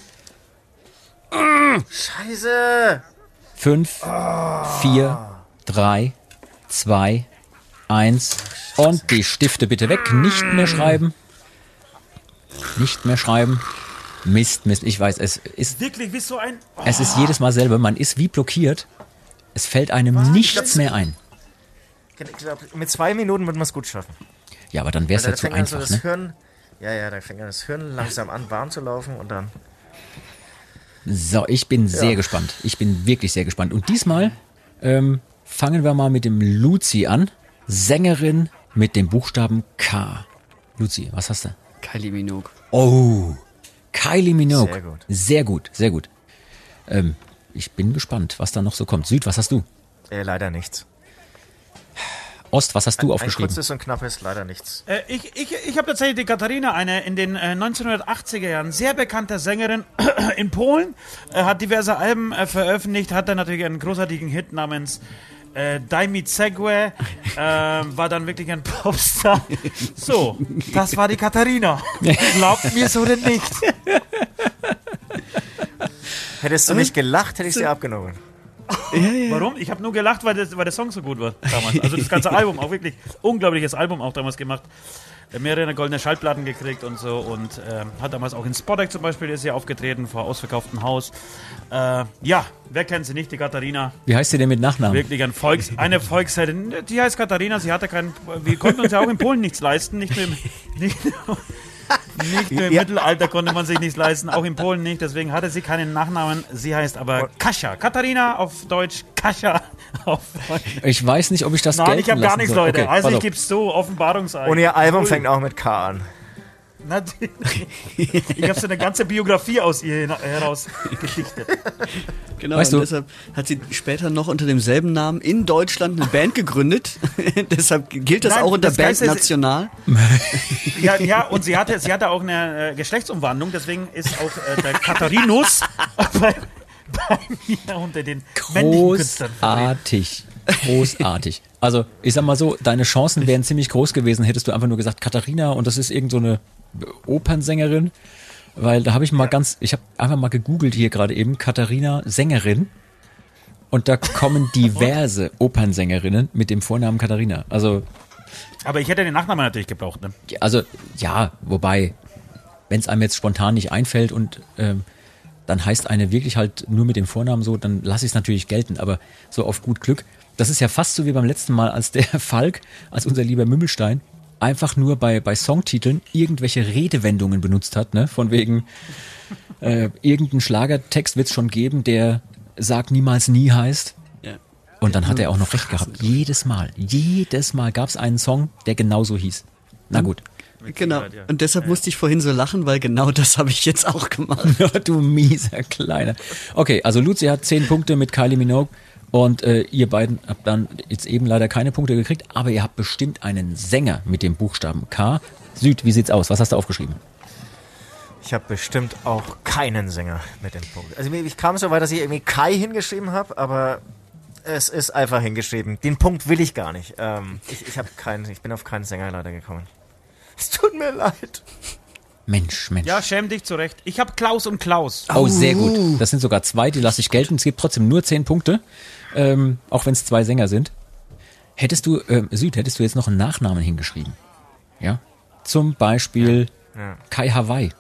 Scheiße. Fünf, vier, drei, zwei, eins und die Stifte bitte weg. Nicht mehr schreiben. Nicht mehr schreiben. Mist, Mist. Ich weiß, es ist, Wirklich, wie so ein. Oh, es ist jedes Mal selber. Man ist wie blockiert. Es fällt einem nichts mehr ein. Glaub, mit zwei Minuten wird man es gut schaffen. Ja, aber dann wäre es ja zu fängt dann so einfach, das ne? Hirn, ja, ja, da fängt dann das Hirn langsam an, warm zu laufen und dann. So, ich bin sehr gespannt. Ich bin wirklich sehr gespannt. Und diesmal ähm, fangen wir mal mit dem Luzi an. Sängerin mit dem Buchstaben K. Luzi, was hast du? Kylie Minogue. Oh, Kylie Minogue. Sehr gut. Sehr gut, sehr gut. Ähm, ich bin gespannt, was da noch so kommt. Süd, was hast du? Äh, leider nichts. Ost, was hast du Ein aufgeschrieben? kurzes und knappes, leider nichts. Äh, ich ich, ich habe tatsächlich die Katharina, eine in den äh, 1980er Jahren sehr bekannte Sängerin in Polen, äh, hat diverse Alben äh, veröffentlicht, hat dann natürlich einen großartigen Hit namens äh, Daj mi Segwe, äh, war dann wirklich ein Popstar. So, das war die Katharina. Glaubt mir so denn nicht. Hättest du nicht gelacht, hätte ich sie abgenommen. Warum? Ich habe nur gelacht, weil, das, weil der Song so gut war damals. Also das ganze Album, auch wirklich unglaubliches Album auch damals gemacht. Äh, Mehrere goldene Schallplatten gekriegt und so und ähm, hat damals auch in Spodek zum Beispiel ist sie aufgetreten vor ausverkauftem Haus. Äh, ja, wer kennt sie nicht? Die Katharina, Wie heißt sie denn mit Nachnamen? wirklich ein Volks, eine Volksheldin. Die heißt Katharina. Sie hatte keinen. Wir konnten uns ja auch in Polen nichts leisten, nicht nur im, nicht nur, nicht nur im Mittelalter konnte man sich nichts leisten, auch in Polen nicht. Deswegen hatte sie keinen Nachnamen. Sie heißt aber Kasia. Katharina auf Deutsch, Kasia auf Deutsch. Ich weiß nicht, ob ich das Nein, gelten ich habe gar nichts, soll. Leute. Okay, also ich gebe es so, Offenbarungseid. Und ihr Album fängt auch mit K an. Natürlich. Ich habe so eine ganze Biografie aus ihr heraus gedichtet. Genau, Weißt und du- deshalb hat sie später noch unter demselben Namen in Deutschland eine Band gegründet. deshalb gilt das Nein, auch unter das Band National. Ja, ja, und sie hatte, sie hatte auch eine äh, Geschlechtsumwandlung, deswegen ist auch äh, der Katharinus bei, bei mir unter den. Großartig. Großartig. Also, ich sag mal so, deine Chancen wären ziemlich groß gewesen, hättest du einfach nur gesagt, Katharina, und das ist irgend so eine Opernsängerin. Weil da habe ich mal ganz, ich habe einfach mal gegoogelt hier gerade eben, Katharina Sängerin. Und da kommen diverse Opernsängerinnen mit dem Vornamen Katharina. Also, Aber ich hätte den Nachnamen natürlich gebraucht. Ne? also ja, wobei, wenn es einem jetzt spontan nicht einfällt und ähm, dann heißt eine wirklich halt nur mit dem Vornamen so, dann lasse ich es natürlich gelten, aber so auf gut Glück. Das ist ja fast so wie beim letzten Mal, als der Falk, als unser lieber Mümmelstein, einfach nur bei, bei Songtiteln irgendwelche Redewendungen benutzt hat, ne? Von wegen, äh, irgendein Schlagertext wird es schon geben, der sagt niemals nie heißt. Ja. Und dann hat er auch noch recht gehabt. Jedes Mal, jedes Mal gab es einen Song, der genauso hieß. Na gut. Genau. Und deshalb musste ich vorhin so lachen, weil genau das habe ich jetzt auch gemacht. du mieser Kleiner. Okay, also Luzi hat 10 Punkte mit Kylie Minogue und äh, ihr beiden habt dann jetzt eben leider keine Punkte gekriegt, aber ihr habt bestimmt einen Sänger mit dem Buchstaben K. Süd, wie sieht's aus? Was hast du aufgeschrieben? Ich habe bestimmt auch keinen Sänger mit dem Punkt. Also ich kam so weit, dass ich irgendwie Kai hingeschrieben habe, aber es ist einfach hingeschrieben. Den Punkt will ich gar nicht. Ähm, ich ich habe keinen, ich bin auf keinen Sänger leider gekommen. Es tut mir leid. Mensch, Mensch. Ja, schäm dich zurecht. Ich habe Klaus und Klaus. Oh, sehr gut. Das sind sogar zwei, die lasse ich gelten. Es gibt trotzdem nur 10 Punkte, ähm, auch wenn es zwei Sänger sind. Hättest du, ähm, Süd, hättest du jetzt noch einen Nachnamen hingeschrieben? Ja? Zum Beispiel Ja. Kai Hawaii.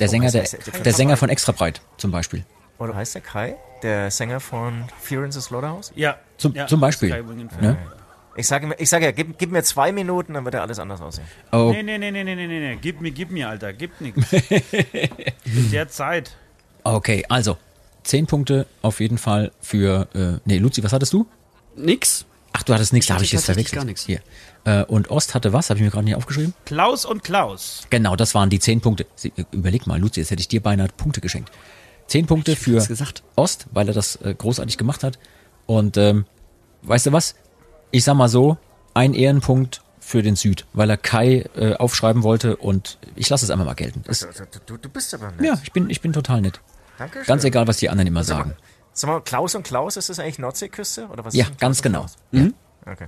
Der Sänger, heißt der, der- der- der Sänger von Extrabreit zum Beispiel. Oder heißt der Kai? Der Sänger von Fear in the Slaughterhouse? Ja. Zum, ja, zum Beispiel. Ne? Ich sage, mir- ich sage ja, gib, gib mir zwei Minuten, dann wird ja alles anders aussehen. Oh, Nee, nee, nee, nee, nee, nee, nee, nee. Gib mir, gib mir, Alter. Gib nix. In der Zeit. okay, also 10 Punkte auf jeden Fall für. Äh, nee, Luzi, was hattest du? Nix. Ach, du hattest nichts, Ich da habe ich jetzt verwechselt. gar Hier. Äh, und Ost hatte was? Habe ich mir gerade nicht aufgeschrieben? Klaus und Klaus. Genau, das waren die 10 Punkte. Sie, äh, überleg mal, Luzi, jetzt hätte ich dir beinahe Punkte geschenkt. 10 Punkte für. Ost, weil er das äh, großartig gemacht hat. Und ähm, weißt du was? Ich sag mal so, ein Ehrenpunkt für den Süd, weil er Kai äh, aufschreiben wollte und ich lasse es einmal mal gelten. Ist, Du, du, du bist aber nett. ja, ich bin, ich bin total nett. Danke Ganz egal, was die anderen immer Sag sagen. sag mal, Klaus und Klaus, ist das eigentlich Nordseeküste? Oder was Ja, ganz genau. und Klaus? Okay.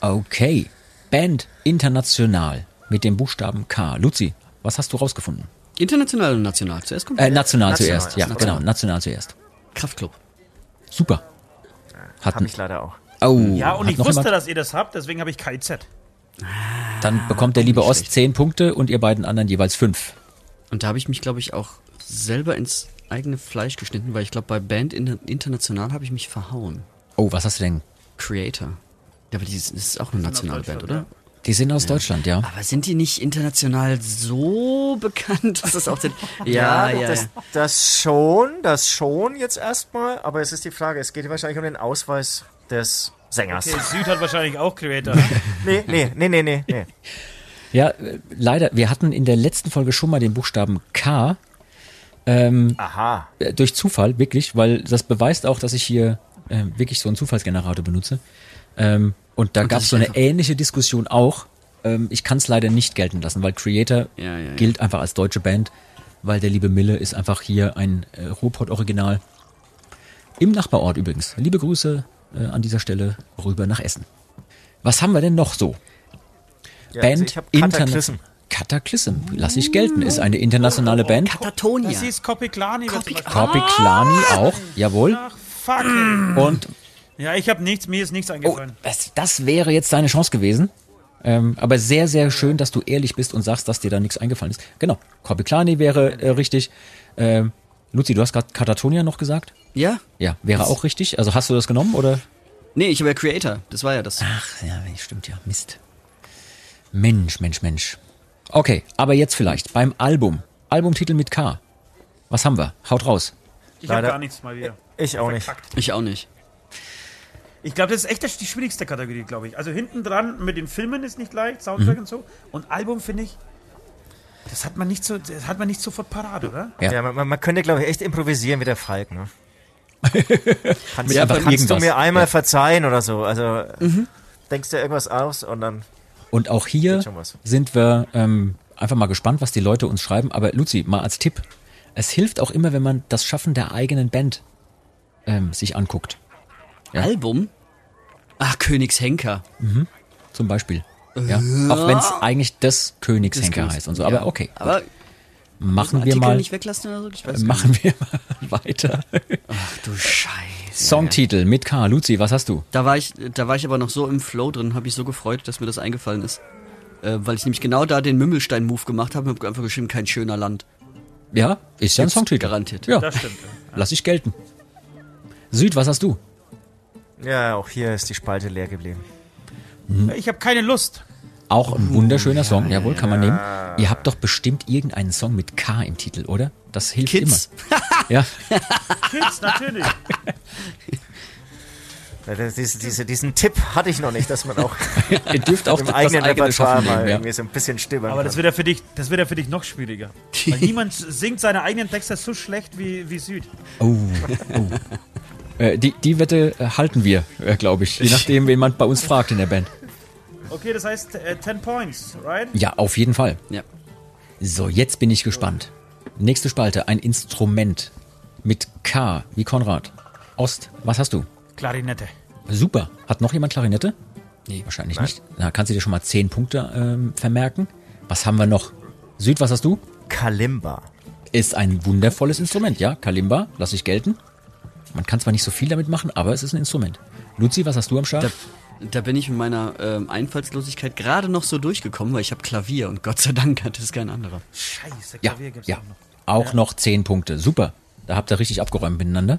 Okay. Band international mit dem Buchstaben K. Luzi, was hast du rausgefunden? International und national. Zuerst kommt Äh, national, National, zuerst. Ja, national. genau, national zuerst. Kraftclub. Super. Hat, Habe ich leider auch. oh, Ja, und ich wusste, jemand? dass ihr das habt, deswegen habe ich KZ. Dann bekommt der liebe Ost 10 Punkte und ihr beiden anderen jeweils 5. Und da habe ich mich, glaube ich, auch selber ins eigene Fleisch geschnitten, weil ich glaube, bei Band in, International habe ich mich verhauen. Oh, was hast du denn? Creator. Ja, aber die ist, das ist auch eine nationale Band, oder? Die sind aus Deutschland, ja. Aber sind die nicht international so bekannt, dass das auch den. Ja, ja, das, ja. das schon, das schon jetzt erstmal, aber es ist die Frage, es geht wahrscheinlich um den Ausweis des Sängers. Okay, Süd hat wahrscheinlich auch Creator. Nee, nee, nee, nee, nee, nee. Ja, äh, leider, wir hatten in der letzten Folge schon mal den Buchstaben K. Ähm, Aha. äh, durch Zufall, wirklich, weil das beweist auch, dass ich hier äh, wirklich so einen Zufallsgenerator benutze. Ähm, und da gab es so eine ähnliche Diskussion auch. Ähm, ich kann es leider nicht gelten lassen, weil Creator Ja, ja, ja. gilt einfach als deutsche Band, weil der liebe Mille ist einfach hier ein äh, Ruhrpott-Original. Im Nachbarort übrigens. Liebe Grüße äh, an dieser Stelle rüber nach Essen. Was haben wir denn noch so? Ja, Band also ich hab Interna- Cataclysm. Lass ich gelten, ist eine internationale Band. Katatonia. Das ist Kopiklani. wird zum Kopi- Beispiel- Korpiklani auch, jawohl. Ach. Und Ja, ich habe nichts, mir ist nichts oh, eingefallen. das, das wäre jetzt deine Chance gewesen. Ähm, aber sehr, sehr schön, dass du ehrlich bist und sagst, dass dir da nichts eingefallen ist. Genau, Korpiklani wäre äh, richtig. Ähm, Luzi, du hast gerade Katatonia noch gesagt? Ja? Ja, wäre auch richtig. Also hast du das genommen oder? Nee, ich habe ja Creator. Das war ja das. Ach, ja, stimmt ja. Mist. Mensch, Mensch, Mensch. Okay, aber jetzt vielleicht beim Album. Albumtitel mit K. Was haben wir? Haut raus. Ich habe gar nichts mal wieder. Ich auch nicht. Ich auch nicht. Ich glaube, das ist echt die schwierigste Kategorie, glaube ich. Also hinten dran mit den Filmen ist nicht leicht, Soundtrack und so. Und Album finde ich, das hat man nicht so, das hat man nicht sofort parat, oder? Ja. Ja, man, man könnte, glaube ich, echt improvisieren wie der Falk, ne? kannst einfach kannst du mir einmal Ja. verzeihen oder so? Also denkst dir irgendwas aus und dann. Und auch hier sind wir ähm, einfach mal gespannt, was die Leute uns schreiben. Aber Luzi, mal als Tipp. Es hilft auch immer, wenn man das Schaffen der eigenen Band ähm, sich anguckt. Ja. Album? Ach, Königshenker. Zum Beispiel. Ja. Auch wenn es eigentlich das Königshenker Königs- heißt und so. ja. Aber okay, Aber machen wir Artikel mal, nicht weglassen oder so? Ich weiß machen wir mal weiter. Ach du Scheiße. Songtitel mit K. Luzi, was hast du? Da war ich, da war ich aber noch so im Flow drin, habe ich so gefreut, dass mir das eingefallen ist. Äh, weil ich nämlich genau da den Mümmelstein-Move gemacht habe und hab einfach geschrieben, kein schöner Land. Ja, ist ja ein Songtitel. garantiert. Ja, Das stimmt. Ja. lass ich gelten. Süd, was hast du? Ja, auch hier ist die Spalte leer geblieben. Ich habe keine Lust. Auch ein wunderschöner Song, jawohl, kann man nehmen. Ihr habt doch bestimmt irgendeinen Song mit K im Titel, oder? Das hilft Kids. immer. Ja, Kids, natürlich. Diese, diese, diesen Tipp hatte ich noch nicht, dass man auch ihr dürft auch im das eigenen eigene Repertoire mal nehmen. Ja. irgendwie so ein bisschen stöbern Aber kann. das wird ja für dich, das wird ja für dich noch schwieriger. Weil niemand singt seine eigenen Texte so schlecht wie, wie Süd. Oh, oh. Äh, die, die Wette äh, halten wir, äh, glaube ich. Je nachdem, wen man bei uns fragt in der Band. Okay, das heißt äh, 10 Points, right? Ja, auf jeden Fall. Ja. So, jetzt bin ich gespannt. Nächste Spalte, ein Instrument mit K, wie Konrad. Ost, was hast du? Klarinette. Super. Hat noch jemand Klarinette? Nee, wahrscheinlich nicht. Na, kannst du dir schon mal 10 Punkte ähm, vermerken. Was haben wir noch? Süd, was hast du? Kalimba. Ist ein wundervolles Instrument, ja. Kalimba, lass ich gelten. Man kann zwar nicht so viel damit machen, aber es ist ein Instrument. Luzi, was hast du am Start? Da, bin ich mit meiner ähm, Einfallslosigkeit gerade noch so durchgekommen, weil ich habe Klavier und Gott sei Dank hat es kein anderer. Scheiße, Ja, Klavier gibt's ja. auch noch. Auch noch 10 Punkte. Super. Da habt ihr richtig abgeräumt miteinander.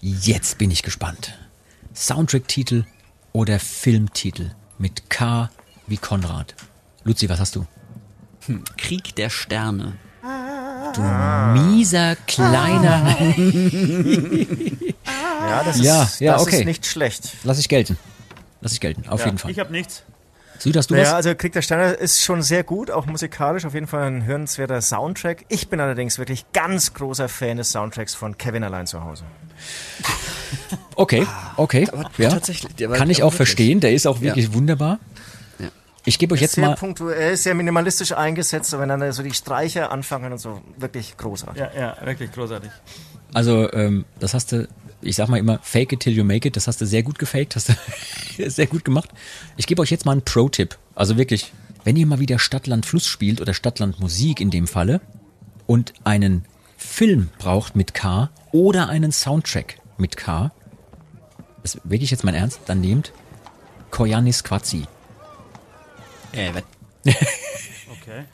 Jetzt bin ich gespannt. Soundtrack-Titel oder Filmtitel mit K wie Konrad. Luzi, was hast du? Krieg der Sterne. Mieser kleiner. Ja, das, Ja, ist, ja, das okay. ist nicht schlecht. Lass ich gelten. Lass ich gelten, auf Ja, jeden Fall. Ich hab nichts. Süd, hast du Naja, was? also Krieg der Sterne ist schon sehr gut, auch musikalisch, auf jeden Fall ein hörenswerter Soundtrack. Ich bin allerdings wirklich ganz großer Fan des Soundtracks von Kevin allein zu Hause. Okay, okay. Ja. tatsächlich, Kann ich aber auch wirklich. verstehen. Der ist auch wirklich wunderbar. Ja. Ich gebe euch jetzt sehr mal. punktuell, sehr minimalistisch eingesetzt, aber wenn dann so die Streicher anfangen und so, wirklich großartig. Ja, ja, wirklich großartig. Also, ähm, das hast du, ich sag mal immer, fake it till you make it. Das hast du sehr gut gefaked, hast du sehr gut gemacht. Ich gebe euch jetzt mal einen Pro-Tipp. Also wirklich, wenn ihr mal wieder Stadtland Fluss spielt oder Stadtland Musik in dem Falle und einen Film braucht mit K oder einen Soundtrack mit K, das ist wirklich jetzt mein Ernst, dann nehmt Koyanis Quatsi. Äh, was? Okay.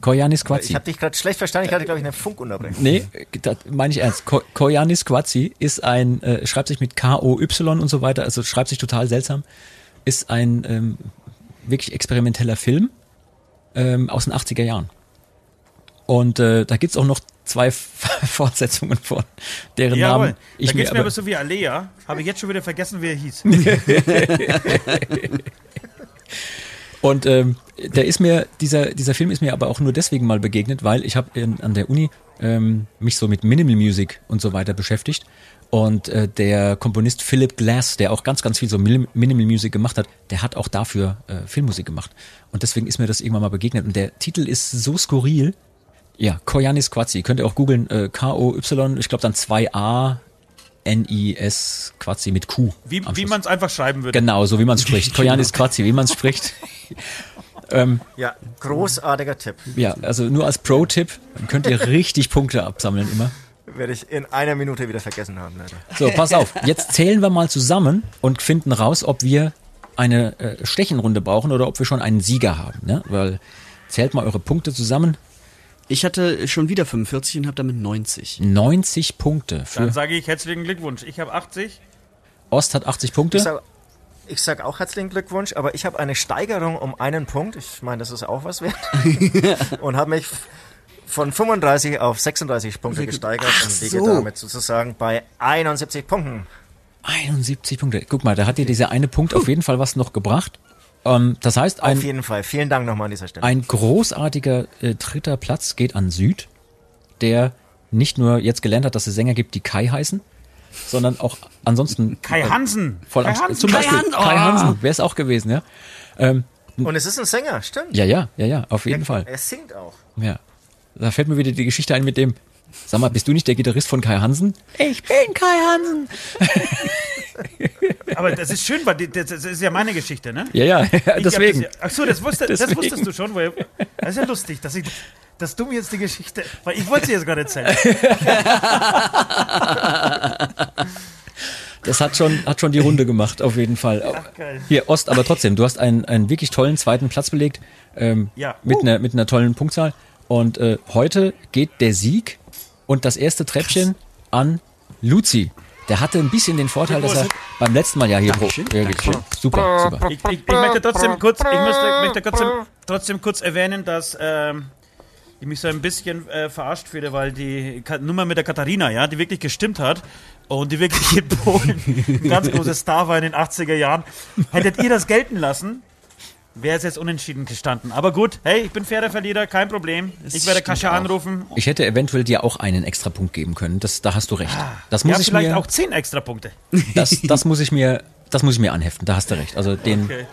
Koyanis Quatsi. Ich habe dich gerade schlecht verstanden, ich hatte, glaube ich, eine Funkunterbrechung. Nee, das meine ich ernst. Ko Koyanis Quatsi ist ein, äh, schreibt sich mit K-O-Y und so weiter, also schreibt sich total seltsam, ist ein ähm, wirklich experimenteller Film ähm, aus den 80er Jahren. Und äh, da gibt's auch noch zwei Fortsetzungen von, deren Jawohl. Namen ich da mir geht's mir aber aber, so wie Alea. Habe ich jetzt schon wieder vergessen, wie er hieß. Und ähm, der ist mir, dieser, dieser Film ist mir aber auch nur deswegen mal begegnet, weil ich habe an der Uni ähm, mich so mit Minimal Music und so weiter beschäftigt. Und äh, der Komponist Philip Glass, der auch ganz, ganz viel so Minim- Minimal Music gemacht hat, der hat auch dafür äh, Filmmusik gemacht. Und deswegen ist mir das irgendwann mal begegnet. Und der Titel ist so skurril. Ja, Koyanis Quatsi. Könnt ihr auch googeln. Äh, K-O-Y, ich glaube dann 2A, N-I-S Quatsi mit Q. Wie, wie man es einfach schreiben würde. Genau, so wie man es spricht. Koyanis Quatsi, wie man es spricht. Ja, großartiger Tipp. Ja, also nur als Pro-Tipp, dann könnt ihr richtig Punkte absammeln immer. Werde ich in einer Minute wieder vergessen haben, leider. So, pass auf. Jetzt zählen wir mal zusammen und finden raus, ob wir eine äh, Stechenrunde brauchen oder ob wir schon einen Sieger haben. Ne? Weil zählt mal eure Punkte zusammen. Ich hatte schon wieder 45 und habe damit 90. 90 Punkte Dann für sage ich herzlichen Glückwunsch. Ich habe 80. Ost hat 80 Ich Punkte. sage ich sag auch herzlichen Glückwunsch, aber ich habe eine Steigerung um einen Punkt. Ich meine, das ist auch was wert. und habe mich von 35 auf 36 Punkte gesteigert und liege so. damit sozusagen bei 71 Punkten. 71 Punkte. Guck mal, da hat dir dieser eine Punkt auf jeden Fall was noch gebracht. Ähm, das heißt, Auf ein, jeden Fall. Vielen Dank nochmal an dieser Stelle. ein großartiger äh, dritter Platz geht an Süd, der nicht nur jetzt gelernt hat, dass es Sänger gibt, die Kai heißen, sondern auch ansonsten Kai Hansen. voll Kai am, Hansen. zum Beispiel Hansen, Kai oh. Hansen, wäre es auch gewesen, ja. und es ist ein Sänger, stimmt. Ja, ja, ja, ja, auf jeden er, Fall. Er singt auch. Ja. Da fällt mir wieder die Geschichte ein mit dem, sag mal, bist du nicht der Gitarrist von Kai Hansen? Ich bin Kai Hansen. Aber das ist schön, weil das das ist ja meine Geschichte, ne? Ja, ja, Ich deswegen. Das ja, ach so, das, wusste, das Deswegen. wusstest du schon. Weil, das ist ja lustig, dass, ich, dass du mir jetzt die Geschichte. Weil ich wollte sie jetzt gerade erzählen. Das hat schon, hat schon die Runde gemacht, auf jeden Fall. geil. Hier, Ost, aber trotzdem, du hast einen, einen wirklich tollen zweiten Platz belegt, ähm, Ja. mit, Uh. einer, mit einer tollen Punktzahl. Und äh, heute geht der Sieg und das erste Treppchen an Luzi. Der hatte ein bisschen den Vorteil, dass er, beim letzten Mal ja hier. Pro, Dankeschön, ja, Dankeschön. super, super. Ich, ich, ich möchte trotzdem kurz, ich möchte, möchte trotzdem, trotzdem kurz erwähnen, dass ähm, ich mich so ein bisschen äh, verarscht fühle, weil die Ka Nummer mit der Katharina, ja, die wirklich gestimmt hat und die wirklich in Polen ein ganz großer Star war in den 80er Jahren. Hättet ihr das gelten lassen, wäre es jetzt unentschieden gestanden. Aber gut, hey, ich bin fairer Verlierer, kein Problem. Ich werde Kascha anrufen. Ich hätte eventuell dir auch einen extra Punkt geben können. Das, da hast du recht. Das muss Ah. Ja, ich vielleicht mir, auch zehn extra Punkte. das, das muss ich mir, das muss ich mir anheften. Da hast du recht. Also den, Okay.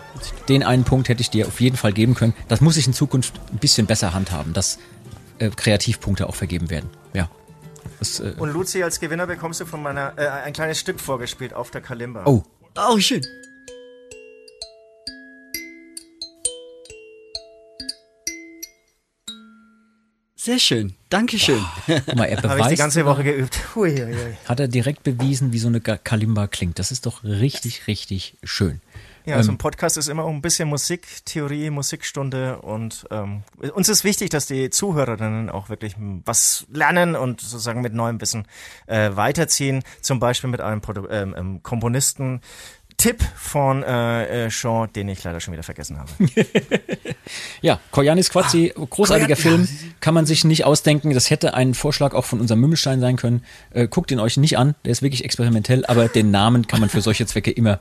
den einen Punkt hätte ich dir auf jeden Fall geben können. Das muss ich in Zukunft ein bisschen besser handhaben, dass äh, Kreativpunkte auch vergeben werden. Ja. Das, äh, Und Luzi, als Gewinner bekommst du von meiner äh, ein kleines Stück vorgespielt auf der Kalimba. oh, Oh, schön. Sehr schön. Dankeschön. guck mal, er Habe ich die beweist, ganze Woche geübt. Hui, hui, hui. hat er direkt bewiesen, wie so eine Kalimba klingt. Das ist doch richtig, richtig schön. Ja, so ein Podcast ist immer auch ein bisschen Musiktheorie, Musikstunde und ähm, uns ist wichtig, dass die Zuhörerinnen auch wirklich was lernen und sozusagen mit neuem Wissen äh, weiterziehen. Zum Beispiel mit einem Produ ähm, ähm, Komponisten. Tipp von äh, äh, Sean, den ich leider schon wieder vergessen habe. Ja, Koyanis Quatzi, großartiger Koyan- Film, kann man sich nicht ausdenken. Das hätte ein Vorschlag auch von unserem Mümmelstein sein können. Äh, guckt ihn euch nicht an, der ist wirklich experimentell, aber den Namen kann man für solche Zwecke immer,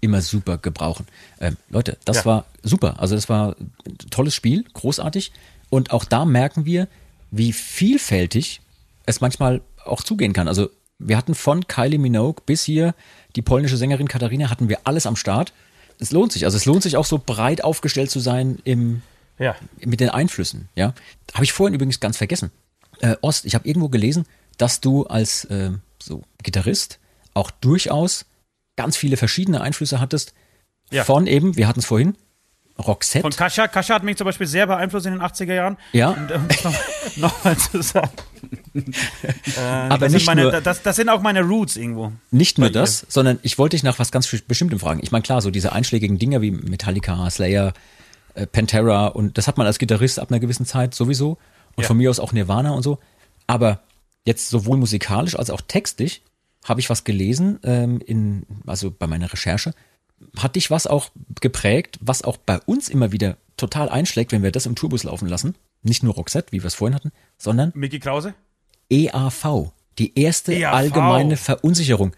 immer super gebrauchen. Ähm, Leute, das Ja. war super. Also das war ein tolles Spiel, großartig. Und auch da merken wir, wie vielfältig es manchmal auch zugehen kann. Also wir hatten von Kylie Minogue bis hier die polnische Sängerin Katharina, hatten wir alles am Start. Es lohnt sich. Also es lohnt sich auch so breit aufgestellt zu sein im, Ja. mit den Einflüssen, ja. Habe ich vorhin übrigens ganz vergessen. Äh, Ost, ich habe irgendwo gelesen, dass du als äh, so Gitarrist auch durchaus ganz viele verschiedene Einflüsse hattest. Ja. Von eben, wir hatten es vorhin, Roxette. Von Kascha. Kascha hat mich zum Beispiel sehr beeinflusst in den 80er Jahren. Ja. Und, um das noch, noch zu sagen. Äh, Aber das, nicht sind meine, nur- das, das sind auch meine Roots irgendwo. Nicht nur das, sondern ich wollte dich nach was ganz Bestimmtem fragen. Ich meine, klar, so diese einschlägigen Dinger wie Metallica, Slayer, äh, Pantera und das hat man als Gitarrist ab einer gewissen Zeit sowieso und Ja. von mir aus auch Nirvana und so. Aber jetzt sowohl musikalisch als auch textlich habe ich was gelesen, ähm, in, also bei meiner Recherche. Hat dich was auch geprägt, was auch bei uns immer wieder total einschlägt, wenn wir das im Tourbus laufen lassen? Nicht nur Roxette, wie wir es vorhin hatten, sondern Mickey Krause? EAV, die erste EAV. allgemeine Verunsicherung.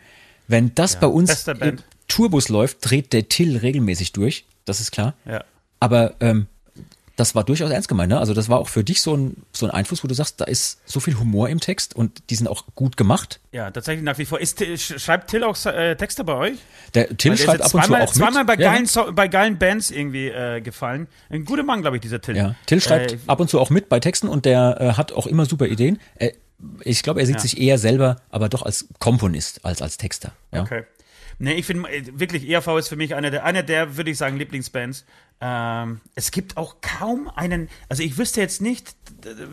Wenn das bei uns im. Tourbus läuft, dreht der Till regelmäßig durch, das ist klar. Ja. Aber ähm, das war durchaus ernst gemeint, ne? Also das war auch für dich so ein, so ein Einfluss, wo du sagst, da ist so viel Humor im Text und die sind auch gut gemacht. Ja, tatsächlich nach wie vor. Ist, sch- schreibt Till auch äh, Texte bei euch? Der Till schreibt ab und zu zweimal, auch mit. zweimal bei, Ja, geilen so bei geilen Bands irgendwie äh, gefallen. Ein guter Mann, glaube ich, dieser Till. Ja, Till schreibt Äh, ab und zu auch mit bei Texten und der äh, hat auch immer super Ideen. Ich glaube, er sieht Ja. sich eher selber, aber doch als Komponist als als Texter. Ja. Okay. Nee, ich finde äh, wirklich, ERV ist für mich eine der, eine der, würde ich sagen, Lieblingsbands. Ähm, es gibt auch kaum einen, also ich wüsste jetzt nicht,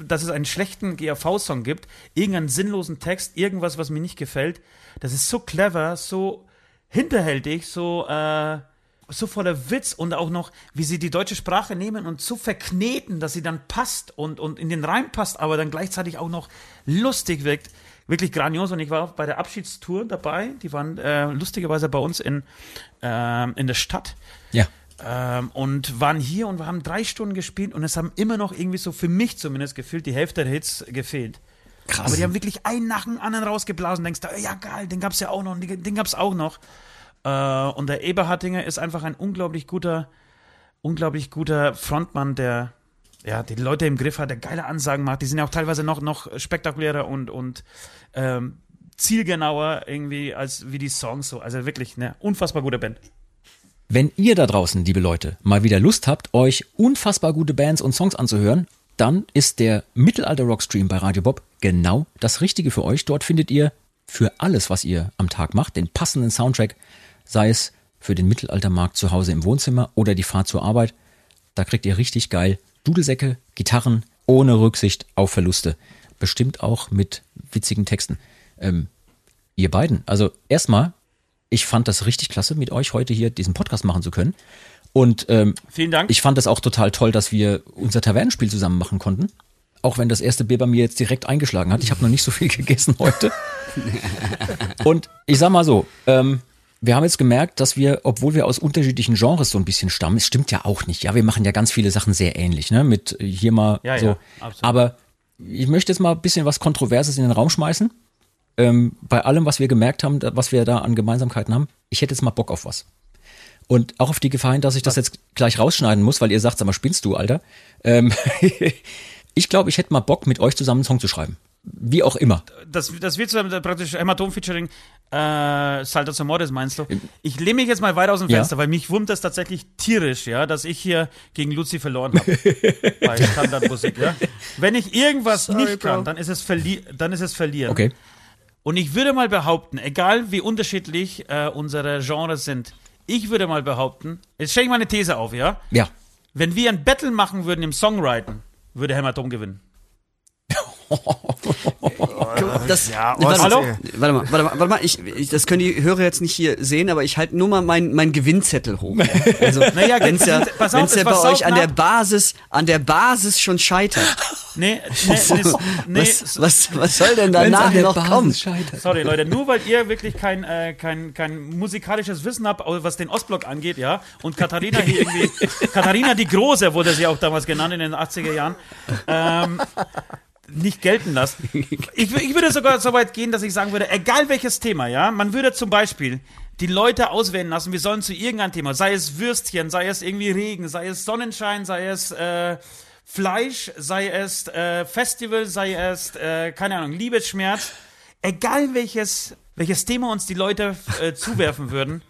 dass es einen schlechten GAV-Song gibt, irgendeinen sinnlosen Text, irgendwas, was mir nicht gefällt. Das ist so clever, so hinterhältig, so, äh, so voller Witz und auch noch, wie sie die deutsche Sprache nehmen und so verkneten, dass sie dann passt und, und in den Reim passt, aber dann gleichzeitig auch noch lustig wirkt. Wirklich grandios und ich war auch bei der Abschiedstour dabei. Die waren äh, lustigerweise bei uns in, ähm, in der Stadt ja. ähm, und waren hier und wir haben drei Stunden gespielt und es haben immer noch irgendwie so für mich zumindest gefühlt die Hälfte der Hits gefehlt. Krass. Aber die haben wirklich einen nach dem anderen rausgeblasen. Denkst du, ja geil, den gab's ja auch noch, den, den gab's auch noch. Äh, und der Eberhardinger ist einfach ein unglaublich guter, unglaublich guter Frontmann, der ja die Leute im Griff hat, der geile Ansagen macht. Die sind ja auch teilweise noch noch spektakulärer und und ähm, zielgenauer irgendwie als wie die Songs so. Also wirklich eine unfassbar gute Band. Wenn ihr da draußen, liebe Leute, mal wieder Lust habt, euch unfassbar gute Bands und Songs anzuhören, dann ist der Mittelalter Rockstream bei Radio Bob genau das Richtige für euch. Dort findet ihr für alles, was ihr am Tag macht, den passenden Soundtrack, sei es für den Mittelaltermarkt zu Hause im Wohnzimmer oder die Fahrt zur Arbeit. Da kriegt ihr richtig geil Dudelsäcke, Gitarren, ohne Rücksicht auf Verluste. Bestimmt auch mit witzigen Texten. Ähm, ihr beiden, also erstmal, ich fand das richtig klasse, mit euch heute hier diesen Podcast machen zu können. Und ähm, Vielen Dank. ich fand das auch total toll, dass wir unser Tavernenspiel zusammen machen konnten. Auch wenn das erste Bier bei mir jetzt direkt eingeschlagen hat. Ich habe noch nicht so viel gegessen heute. Und ich sag mal so, ähm, wir haben jetzt gemerkt, dass wir, obwohl wir aus unterschiedlichen Genres so ein bisschen stammen, es stimmt ja auch nicht. Ja, wir machen ja ganz viele Sachen sehr ähnlich, ne? Mit hier mal Ja, so. ja. Aber ich möchte jetzt mal ein bisschen was Kontroverses in den Raum schmeißen. Ähm, bei allem, was wir gemerkt haben, was wir da an Gemeinsamkeiten haben, ich hätte jetzt mal Bock auf was. Und auch auf die Gefahr hin, dass ich das jetzt gleich rausschneiden muss, weil ihr sagt, sag mal, spinnst du, Alter? Ähm, ich glaube, ich hätte mal Bock, mit euch zusammen einen Song zu schreiben. Wie auch immer. Das, das wird so äh, praktisch Hämatom-Featuring äh, Salto Mordes, meinst du? Ich lehne mich jetzt mal weit aus dem Ja. Fenster, weil mich wurmt das tatsächlich tierisch, ja, dass ich hier gegen Luzi verloren habe. bei Standardmusik, ja. Wenn ich irgendwas nicht kann, dann ist, es verli dann ist es verlieren. Okay. Und ich würde mal behaupten, egal wie unterschiedlich äh, unsere Genres sind, ich würde mal behaupten, jetzt stelle ich mal eine These auf, ja? Ja. Wenn wir ein Battle machen würden im Songwriting, würde Hämatom gewinnen. Das, Ja, warte, Hallo? warte mal, warte mal, warte mal ich, ich, das können die Hörer jetzt nicht hier sehen, aber ich halte nur mal meinen mein Gewinnzettel hoch. Also, Naja, wenn's ja, pass auf, wenn's ja es bei euch an der. Basis, an der Basis schon scheitert. Nee, nee, nee, nee was, was, was soll denn danach noch kommen? scheitert. Sorry, Leute, nur weil ihr wirklich kein, äh, kein, kein musikalisches Wissen habt, was den Ostblock angeht, ja, und Katharina hier irgendwie, Katharina die Große wurde sie auch damals genannt in den 80er Jahren, ähm, nicht gelten lassen. Ich, ich würde sogar so weit gehen, dass ich sagen würde, egal welches Thema, ja, man würde zum Beispiel die Leute auswählen lassen, wir sollen zu irgendeinem Thema, sei es Würstchen, sei es irgendwie Regen, sei es Sonnenschein, sei es äh, Fleisch, sei es äh, Festival, sei es, äh, keine Ahnung, Liebesschmerz, egal welches, welches Thema uns die Leute äh, zuwerfen würden,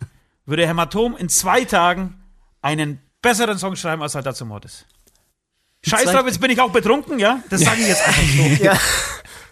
würde Hämatom in zwei Tagen einen besseren Song schreiben als Alter zum Mordes. Scheiß drauf, jetzt bin ich auch betrunken, ja? Das sage ich jetzt einfach so. Ja.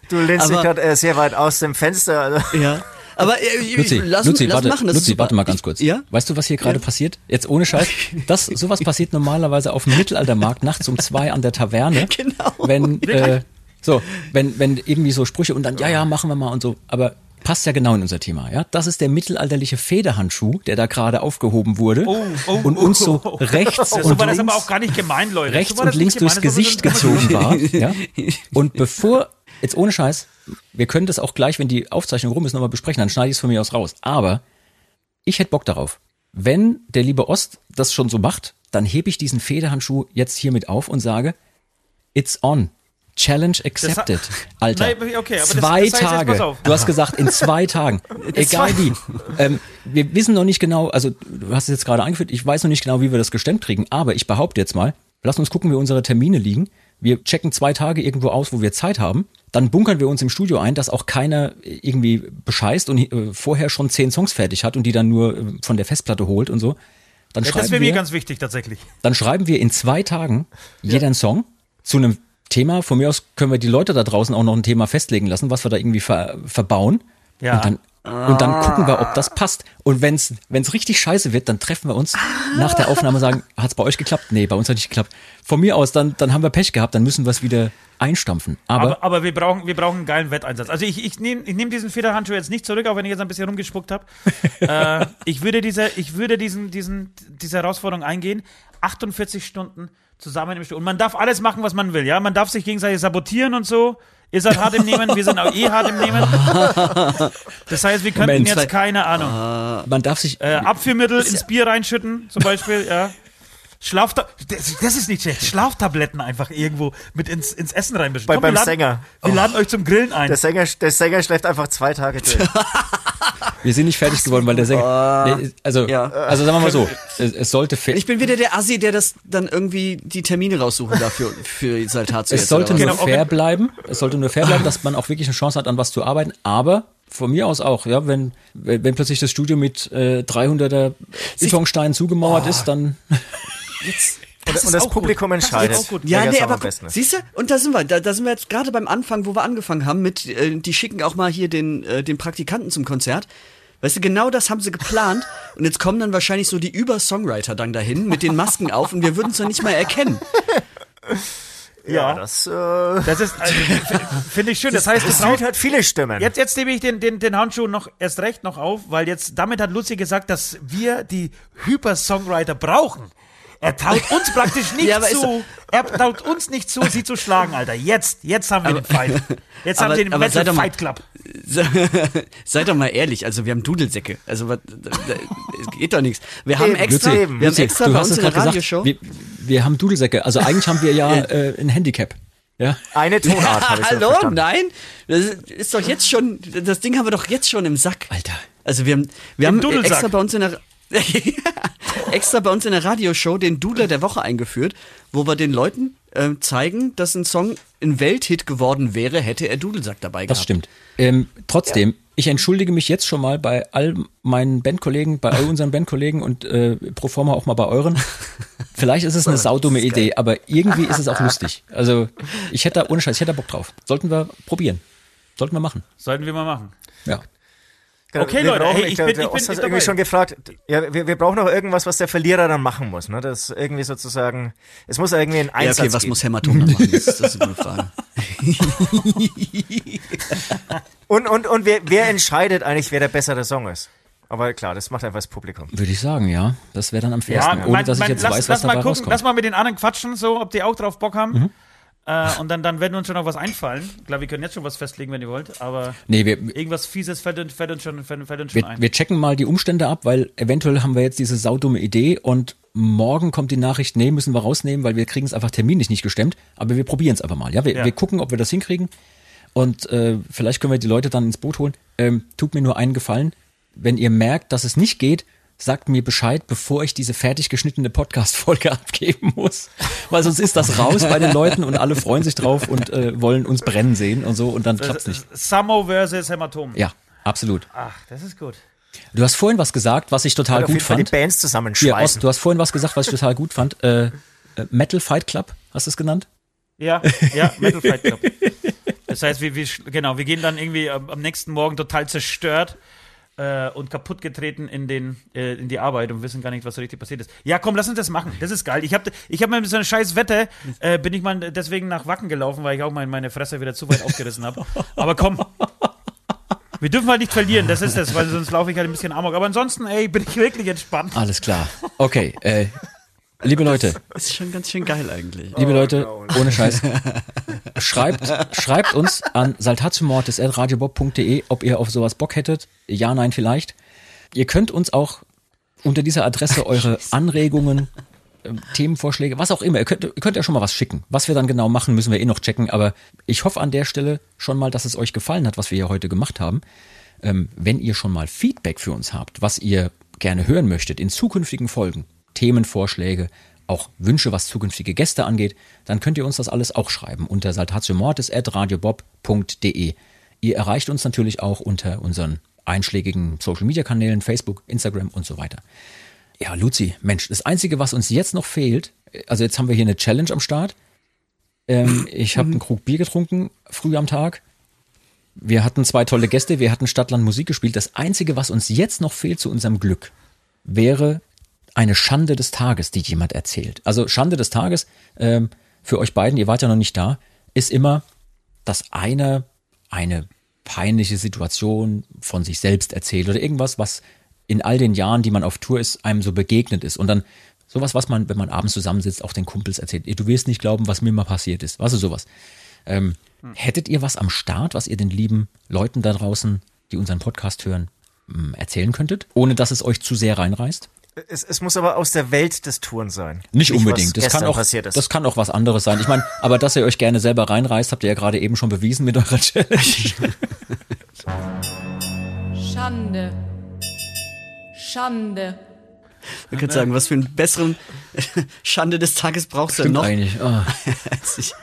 Du lehnst dich gerade äh, sehr weit aus dem Fenster. Also. Ja. Aber äh, Luzi, lass, Luzi, lass warte, machen. Das Luzi, super. warte mal ganz kurz. Ja? Weißt du, was hier gerade passiert? Jetzt ohne Scheiß. Das, sowas passiert normalerweise auf dem Mittelaltermarkt nachts um zwei an der Taverne. Genau. Wenn, äh, so, wenn, wenn irgendwie so Sprüche und dann, ja, ja, machen wir mal und so. Aber passt ja genau in unser Thema, ja? Das ist der mittelalterliche Federhandschuh, der da gerade aufgehoben wurde Oh, oh, und uns so oh, oh. rechts So und links gemein, rechts so und links durchs Gesicht gezogen war. Ja? Und bevor, jetzt ohne Scheiß, wir können das auch gleich, wenn die Aufzeichnung rum ist, nochmal besprechen, dann schneide ich es von mir aus raus. Aber ich hätte Bock darauf. Wenn der liebe Ost das schon so macht, dann hebe ich diesen Federhandschuh jetzt hiermit auf und sage, it's on. Challenge accepted. Alter. Nein, okay, aber das- zwei das jetzt, Tage. pass auf. Du hast gesagt, in zwei Tagen. Egal wie. Ähm, wir wissen noch nicht genau, also du hast es jetzt gerade angeführt, ich weiß noch nicht genau, wie wir das gestemmt kriegen, aber ich behaupte jetzt mal, lass uns gucken, wie unsere Termine liegen. Wir checken zwei Tage irgendwo aus, wo wir Zeit haben. Dann bunkern wir uns im Studio ein, dass auch keiner irgendwie bescheißt und äh, vorher schon zehn Songs fertig hat und die dann nur äh, von der Festplatte holt und so. Dann Ja, das schreiben wäre mir wir, ganz wichtig tatsächlich. dann schreiben wir in zwei Tagen jeder einen Song zu einem Thema. Von mir aus können wir die Leute da draußen auch noch ein Thema festlegen lassen, was wir da irgendwie ver verbauen. Ja. Und dann, und dann gucken wir, ob das passt. Und wenn es richtig scheiße wird, dann treffen wir uns nach der Aufnahme und sagen, hat's bei euch geklappt? Nee, bei uns hat nicht geklappt. Von mir aus, dann, dann haben wir Pech gehabt, dann müssen wir es wieder einstampfen. Aber, Aber, aber wir, brauchen, wir brauchen einen geilen Wetteinsatz. Also ich, ich nehme ich nehm diesen Federhandschuh jetzt nicht zurück, auch wenn ich jetzt ein bisschen rumgespuckt habe. äh, ich würde, diese, ich würde diesen, diesen, diese Herausforderung eingehen. 48 Stunden zusammen im Studio. Und man darf alles machen, was man will. Ja, Man darf sich gegenseitig sabotieren und so. Ihr seid hart im Nehmen, wir sind auch eh hart im Nehmen. Das heißt, wir könnten Moment. jetzt, keine Ahnung, man darf sich, äh, Abführmittel ins Bier reinschütten, zum Beispiel, ja. Schlafta das, das ist nicht schlecht. Schlaftabletten einfach irgendwo mit ins, ins Essen reinmischen. Bei- Komm, beim wir laden, Sänger. Wir laden euch zum Grillen ein. Der Sänger, der Sänger schläft einfach zwei Tage durch. wir sind nicht fertig geworden, weil der Sänger, nee, also, Ja. also sagen wir mal so, es, es sollte fair, Ich bin wieder der Assi, der das dann irgendwie die Termine raussuchen dafür für Saltat Es sollte nur Genau, okay. fair bleiben. Es sollte nur fair bleiben, dass man auch wirklich eine Chance hat, an was zu arbeiten. Aber von mir aus auch, ja, wenn, wenn wenn plötzlich das Studio mit äh, 300er Betonsteinen zugemauert ist, dann Und, und das Publikum entscheidet. auch gut. Ja, welcher nee, aber siehst du, und da sind wir, da, da sind wir jetzt gerade beim Anfang, wo wir angefangen haben mit, äh, die schicken auch mal hier den, äh, den Praktikanten zum Konzert. Weißt du, genau das haben sie geplant und jetzt kommen dann wahrscheinlich so die Über-Songwriter dann dahin mit den Masken auf und wir würden es dann nicht mal erkennen. Ja, das, äh, Das ist, also, finde ich schön. Das heißt, das es braucht, Lied hat viele Stimmen. jetzt, jetzt nehme ich den, den, den Handschuh noch erst recht noch auf, weil jetzt, damit hat Luzi gesagt, dass wir die Hyper-Songwriter brauchen. Er traut uns praktisch nicht Ja, aber zu. Er traut uns nicht zu, sie zu schlagen, Alter. Jetzt, jetzt haben wir den Fight. Jetzt haben aber- wir den aber Metal Fight Club. Seid doch mal ehrlich, also wir haben Dudelsäcke. Also was, da, da, es geht doch nichts. Wir haben Eben, extra, wir haben Luzi, extra du bei hast uns es in der gerade Radioshow. gesagt, wir, wir haben Dudelsäcke. Also eigentlich haben wir ja äh, ein Handicap. Ja, Eine Tonart ich so Hallo, verstanden. nein, das ist doch jetzt schon, das Ding haben wir doch jetzt schon im Sack. Alter. Also wir haben, wir haben Dudelsack. extra bei uns in der extra bei uns in der Radioshow den Dudler der Woche eingeführt, wo wir den Leuten ähm, zeigen, dass ein Song ein Welthit geworden wäre, hätte er Dudelsack dabei Das gehabt. stimmt. Ähm, trotzdem, ich entschuldige mich jetzt schon mal bei all meinen Bandkollegen, bei all unseren Bandkollegen und äh, pro forma auch mal bei euren. Vielleicht ist es eine saudumme Idee, aber irgendwie ist es auch lustig. Also ich hätte da, ohne Scheiß, ich hätte da Bock drauf. Sollten wir probieren. Sollten wir machen. Sollten wir mal machen. Ja. Genau, Okay, wir Leute, brauchen, hey, ich der, bin- der ich bin Ost hat dabei. irgendwie schon gefragt, ja, wir, wir brauchen noch irgendwas, was der Verlierer dann machen muss. Ne? Das ist irgendwie sozusagen, es muss irgendwie ein Ja, Einsatz okay, was geben. muss Hämatom machen? Das, das ist eine Frage. Und, und, und wer, wer entscheidet eigentlich, wer der bessere Song ist? Aber klar, das macht einfach das Publikum. Würde ich sagen, ja. Das wäre dann am fairsten, ohne mein- dass ich mein- jetzt lass, weiß, lass was mal dabei gucken, rauskommt. lass mal mit den anderen quatschen, so, ob die auch drauf Bock haben. Mhm. Äh, und dann, dann werden uns schon noch was einfallen. Ich glaube, wir können jetzt schon was festlegen, wenn ihr wollt, aber nee, wir, irgendwas Fieses fällt, uns- fällt uns schon, fällt, fällt uns schon wir, ein. wir checken mal die Umstände ab, weil eventuell haben wir jetzt diese saudumme Idee und morgen kommt die Nachricht, nee, müssen wir rausnehmen, weil wir kriegen es einfach terminlich nicht gestemmt. Aber wir probieren es einfach mal. Ja, wir, Ja. wir gucken, ob wir das hinkriegen. Und äh, vielleicht können wir die Leute dann ins Boot holen. Ähm, tut mir nur einen Gefallen. Wenn ihr merkt, dass es nicht geht, sagt mir Bescheid, bevor ich diese fertig geschnittene Podcast-Folge abgeben muss. Weil sonst ist das raus bei den Leuten und alle freuen sich drauf und äh, wollen uns brennen sehen und so und dann klappt's nicht. Samo versus Hämatom. Ja, absolut. Ach, das ist gut. Du hast vorhin was gesagt, was ich total jeden gut Fall die fand. Bands Hier, zusammenschweißen. Ost, du hast vorhin was gesagt, was ich total gut fand. Äh, äh, Metal Fight Club, hast du es genannt? Ja, ja, Metal Fight Club. Das heißt, wir, wir, genau, wir gehen dann irgendwie am nächsten Morgen total zerstört äh, und kaputt getreten in, den, äh, in die Arbeit und wissen gar nicht, was so richtig passiert ist. Ja, komm, lass uns das machen. Das ist geil. Ich habe ich hab mit so einer scheiß Wette, äh, bin ich mal deswegen nach Wacken gelaufen, weil ich auch mal meine Fresse wieder zu weit aufgerissen habe. Aber komm. Wir dürfen halt nicht verlieren, das ist es, weil sonst laufe ich halt ein bisschen amok. Aber ansonsten, ey, bin ich wirklich entspannt. Alles klar. Okay, äh, liebe Leute, Das ist schon ganz schön geil eigentlich. liebe Leute, ohne Scheiß, schreibt, schreibt uns an saltatiomortis.radiobob.de, ob ihr auf sowas Bock hättet. Ja, nein, vielleicht. Ihr könnt uns auch unter dieser Adresse eure Anregungen, ähm, Themenvorschläge, was auch immer, ihr könnt, ihr könnt ja schon mal was schicken. Was wir dann genau machen, müssen wir eh noch checken, aber ich hoffe an der Stelle schon mal, dass es euch gefallen hat, was wir hier heute gemacht haben. Ähm, wenn ihr schon mal Feedback für uns habt, was ihr gerne hören möchtet in zukünftigen Folgen, Themenvorschläge, auch Wünsche, was zukünftige Gäste angeht, dann könnt ihr uns das alles auch schreiben unter saltatiomortis.radiobob.de. Ihr erreicht uns natürlich auch unter unseren einschlägigen Social-Media-Kanälen, Facebook, Instagram und so weiter. Ja, Luzi, Mensch, das Einzige, was uns jetzt noch fehlt, also jetzt haben wir hier eine Challenge am Start. Ähm, ich habe einen Krug Bier getrunken, früh am Tag. Wir hatten zwei tolle Gäste, wir hatten Stadtland Musik gespielt. Das Einzige, was uns jetzt noch fehlt zu unserem Glück, wäre eine Schande des Tages, die jemand erzählt. Also Schande des Tages, ähm, für euch beiden, ihr wart ja noch nicht da, ist immer, dass einer eine peinliche Situation von sich selbst erzählt oder irgendwas, was in all den Jahren, die man auf Tour ist, einem so begegnet ist. Und dann sowas, was man, wenn man abends zusammensitzt, auch den Kumpels erzählt. Du wirst nicht glauben, was mir mal passiert ist. Was ist sowas? Ähm, Hättet ihr was am Start, was ihr den lieben Leuten da draußen, die unseren Podcast hören, m, erzählen könntet, ohne dass es euch zu sehr reinreißt? Es, es muss aber aus der Welt des Touren sein. Nicht, was unbedingt. Das kann, auch, passiert ist. das kann auch was anderes sein. Ich meine, aber dass ihr euch gerne selber reinreißt, habt ihr ja gerade eben schon bewiesen mit eurer Challenge. Schande. Schande. Man könnte sagen, was für einen besseren Schande des Tages brauchst du denn noch? eigentlich. Oh. Als ich-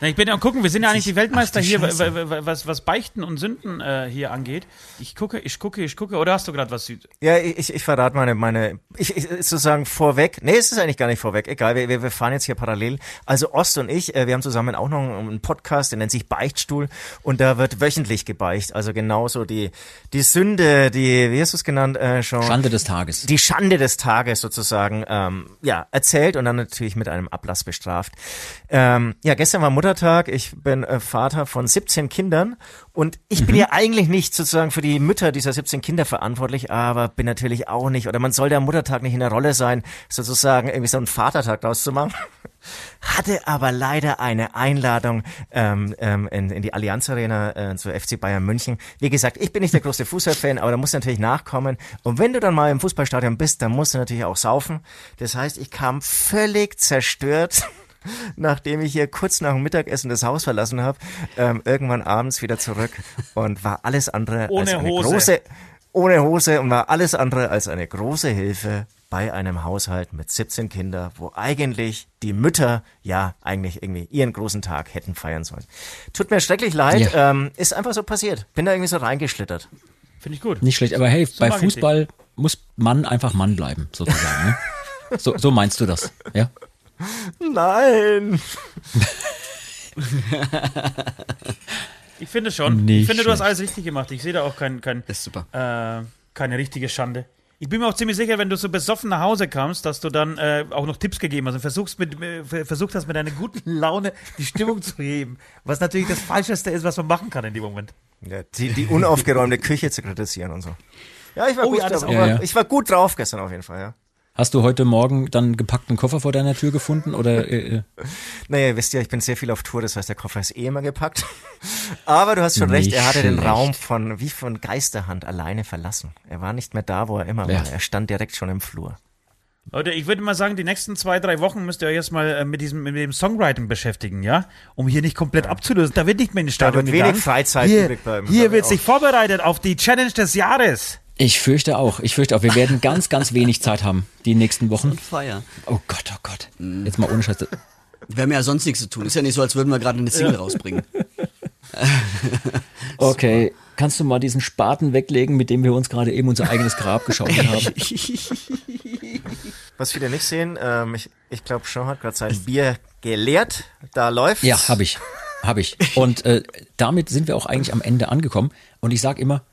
Na, ich bin ja am gucken, wir sind ja eigentlich die Weltmeister Ach, die hier, was, was Beichten und Sünden äh, hier angeht. Ich gucke, ich gucke, ich gucke. Oder hast du gerade was? Süd- Ja, ich, ich verrate meine, meine, ich, ich sozusagen vorweg. Nee, es ist eigentlich gar nicht vorweg. Egal, wir, wir wir fahren jetzt hier parallel. Also Ost und ich, äh, wir haben zusammen auch noch einen Podcast, der nennt sich Beichtstuhl und da wird wöchentlich gebeicht. Also genauso die, die Sünde, die, wie hast du es genannt, äh, schon? Schande des Tages. die Schande des Tages sozusagen ähm, ja erzählt und dann natürlich mit einem Ablass bestraft. Ähm, ja, gestern war Muttertag. Ich bin äh, Vater von 17 Kindern Und ich bin ja eigentlich nicht sozusagen für die Mütter dieser 17 Kinder verantwortlich, aber bin natürlich auch nicht, oder man soll der Muttertag nicht in der Rolle sein, sozusagen irgendwie so einen Vatertag draus zu machen. Hatte aber leider eine Einladung ähm, ähm, in, in die Allianz Arena äh, zur FC Bayern München. Wie gesagt, ich bin nicht der größte Fußballfan, aber da muss natürlich nachkommen. Und wenn du dann mal im Fußballstadion bist, dann musst du natürlich auch saufen. Das heißt, ich kam völlig zerstört nachdem ich hier kurz nach dem Mittagessen das Haus verlassen habe, ähm, irgendwann abends wieder zurück und war alles andere Ohne als eine Hose. große ohne Hose und war alles andere als eine große Hilfe bei einem Haushalt mit 17 Kindern, wo eigentlich die Mütter ja eigentlich irgendwie ihren großen Tag hätten feiern sollen. Tut mir schrecklich leid, ähm, ist einfach so passiert. Bin da irgendwie so reingeschlittert. Finde ich gut. Nicht schlecht, aber hey, bei mag ich Fußball muss Mann einfach Mann bleiben, sozusagen. Ne? So, so meinst du das, ja? Nein! Ich finde schon. Nicht ich finde, du hast alles richtig gemacht. Ich sehe da auch kein, kein, Das ist super. äh, keine richtige Schande. Ich bin mir auch ziemlich sicher, wenn du so besoffen nach Hause kamst, dass du dann äh, auch noch Tipps gegeben hast und versuchst, mit, äh, versucht hast, mit deiner guten Laune die Stimmung zu heben. Was natürlich das Falscheste ist, was man machen kann in dem Moment. Ja, die, die unaufgeräumte Küche zu kritisieren und so. Ja, ich war, Oh gut, ja, drauf. Ja, ja. ich war gut drauf gestern auf jeden Fall, ja. Hast du heute Morgen dann gepackten Koffer vor deiner Tür gefunden oder äh, äh, Naja, ihr wisst ja, ich bin sehr viel auf Tour, das heißt, der Koffer ist eh immer gepackt. Aber du hast schon recht, er hatte den schlecht. Raum von, wie von Geisterhand alleine verlassen. Er war nicht mehr da, wo er immer Ja. war. Er stand direkt schon im Flur. Leute, ich würde mal sagen, die nächsten zwei, drei Wochen müsst ihr euch erstmal äh, mit diesem mit dem Songwriting beschäftigen, ja? Um hier nicht komplett abzulösen. Da wird nicht mehr in den Stadion wird wenig gegangen. Freizeit hier, übrig bleiben, Hier wird ich sich vorbereitet auf die Challenge des Jahres. Ich fürchte auch. Ich fürchte auch. Wir werden ganz, ganz wenig Zeit haben die nächsten Wochen. Feier. Oh Gott, oh Gott. Jetzt mal ohne Scheiß. Wir haben ja sonst nichts zu tun. Ist ja nicht so, als würden wir gerade eine Single rausbringen. Okay, kannst du mal diesen Spaten weglegen, mit dem wir uns gerade eben unser eigenes Grab geschaufelt haben? Was viele nicht sehen, ähm, ich, ich glaube, Sean hat gerade sein Bier geleert. Da läuft's. Ja, habe ich. Habe ich. Und äh, damit sind wir auch eigentlich am Ende angekommen. Und ich sage immer,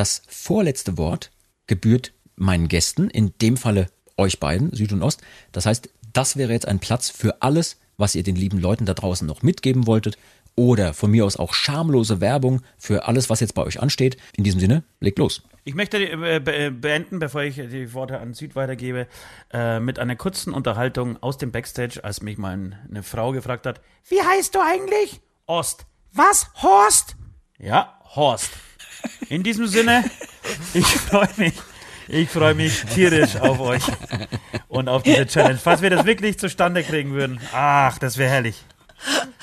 das vorletzte Wort gebührt meinen Gästen, in dem Falle euch beiden, Süd und Ost. Das heißt, das wäre jetzt ein Platz für alles, was ihr den lieben Leuten da draußen noch mitgeben wolltet. Oder von mir aus auch schamlose Werbung für alles, was jetzt bei euch ansteht. In diesem Sinne, legt los. Ich möchte äh, äh, beenden, bevor ich die Worte an Süd weitergebe, äh, mit einer kurzen Unterhaltung aus dem Backstage, als mich mal eine Frau gefragt hat, wie heißt du eigentlich? Ost. Was? Horst? Ja, Horst. In diesem Sinne, ich freue mich. Ich freue mich tierisch auf euch und auf diese Challenge. Falls wir das wirklich zustande kriegen würden. Ach, das wäre herrlich.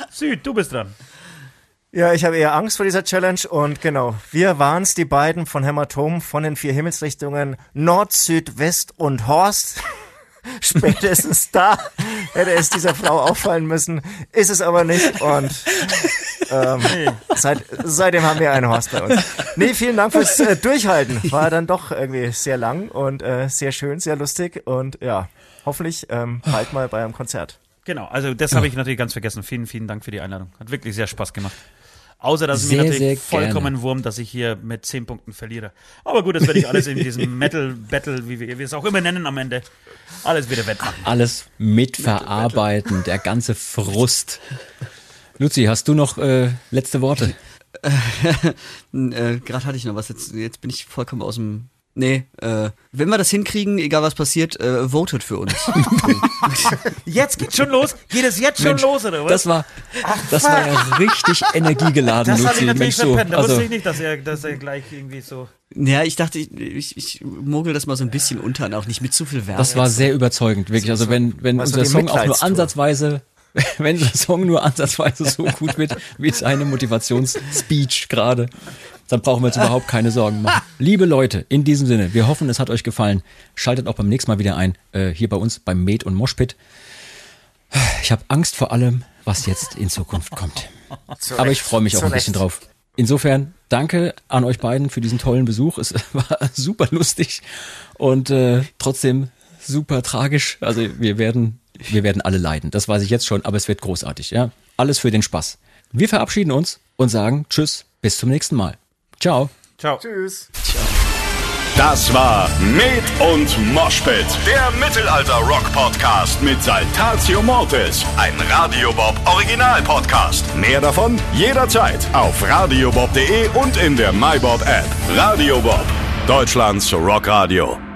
Süd, du bist dran. Ja, ich habe eher Angst vor dieser Challenge und genau, wir waren's, die beiden von Hämatom, von den vier Himmelsrichtungen Nord, Süd, West und Horst. Spätestens da hätte es dieser Frau auffallen müssen, ist es aber nicht und ähm, seit, seitdem haben wir einen Horst bei uns. Nee, vielen Dank fürs äh, Durchhalten. War dann doch irgendwie sehr lang und äh, sehr schön, sehr lustig und ja, hoffentlich ähm, bald mal bei einem Konzert. Genau, also das habe ich natürlich ganz vergessen. Vielen, vielen Dank für die Einladung. Hat wirklich sehr Spaß gemacht. Außer, dass es mir natürlich sehr gerne. vollkommen wurmt, dass ich hier mit 10 Punkten verliere. Aber gut, das werde ich alles in diesem Metal-Battle, wie wir, wir es auch immer nennen am Ende, alles wieder wettmachen. Alles mitverarbeiten, der ganze Frust. Luzi, hast du noch äh, letzte Worte? äh, Gerade hatte ich noch was. Jetzt, jetzt bin ich vollkommen aus dem. Nee, äh, wenn wir das hinkriegen, egal was passiert, äh, votet für uns. Jetzt geht's schon los? Geht es jetzt schon Mensch, los, oder was? Das war, das war ja richtig energiegeladen, das habe ich Luzi. natürlich Mensch, so. Da also, wusste ich nicht, dass er, dass er gleich irgendwie so... ja, ich dachte, ich, ich, ich mogel das mal so ein bisschen unter und auch nicht mit zu viel Werbung. das war sehr überzeugend, wirklich. Also wenn, wenn unser Song auch nur ansatzweise, wenn unser Song nur ansatzweise so gut wird wie seine Motivationsspeech gerade, dann brauchen wir uns überhaupt keine Sorgen machen. Liebe Leute, in diesem Sinne, wir hoffen, es hat euch gefallen. Schaltet auch beim nächsten Mal wieder ein, äh, hier bei uns beim Med und Moshpit. Ich habe Angst vor allem, was jetzt in Zukunft kommt. Zu Aber ich freue mich auch zu ein bisschen drauf. Insofern danke an euch beiden für diesen tollen Besuch. Es war super lustig und äh, trotzdem super tragisch. Also wir werden, wir werden alle leiden, das weiß ich jetzt schon, aber es wird großartig, ja. Alles für den Spaß. Wir verabschieden uns und sagen Tschüss, bis zum nächsten Mal. Ciao. Ciao. Tschüss. Ciao. Das war Med und Moshpit, der Mittelalter-Rock-Podcast mit Saltatio Mortis, ein Radiobob-Original-Podcast. Mehr davon jederzeit auf radiobob.de und in der MyBob-App. Radiobob, Deutschlands Rockradio.